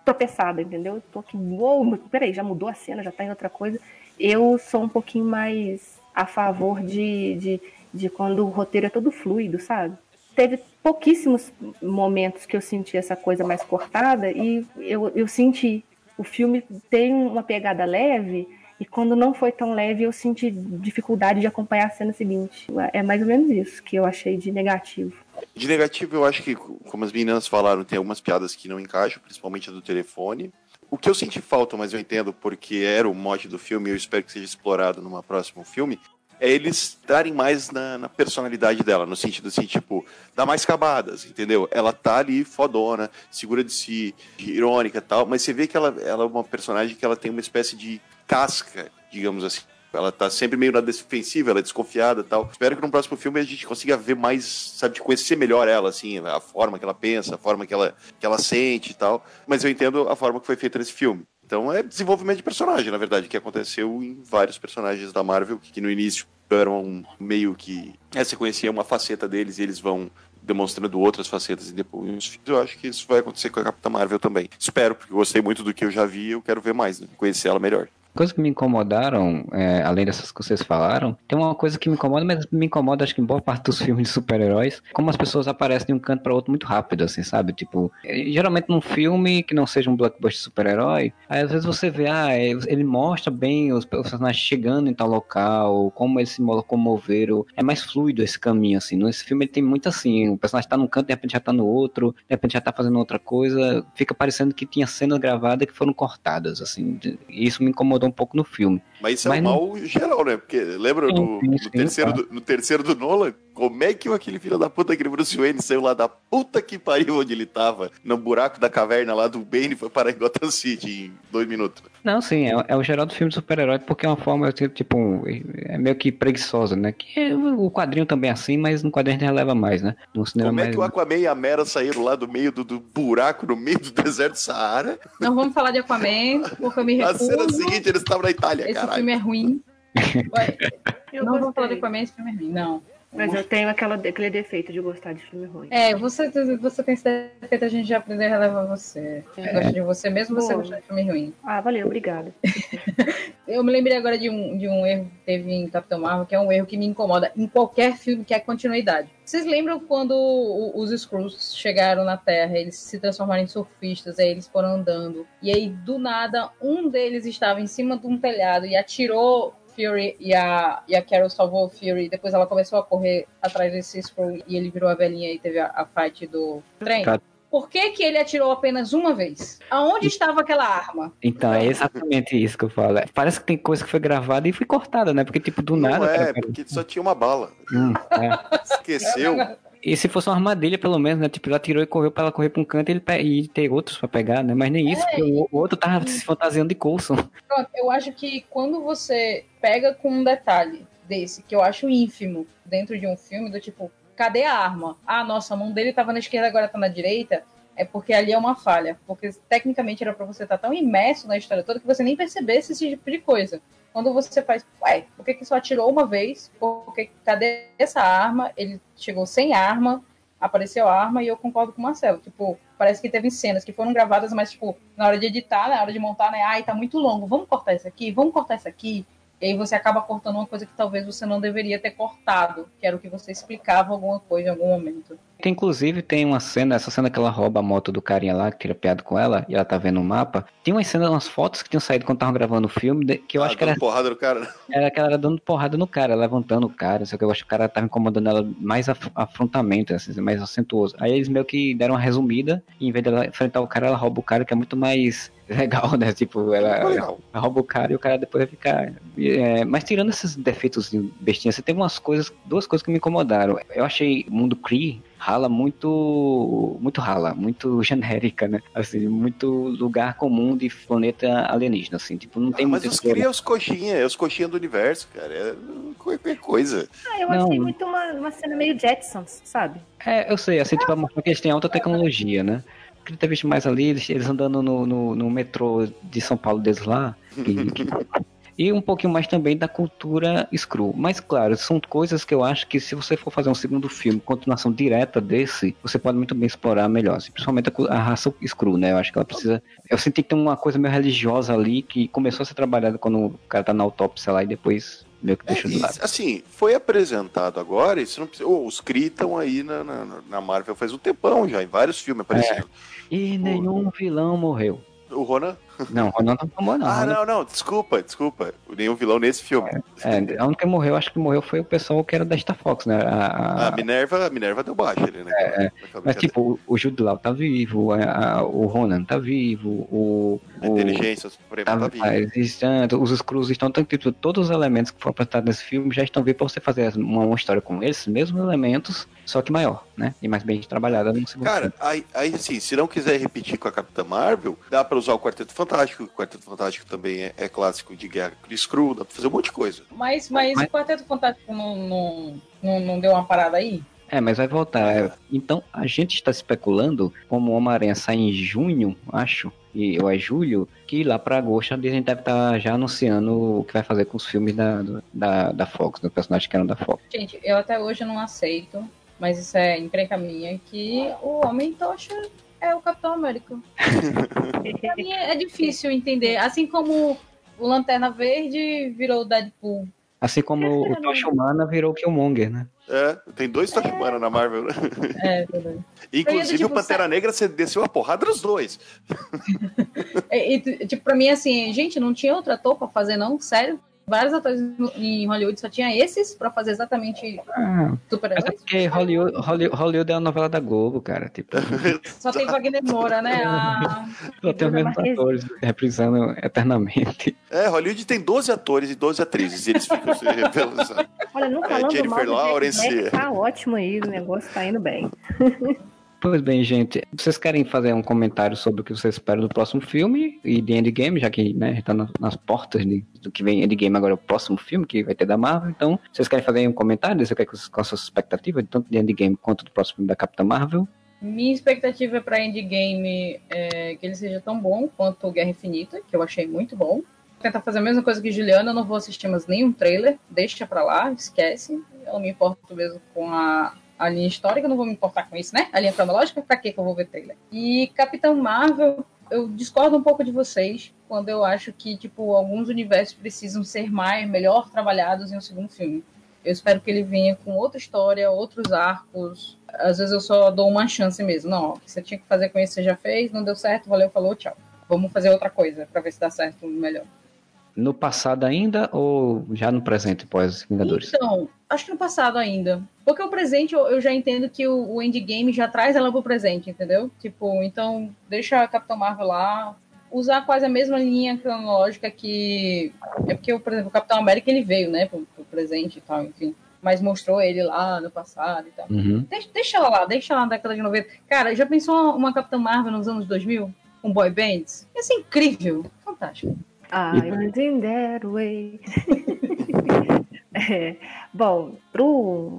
tropeçada, entendeu? Eu tô aqui, uou, peraí, já mudou a cena, já tá em outra coisa. Eu sou um pouquinho mais a favor de, de, de quando o roteiro é todo fluido, sabe? Teve pouquíssimos momentos que eu senti essa coisa mais cortada e eu, eu senti. O filme tem uma pegada leve e quando não foi tão leve eu senti dificuldade de acompanhar a cena seguinte. É mais ou menos isso que eu achei de negativo. De negativo, eu acho que, como as meninas falaram, tem algumas piadas que não encaixam, principalmente a do telefone. O que eu senti falta, mas eu entendo porque era o mote do filme e eu espero que seja explorado num próximo filme, é eles darem mais na, na, personalidade dela, no sentido assim, tipo, dar mais camadas, entendeu? Ela tá ali fodona, segura de si, irônica tal, mas você vê que ela, ela é uma personagem que ela tem uma espécie de casca, digamos assim. Ela tá sempre meio na defensiva, ela é desconfiada e tal. Espero que no próximo filme a gente consiga ver mais, sabe, conhecer melhor ela, assim, a forma que ela pensa, a forma que ela, que ela sente e tal. Mas eu entendo a forma que foi feita nesse filme. Então é desenvolvimento de personagem, na verdade, que aconteceu em vários personagens da Marvel, que, no início eram meio que. É, você conhecia uma faceta deles e eles vão demonstrando outras facetas e depois eu acho que isso vai acontecer com a Capitã Marvel também. Espero, porque gostei muito do que eu já vi e eu quero ver mais, né? conhecer ela melhor. Coisas que me incomodaram, é, além dessas que vocês falaram, tem uma coisa que me incomoda, mas me incomoda acho que em boa parte dos [LAUGHS] filmes de super-heróis, como as pessoas aparecem de um canto para outro muito rápido, assim, sabe? Tipo, é, geralmente num filme que não seja um blockbuster super-herói, aí às vezes você vê, ah, é, ele mostra bem os personagens chegando em tal local, como eles se locomoveram, é mais fluido esse caminho, assim. Nesse filme ele tem muito assim, o personagem tá num canto, de repente já tá no outro, de repente já tá fazendo outra coisa, fica parecendo que tinha cenas gravadas que foram cortadas, assim. Isso me incomodou um pouco no filme. Mas isso Mas é um mal não... geral, né? Porque lembra sim, no, no sim, terceiro do, no terceiro do Nolan? Como é que aquele filho da puta, aquele Bruce Wayne, saiu lá da puta que pariu onde ele tava, no buraco da caverna lá do Bane, foi parar em Gotham City em dois minutos? Não, sim, é, é o geral do filme de super-herói, porque é uma forma, tipo, é meio que preguiçosa, né? Que é, o quadrinho também é assim, mas no quadrinho a gente releva mais, né? No cinema Como é mais... que o Aquaman e a Mera saíram lá do meio do, do buraco, no meio do [LAUGHS] deserto do Saara? Não vamos falar de Aquaman, porque eu me [LAUGHS] recuso. Na cena seguinte eles estavam na Itália, Esse caralho. Filme é ruim. [LAUGHS] não vamos falar de Aquaman, esse filme é ruim, não. Mas eu tenho aquela, aquele defeito de gostar de filme ruim. É, você, você tem esse defeito, a gente já aprendeu a relevar você. Eu é. gosto de você mesmo você gosta de filme ruim. Ah, valeu, obrigada. [LAUGHS] eu me lembrei agora de um, de um erro que teve em Capitão Marvel, que é um erro que me incomoda em qualquer filme que é continuidade. Vocês lembram quando os Skrulls chegaram na Terra, eles se transformaram em surfistas, aí eles foram andando, e aí do nada um deles estava em cima de um telhado e atirou Fury e a, e a Carol salvou o Fury. Depois ela começou a correr atrás desse Skrull e ele virou a velhinha e teve a, a fight do trem. Por que, que ele atirou apenas uma vez? Aonde estava aquela arma? Então, é exatamente isso que eu falo. Parece que tem coisa que foi gravada e foi cortada, né? Porque, tipo, do Não nada. É, porque só tinha uma bala. Hum, é. Esqueceu. E se fosse uma armadilha, pelo menos, né? Tipo, ela tirou e correu pra ela correr pra um canto e, ele e ter outros pra pegar, né? Mas nem isso, é, porque o, outro tava se fantasiando de Coulson. Pronto, eu acho que quando você pega com um detalhe desse, que eu acho ínfimo, dentro de um filme, do tipo, cadê a arma? Ah, nossa, a mão dele tava na esquerda, agora tá na direita. É porque ali é uma falha. Porque tecnicamente era pra você estar tá tão imerso na história toda que você nem percebesse esse tipo de coisa. Quando você faz, ué, por que, que só atirou uma vez? Porque cadê essa arma? Ele chegou sem arma, apareceu a arma e eu concordo com o Marcelo. Tipo, parece que teve cenas que foram gravadas, mas, tipo, na hora de editar, na hora de montar, né? Ai, tá muito longo, vamos cortar isso aqui, vamos cortar isso aqui. E aí você acaba cortando uma coisa que talvez você não deveria ter cortado, que era o que você explicava alguma coisa em algum momento. Inclusive tem uma cena, essa cena que ela rouba a moto do carinha lá, que tira piada com ela, e ela tá vendo o mapa. Tem uma cena, umas fotos que tinham saído quando estavam gravando o filme, que eu ah, acho que era. porrada no cara. Né? Era que ela era dando porrada no cara, levantando o cara, só que eu acho que o cara tava incomodando ela mais af afrontamento, assim, mais acentuoso. Aí eles meio que deram uma resumida, e em vez dela enfrentar o cara, ela rouba o cara, que é muito mais [LAUGHS] legal, né? Tipo, ela, ela rouba o cara e o cara depois vai ficar. É, mas tirando esses defeitos de bestinha, você tem umas coisas, duas coisas que me incomodaram. Eu achei o mundo Cree rala muito muito rala, muito [LAUGHS] genérica, né? Assim, muito lugar comum de planeta alienígena, assim, tipo, não tem ah, Mas os cria os coxinha, é os coxinha do universo, cara, é qualquer coisa. Ah, eu não. achei muito uma, uma cena meio Jetsons, sabe? É, eu sei, assim, tipo, porque eles têm alta tecnologia, né? queria ter visto mais ali, eles, eles andando no, no, no, metrô de São Paulo deles lá. Que, [LAUGHS] [LAUGHS] e um pouquinho mais também da cultura screw. Mas claro, são coisas que eu acho que se você for fazer um segundo filme, continuação direta desse, você pode muito bem explorar melhor. Assim, principalmente a, a, raça screw, né? Eu acho que ela precisa. Eu senti que tem uma coisa meio religiosa ali que começou a ser trabalhada quando o cara tá na autópsia lá e depois meio que deixou é, de lado. Assim, foi apresentado agora, isso não precisa, oh, os Kree estão aí na, na, na, Marvel faz um tempão já, em vários filmes aparecendo. É. E nenhum vilão morreu. O Ronan? Não, o Ronan não tomou, não. Ah, não, não, desculpa, desculpa. Nenhum vilão nesse filme. É, é, a única que morreu, acho que morreu foi o pessoal que era da Star Fox, né? A, a... a Minerva, a Minerva deu baixo ali, né? É, é. Mas tipo, o, Jude Law tá vivo, a, o Ronan tá vivo, o. A inteligência suprema tá, tá viva. Existe, os Skrulls estão, tipo, todos os elementos que foram apresentados nesse filme já estão vivos pra você fazer uma, uma história com esses mesmos elementos, só que maior, né? E mais bem trabalhada no segundo Cara, filme. aí, aí assim, se não quiser repetir com a Capitã Marvel, dá pra usar o Quarteto Fantástico Fantástico. O Quarteto Fantástico também é, é clássico de guerra. Chris Crew, dá pra fazer um monte de coisa. Mas, mas, mas... o Quarteto Fantástico não, não, não, não deu uma parada aí? É, mas vai voltar. É, então, a gente está especulando, como o Homem-Aranha sai em junho, acho, e, ou é julho, que lá para agosto a gente deve estar tá já anunciando o que vai fazer com os filmes da, da, da Fox, do personagem que era da Fox. Gente, eu até hoje não aceito, mas isso é encrenca minha, que o Homem-Tocha é o Capitão América. [LAUGHS] pra mim é difícil entender. Assim como o Lanterna Verde virou o Deadpool. Assim como o Tocha Humana virou o Killmonger, né? É, tem dois Tocha Humana na Marvel. Né? É, verdade. [LAUGHS] Inclusive tipo, o Pantera Negra você desceu a porrada dos dois. e, [LAUGHS] e, tipo, pra mim, assim, gente, não tinha outra ator pra fazer, não? Sério? Vários atores em Hollywood só tinha esses pra fazer exatamente ah, super-heróis. É porque Hollywood, Hollywood, Hollywood, é a novela da Globo, cara. Tipo... [LAUGHS] só tem Wagner Moura, né? A... [LAUGHS] Só tem os mesmos atores reprisando eternamente. É, Hollywood tem 12 atores e 12 atrizes, e eles ficam se revelando. Olha, não falando é, Jennifer mal Lawrence. Tá ótimo aí, o negócio tá indo bem. [LAUGHS] Pois bem, gente, vocês querem fazer um comentário sobre o que vocês esperam do próximo filme e de Endgame, já que né, tá nas portas de, do que vem Endgame agora, o próximo filme que vai ter da Marvel. Então, vocês querem fazer um comentário, dizer qual é a sua expectativa, tanto de Endgame quanto do próximo filme da Capitã Marvel? Minha expectativa para Endgame é que ele seja tão bom quanto Guerra Infinita, que eu achei muito bom. Vou tentar fazer a mesma coisa que Juliana, eu não vou assistir mais nenhum trailer, deixa pra lá, esquece. Eu não me importo mesmo com a a linha histórica, não vou me importar com isso, né? A linha cronológica, pra que eu vou ver trailer? E Capitão Marvel, eu discordo um pouco de vocês quando eu acho que, tipo, alguns universos precisam ser mais, melhor trabalhados em um segundo filme. Eu espero que ele venha com outra história, outros arcos. Às vezes eu só dou uma chance mesmo. Não, ó, você tinha que fazer com isso, você já fez, não deu certo, valeu, falou, tchau. Vamos fazer outra coisa para ver se dá certo melhor. No passado ainda ou já no presente, pós Vingadores? Então, acho que no passado ainda. Porque o presente eu, eu já entendo que o, o, endgame já traz ela pro presente, entendeu? Tipo, então deixa a Capitão Marvel lá. Usar quase a mesma linha cronológica que. É porque, por exemplo, o Capitão América ele veio, né, pro, pro presente e tal, enfim mas mostrou ele lá no passado e tal. Uhum. Deixa, deixa ela lá, deixa ela na década de 90. Cara, já pensou uma Capitã Marvel nos anos 2000? Com boy bands? Ia ser incrível. Fantástico. I was in that way. é, bom, pro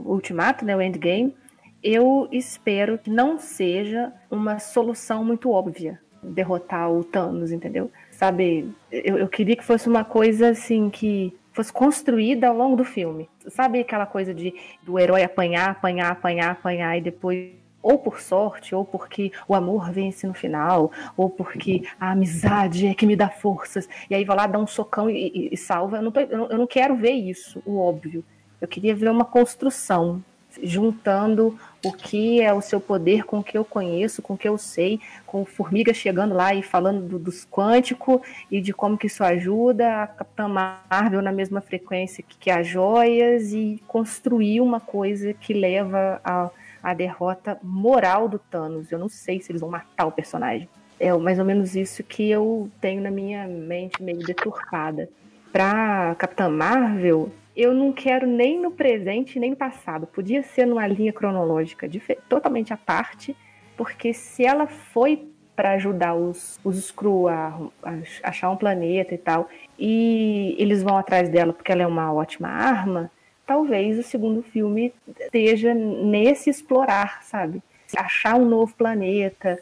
Ultimato, né, o Endgame, eu espero que não seja uma solução muito óbvia derrotar o Thanos, entendeu? Sabe, eu, eu queria que fosse uma coisa assim que fosse construída ao longo do filme. Sabe aquela coisa de do herói apanhar, apanhar, apanhar, apanhar e depois ou por sorte, ou porque o amor vence no final, ou porque a amizade é que me dá forças, e aí vai lá, dá um socão e, e, e salva. Eu não, eu não quero ver isso, o óbvio. Eu queria ver uma construção, juntando o que é o seu poder com o que eu conheço, com o que eu sei, com Formiga chegando lá e falando do, dos quânticos e de como que isso ajuda, a Capitã Marvel na mesma frequência que, que as joias e construir uma coisa que leva a a derrota moral do Thanos. Eu não sei se eles vão matar o personagem. É mais ou menos isso que eu tenho na minha mente meio deturpada. Pra Capitã Marvel, eu não quero nem no presente nem no passado. Podia ser numa linha cronológica totalmente à parte, porque se ela foi para ajudar os, os Skrull a, a, achar um planeta e tal, e eles vão atrás dela porque ela é uma ótima arma, talvez o segundo filme esteja nesse explorar, sabe? Achar um novo planeta,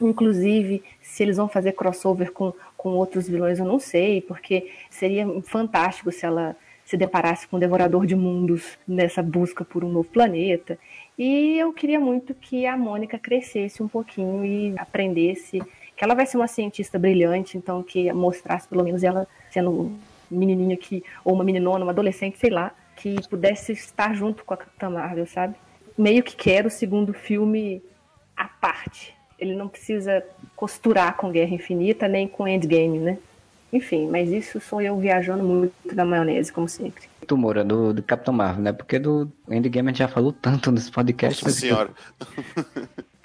inclusive se eles vão fazer crossover com, com outros vilões, eu não sei, porque seria fantástico se ela se deparasse com um devorador de mundos nessa busca por um novo planeta. E eu queria muito que a Mônica crescesse um pouquinho e aprendesse que ela vai ser uma cientista brilhante, então que mostrasse pelo menos ela sendo menininha que ou uma meninona, uma adolescente, sei lá, que pudesse estar junto com a Capitã Marvel, sabe? Meio que quero o segundo filme à parte. Ele não precisa costurar com Guerra Infinita nem com Endgame, né? Enfim, mas isso sou eu viajando muito da maionese, como sempre. Tu, Moura, do, do Capitão Marvel, né? Porque do Endgame a gente já falou tanto nesse podcast. Nossa senhora.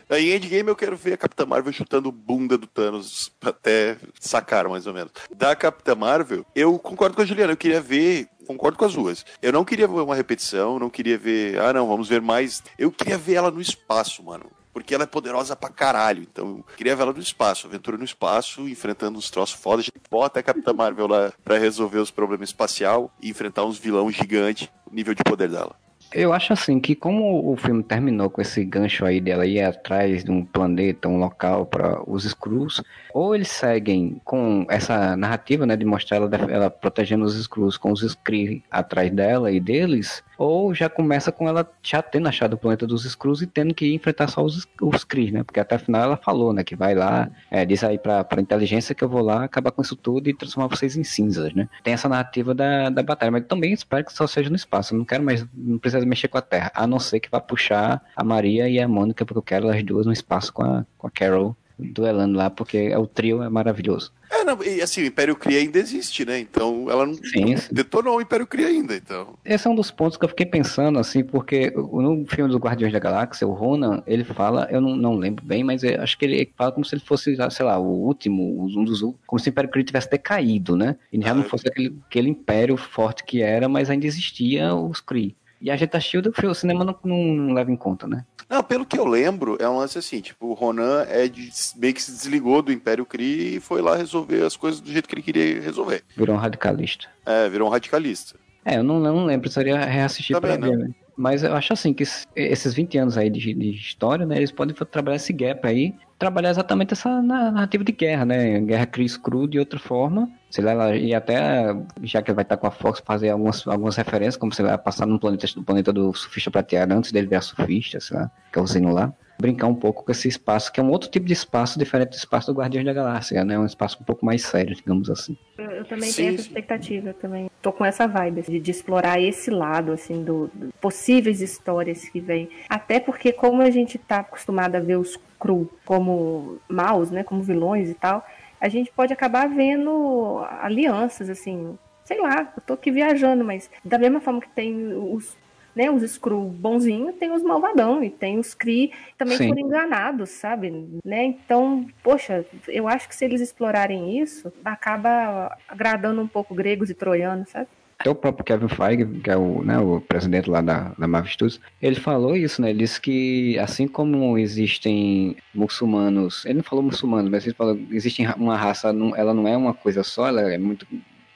Aí, [LAUGHS] em Endgame, eu quero ver a Capitã Marvel chutando bunda do Thanos até sacar, mais ou menos. Da Capitã Marvel, eu concordo com a Juliana, eu queria ver concordo com as duas. Eu não queria ver uma repetição, não queria ver, ah não, vamos ver mais. Eu queria ver ela no espaço, mano. porque ela é poderosa pra caralho. Então, eu queria ver ela no espaço, aventura no espaço, enfrentando uns troços foda. A gente bota a Capitã Marvel lá pra resolver os problemas espacial e enfrentar uns vilão gigante, o nível de poder dela. Eu acho assim que como o filme terminou com esse gancho aí dela ir atrás de um planeta, um local para os Skrulls, ou eles seguem com essa narrativa, né, de mostrar ela, ela protegendo os Skrulls com os Skrull atrás dela e deles, ou já começa com ela já tendo achado o planeta dos Skrulls e tendo que enfrentar só os, os Kree, né? Porque até afinal ela falou, né? Que vai lá, é, diz aí pra, pra inteligência que eu vou lá acabar com isso tudo e transformar vocês em cinzas, né? Tem essa narrativa da, da batalha, mas também espero que só seja no espaço. Eu não quero mais, não precisa mexer com a Terra, a não ser que vá puxar a Maria e a Mônica, porque eu quero as duas no espaço com a, com a Carol duelando lá, porque o trio é maravilhoso. É, não, e assim, o Império Kree ainda existe, né? Então ela não, Sim, sim. detonou o Império Kree ainda, então. Esse é um dos pontos que eu fiquei pensando, assim, porque no filme dos Guardiões da Galáxia, o Ronan, ele fala, eu não, não lembro bem, mas acho que ele fala como se ele fosse, sei lá, o último, um dos como se o Império Kree tivesse decaído, né? E já não fosse aquele, aquele império forte que era, mas ainda existia os Kree. E a do filme, o cinema não, não, leva em conta, né? Não, pelo que eu lembro, é um lance assim, tipo, o Ronan é de, meio que se desligou do Império Kree e foi lá resolver as coisas do jeito que ele queria resolver. Virou um radicalista. É, virou um radicalista. É, eu não, não lembro, precisaria reassistir Também pra não. ver. né? Mas eu acho assim que es- esses 20 anos aí de, de história, né, eles podem trabalhar esse gap aí, trabalhar exatamente essa na- narrativa de guerra, né? Guerra Chris Cru de outra forma. Sei lá, e até, já que ele vai estar com a Fox, fazer algumas, algumas referências, como você vai passar no planeta, no planeta do surfista prateado antes dele ver a surfista, sei lá, que é o Zeno lá. Brincar um pouco com esse espaço, que é um outro tipo de espaço, diferente do espaço do Guardiões da Galáxia, né? Um espaço um pouco mais sério, digamos assim. Eu, eu também Sim, tenho essa sim. expectativa, eu também tô com essa vibe assim, de, de explorar esse lado, assim, do, do- possíveis histórias que vem. Até porque como a gente tá acostumado a ver os cru como maus, né, como vilões e tal, a gente pode acabar vendo alianças, assim, sei lá, eu tô aqui viajando, mas da mesma forma que tem os né, os Skrull bonzinhos, tem os malvadão e tem os Kree também Sim. foram enganados, sabe? Né? Então, poxa, eu acho que se eles explorarem isso, acaba agradando um pouco gregos e troianos, sabe? Até o próprio Kevin Feige, que é o, né, o presidente lá da, da Marvel Studios, ele falou isso, né? Ele disse que assim como existem muçulmanos, ele não falou muçulmanos, mas ele falou existe uma raça, não- ela não é uma coisa só, ela é muito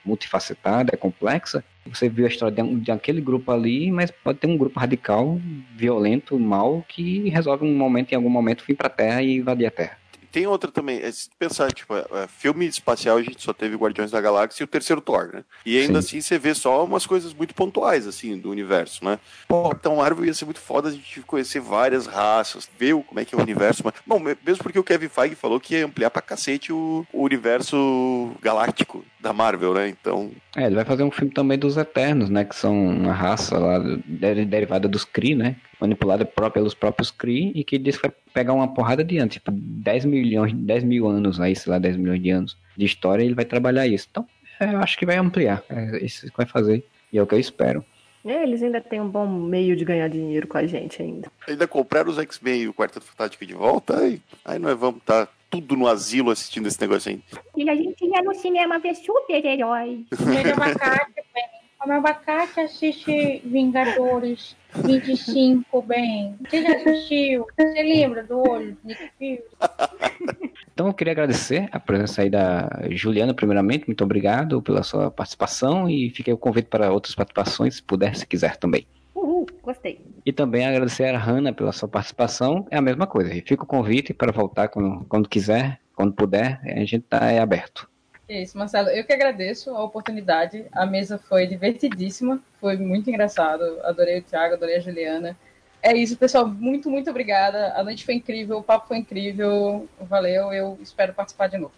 multifacetada, é complexa. Você viu a história de, de aquele grupo ali, mas pode ter um grupo radical, violento, mau, que resolve um momento, em algum momento, vir pra Terra e invadir a Terra. Tem outra também, é, se pensar, tipo, é, é, filme espacial a gente só teve Guardiões da Galáxia e o terceiro Thor, né? E ainda Sim. assim você vê só umas coisas muito pontuais, assim, do universo, né? Pô, então Marvel ia ser muito foda a gente conhecer várias raças, ver como é que é o universo. Mas, bom, me- mesmo porque o Kevin Feige falou que ia ampliar pra cacete o, o universo galáctico da Marvel, né? Então, É, ele vai fazer um filme também dos Eternos, né? Que são uma raça lá de- derivada dos Kree, né? Manipulada pelos próprios Kree e que diz que vai pegar uma porrada de anos, tipo 10 milhões, 10 mil anos aí, sei lá, 10 milhões de anos de história ele vai trabalhar isso. Então, é, eu acho que vai ampliar. É isso que vai fazer. E é o que eu espero. É, Eles ainda têm um bom meio de ganhar dinheiro com a gente ainda. ainda compraram os X-Men e o Quarteto Fantástico de volta, aí, aí nós vamos estar tudo no asilo assistindo esse negócio aí. E a gente ia no cinema ver super-heróis. Come abacate, bem. Come abacate, assiste Vingadores 25, bem. Você já assistiu? Você lembra do olho do Nick Fury? Então eu queria agradecer a presença aí da Juliana, primeiramente. Muito obrigado pela sua participação e fiquei o convite para outras participações, se puder, se quiser também. Uhul, gostei. E também agradecer a Hanna pela sua participação. É a mesma coisa. Fica o convite para voltar quando, quando quiser, quando puder. A gente está é aberto. É isso, Marcelo. Eu que agradeço a oportunidade. A mesa foi divertidíssima, foi muito engraçado. Adorei o Thiago, adorei a Juliana. É isso, pessoal. Muito, muito obrigada. A noite foi incrível, o papo foi incrível. Valeu, eu espero participar de novo.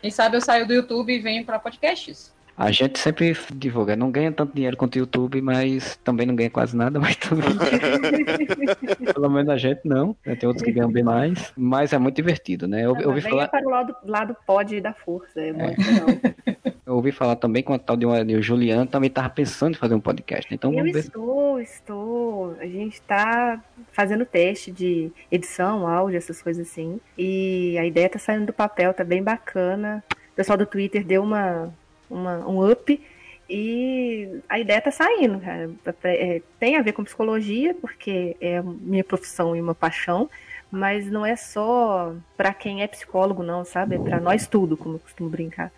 Quem sabe eu saio do YouTube e venho para podcasts. A gente sempre divulga. Não ganha tanto dinheiro quanto o YouTube, mas também não ganha quase nada, [LAUGHS] mas também. [LAUGHS] Pelo menos a gente não. né? Tem outros que ganham bem mais. Mas é muito divertido, né? Eu, eu ouvi falar, para o lado, lado pod da força. É muito legal. [LAUGHS] eu ouvi falar também com a tal de, uma, o Juliano também estava pensando em fazer um podcast. Então Eu vamos ver. estou, estou. A gente está fazendo teste de edição, áudio, essas coisas assim. E a ideia tá saindo do papel, tá bem bacana. O pessoal do Twitter deu uma, uma- um up. E a ideia tá saindo, cara. É, tem a ver com psicologia, porque é minha profissão e uma paixão. mas não é só pra quem é psicólogo, não, sabe? É pra nós tudo, como eu costumo brincar.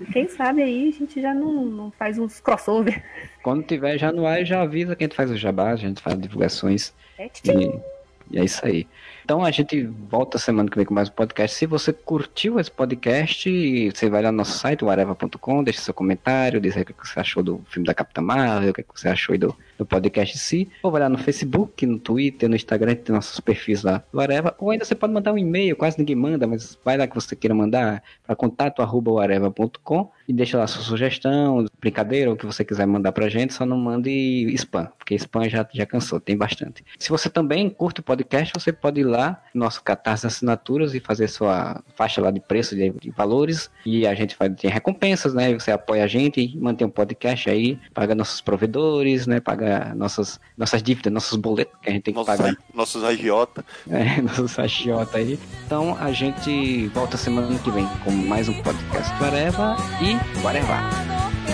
E quem sabe aí a gente já não, não faz uns crossover. Quando tiver já no ar, já avisa que a gente faz o jabá, a gente faz divulgações. É, tchim. E, e é isso aí. Então a gente volta semana que vem com mais um podcast. Se você curtiu esse podcast, você vai lá no nosso site, whatever.com, deixa seu comentário, diz aí o que você achou do filme da Capitã Marvel, o que você achou do, do podcast em si. Ou vai lá no Facebook, no Twitter, no Instagram, tem nossos perfis lá do Areva. Ou ainda você pode mandar um e-mail, quase ninguém manda, mas vai lá que você queira mandar para contato areva.com e deixa lá sua sugestão, brincadeira, o que você quiser mandar pra gente, só não mande spam, porque spam já, já cansou, tem bastante. Se você também curte o podcast, você pode ir lá no nosso Catarse Assinaturas e fazer sua faixa lá de preço, de, de valores, e a gente vai ter recompensas, né? Você apoia a gente e mantém um podcast aí, paga nossos provedores, né? Paga nossas, nossas dívidas, nossos boletos que a gente tem que Nossos, pagar. [LAUGHS] nossos agiota. É, [LAUGHS] nossos agiota aí. Então a gente volta semana que vem com mais um podcast do Areva e 我来吧。